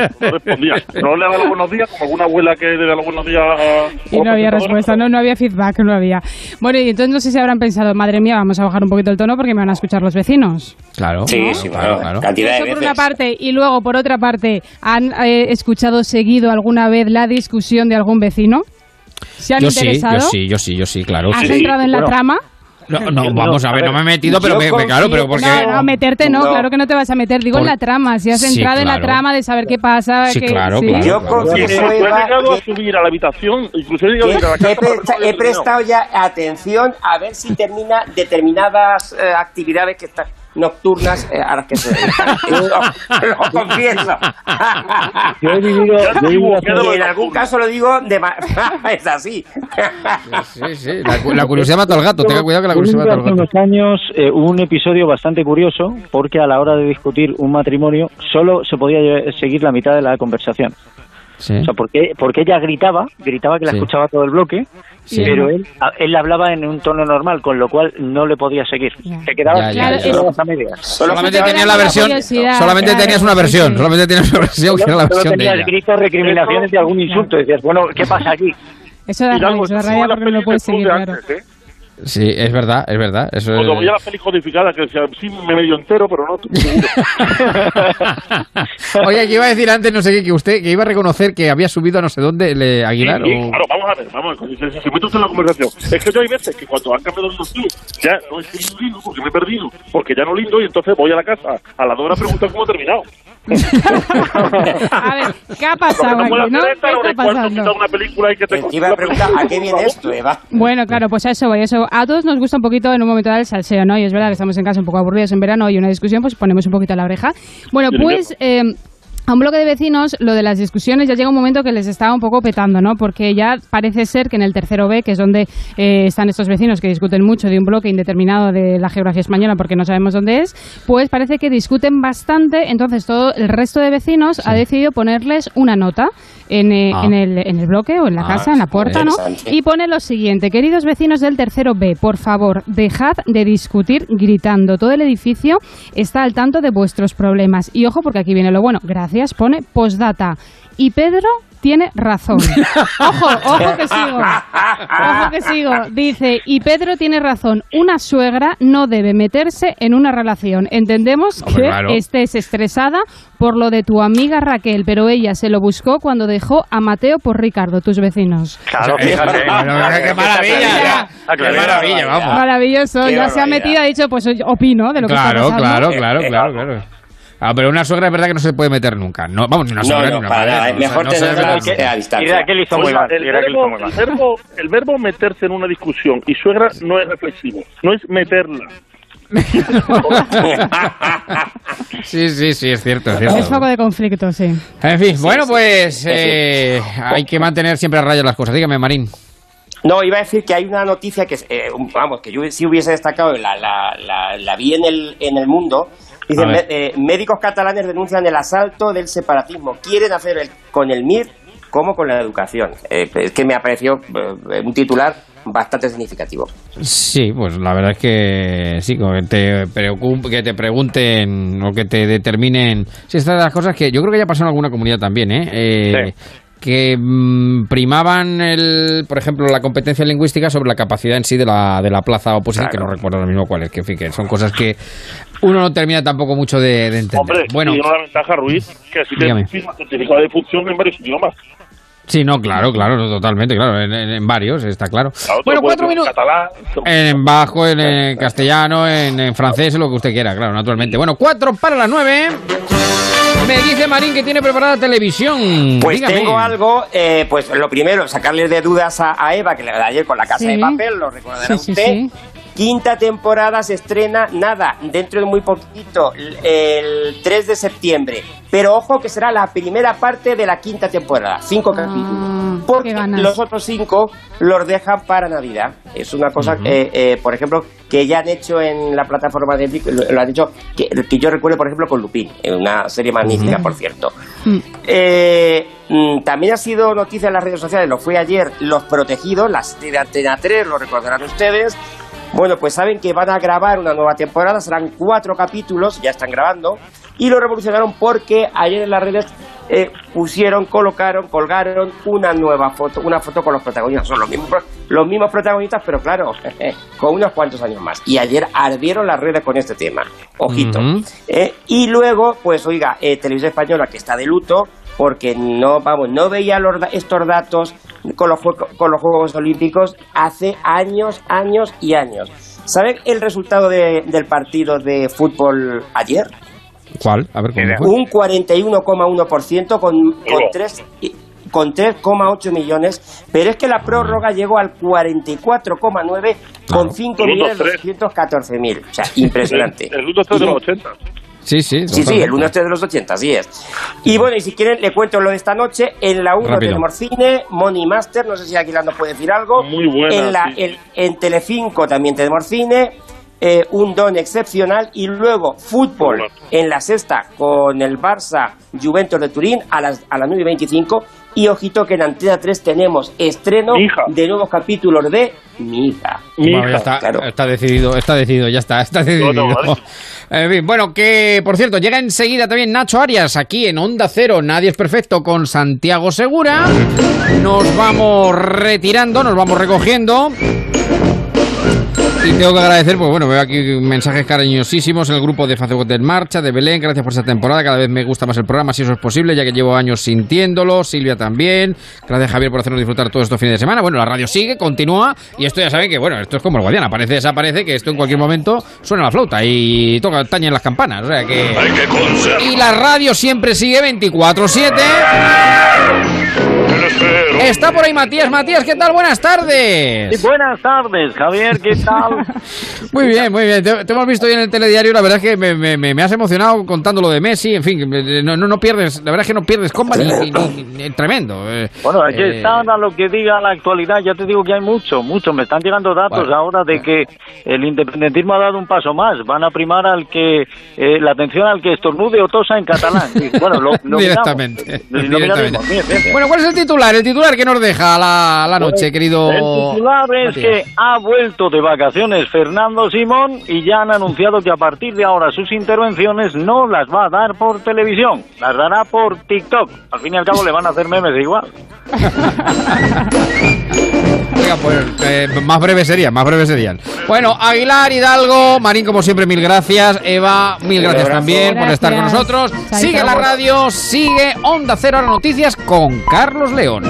No respondía. No le da los buenos días, como alguna abuela que le da los buenos días a... Y no había respuesta, no, no había feedback, no había. Bueno, y entonces no sé si habrán pensado, madre mía, vamos a bajar un poquito el tono porque me van a escuchar los vecinos. Claro. Sí, sí, claro, cantidad de Eso por una parte. Y luego, por otra parte, ¿han eh, escuchado seguido alguna vez la discusión de algún vecino? ¿Se han Yo sí, interesado? yo sí, yo sí, yo sí, claro. ¿Has sí. entrado en la trama? No, no, vamos a ver, no me he metido, pero me, me- claro, pero porque... No, no, meterte no, No. claro que no te vas a meter. Digo en Por- la trama, si has Sí, entrado en la claro. trama de saber qué pasa. Sí, que, claro, sí. claro, Yo claro. confieso, Yo he llegado a subir a la habitación, incluso he llegado a ir a la que he, casa... presta- he prestado ya atención a ver si termina determinadas eh, actividades que están nocturnas eh, a las que se dedican. Eso lo confieso. Yo he vivido- yo he vivido hace- Y en algún caso lo digo de ma- es así. Sí, sí, la, cu- la curiosidad mata al gato, tenga cuidado que la curiosidad mata al hace gato. unos años eh, hubo un episodio bastante curioso porque a la hora de discutir un matrimonio solo se podía seguir la mitad de la conversación. Sí. O sea, porque, porque ella gritaba, gritaba que la Sí. escuchaba todo el bloque, Sí. pero él, a- él hablaba en un tono normal, con lo cual no le podía seguir. Se quedaba a medias. Solamente tenías la versión, solamente claro. tenías una versión, solamente tenías una versión que era la Solo versión de tenías ella. gritos, recriminaciones de algún insulto. Decías, bueno, ¿qué pasa aquí? Eso da da rabia porque no puedes seguir, claro. Sí, es verdad, es verdad. Eso Cuando es... veía la peli codificada que decía, sí, me medio entero, pero no estoy. Oye, que iba a decir antes, no sé qué, que usted que iba a reconocer que había subido a no sé dónde le Aguilar. Sí, o- claro, vamos a ver, vamos a ver, se, se mete usted en la conversación. Es que yo hay veces que cuando han cambiado de opción, ya no es que yo lindo porque me he perdido, porque ya no lindo y entonces voy a la casa a la hora a preguntar cómo he terminado. A ver, ¿qué ha pasado aquí, no? ¿Qué está pasando? una película y que te Te iba a preguntar, ¿a qué viene esto, Eva? Bueno, claro, pues a eso voy. Eso. A todos nos gusta un poquito en un momento dado el salseo, ¿no? Y es verdad que estamos en casa un poco aburridos en verano y una discusión, pues ponemos un poquito a la oreja. Bueno, pues... eh, a un bloque de vecinos, lo de las discusiones ya llega un momento que les estaba un poco petando, ¿no? Porque ya parece ser que en el tercero B, que es donde eh, están estos vecinos que discuten mucho de un bloque indeterminado de la geografía española porque no sabemos dónde es, pues parece que discuten bastante. Entonces todo el resto de vecinos ha decidido ponerles una nota en, eh, Ah. en, el, en el bloque o en la Ah, casa, en la puerta, ¿no? Y pone lo siguiente, queridos vecinos del tercero B, por favor, dejad de discutir gritando. Todo el edificio está al tanto de vuestros problemas. Y ojo, porque aquí viene lo bueno. Gracias, pone postdata. Y Pedro tiene razón. Ojo, ojo que sigo. Ojo que sigo. Dice, y Pedro tiene razón. Una suegra no debe meterse en una relación. Entendemos Hombre, que claro. estés estresada por lo de tu amiga Raquel, pero ella se lo buscó cuando dejó a Mateo por Ricardo, tus vecinos. Claro, fíjate. qué maravilla. Qué maravilla, vamos. Maravilloso. Qué ya se ha metido, ha dicho, pues opino de lo que Claro, está pasando. claro, claro, claro, claro. Ah, pero una suegra es verdad que no se puede meter nunca. No, vamos, ni una No, suegra no, una para madre, nada, no, mejor no tenerla debe- a distancia. Raquel hizo muy mal, el, verbo, muy mal. el, verbo, el verbo meterse en una discusión y suegra no es reflexivo, no es meterla. Sí, sí, sí, es cierto, es cierto. Es foco de conflicto, sí. En fin, bueno, pues eh, hay que mantener siempre a raya las cosas. Dígame, Marín. No, iba a decir que hay una noticia que, eh, vamos, que yo sí hubiese destacado, la, la, la, la vi en el, en el mundo. Dice, A ver. me- eh, médicos catalanes denuncian el asalto del separatismo. Quieren hacer el, con el MIR como con la educación. Eh, es que me ha parecido eh, un titular bastante significativo. Sí, pues la verdad es que sí, que te, preocup- que te pregunten o que te determinen. Sí, estas de las cosas que yo creo que ya pasó en alguna comunidad también, ¿eh? Eh, Que mm, primaban, el, por ejemplo, la competencia lingüística sobre la capacidad en sí de la, de la plaza oposición, que no recuerdo ahora mismo cuál es, que, en fin, que son cosas que uno no termina tampoco mucho de, de entender. Hombre, bueno, tiene una ventaja, Ruiz, que sí que Dígame. firma certificado de función en varios idiomas. Sí, no, claro, claro, totalmente, claro, en, en- en varios, está claro. Bueno, cuatro minutos. En bajo, en, castellano, en, en francés, lo que usted quiera, claro, naturalmente. Bueno, cuatro para las nueve. Me dice Marín que tiene preparada televisión. Pues Dígame. tengo algo, eh, pues lo primero, sacarle de dudas a, a Eva, que le da ayer con la casa Sí. de papel, lo recordará Sí, sí, usted. sí. Quinta temporada se estrena, nada, dentro de muy poquito, el- el 3 de septiembre. Pero ojo que será la primera parte de la quinta temporada, cinco Ah, capítulos. Porque los otros cinco los dejan para Navidad. Es una cosa, que, eh, por ejemplo, que ya han hecho en la plataforma de Netflix, lo, lo han hecho, que, que yo recuerdo, por ejemplo, con Lupin, en una serie magnífica, por cierto. Eh, mm, también ha sido noticia en las redes sociales, lo fue ayer, Los Protegidos, la serie de Antena 3, lo recordarán ustedes. Bueno, pues saben que van a grabar una nueva temporada, serán cuatro capítulos, ya están grabando, y lo revolucionaron porque ayer en las redes eh, pusieron, colocaron, colgaron una nueva foto, una foto con los protagonistas. Son los mismos, los mismos protagonistas, pero claro, con unos cuantos años más. Y ayer ardieron las redes con este tema. Ojito. Eh, y luego, pues oiga, eh, Televisión Española que está de luto porque no, vamos, no veía los estos datos con los, con los Juegos Olímpicos hace años, años y años. ¿Saben el resultado de- del partido de fútbol ayer? ¿Cuál? A ver cómo fue. Un 41,1% con, con, tres- y- con 3,8 millones, pero es que la prórroga llegó al 44,9 con 5 El uno, millones tres. 214 mil. O sea, impresionante. El 1 de los 80. Sí, sí. Sí, sí, el 1 este de los 80, así es. Y bueno, y si quieren, le cuento lo de esta noche. En la 1 Rápido. tenemos cine, Money Master, no sé si Aguilar nos puede decir algo. Muy buena, En, la, sí. en, en Telecinco también tenemos cine, eh, un don excepcional. Y luego fútbol en la sexta con el Barça Juventus de Turín a las, a las 9 y 25. Y ojito que en Antena 3 tenemos estreno de nuevos capítulos de Mi hija. Bueno, ya está, Claro. está decidido, está decidido, ya está, está decidido. no, vale. En fin, bueno, que por cierto, llega enseguida también Nacho Arias aquí en Onda Cero, Nadie es Perfecto con Santiago Segura. Nos vamos retirando, nos vamos recogiendo. Y tengo que agradecer, pues bueno, veo aquí mensajes cariñosísimos en el grupo de Facebook en Marcha, de Belén, gracias por esta temporada, cada vez me gusta más el programa, si eso es posible, ya que llevo años sintiéndolo, Silvia también, gracias Javier por hacernos disfrutar todos estos fines de semana, bueno, la radio sigue, continúa, y esto ya saben que, bueno, esto es como el guardián, aparece, desaparece, que esto en cualquier momento suena la flauta y toca, tañen las campanas, o sea que... Y la radio siempre sigue 24-7. Está por ahí Matías. Matías, ¿qué tal? Buenas tardes. buenas tardes, Javier, ¿qué tal? Muy bien, muy bien. Te, te hemos visto hoy en el telediario. La verdad es que me, me- me- me has emocionado contando lo de Messi. En fin, no, no, no pierdes. La verdad es que no pierdes comba ni, ni- ni- ni- tremendo. eh. Bueno, hay que Eh, estar a lo que diga la actualidad. Ya te digo que hay mucho, mucho. Me están llegando datos Bueno. ahora de que el independentismo ha dado un paso más. Van a primar al que eh, la atención al que estornude o tosa en catalán. Y, bueno, lo, lo directamente. miramos. Lo directamente. miraremos. Bien, bien, bien. Bueno, ¿cuál es el titular? El titular que nos deja la, la noche, querido. El titular es Matías. que ha vuelto de vacaciones Fernando Simón y ya han anunciado que a partir de ahora sus intervenciones no las va a dar por televisión, las dará por TikTok. Al fin y al cabo le van a hacer memes igual. Venga, pues eh, más breves serían, más breves serían. Bueno, Aguilar, Hidalgo, Marín, como siempre, mil gracias. Eva, mil gracias también por estar con nosotros. Sigue la radio, sigue Onda Cero, ahora noticias con Carlos León.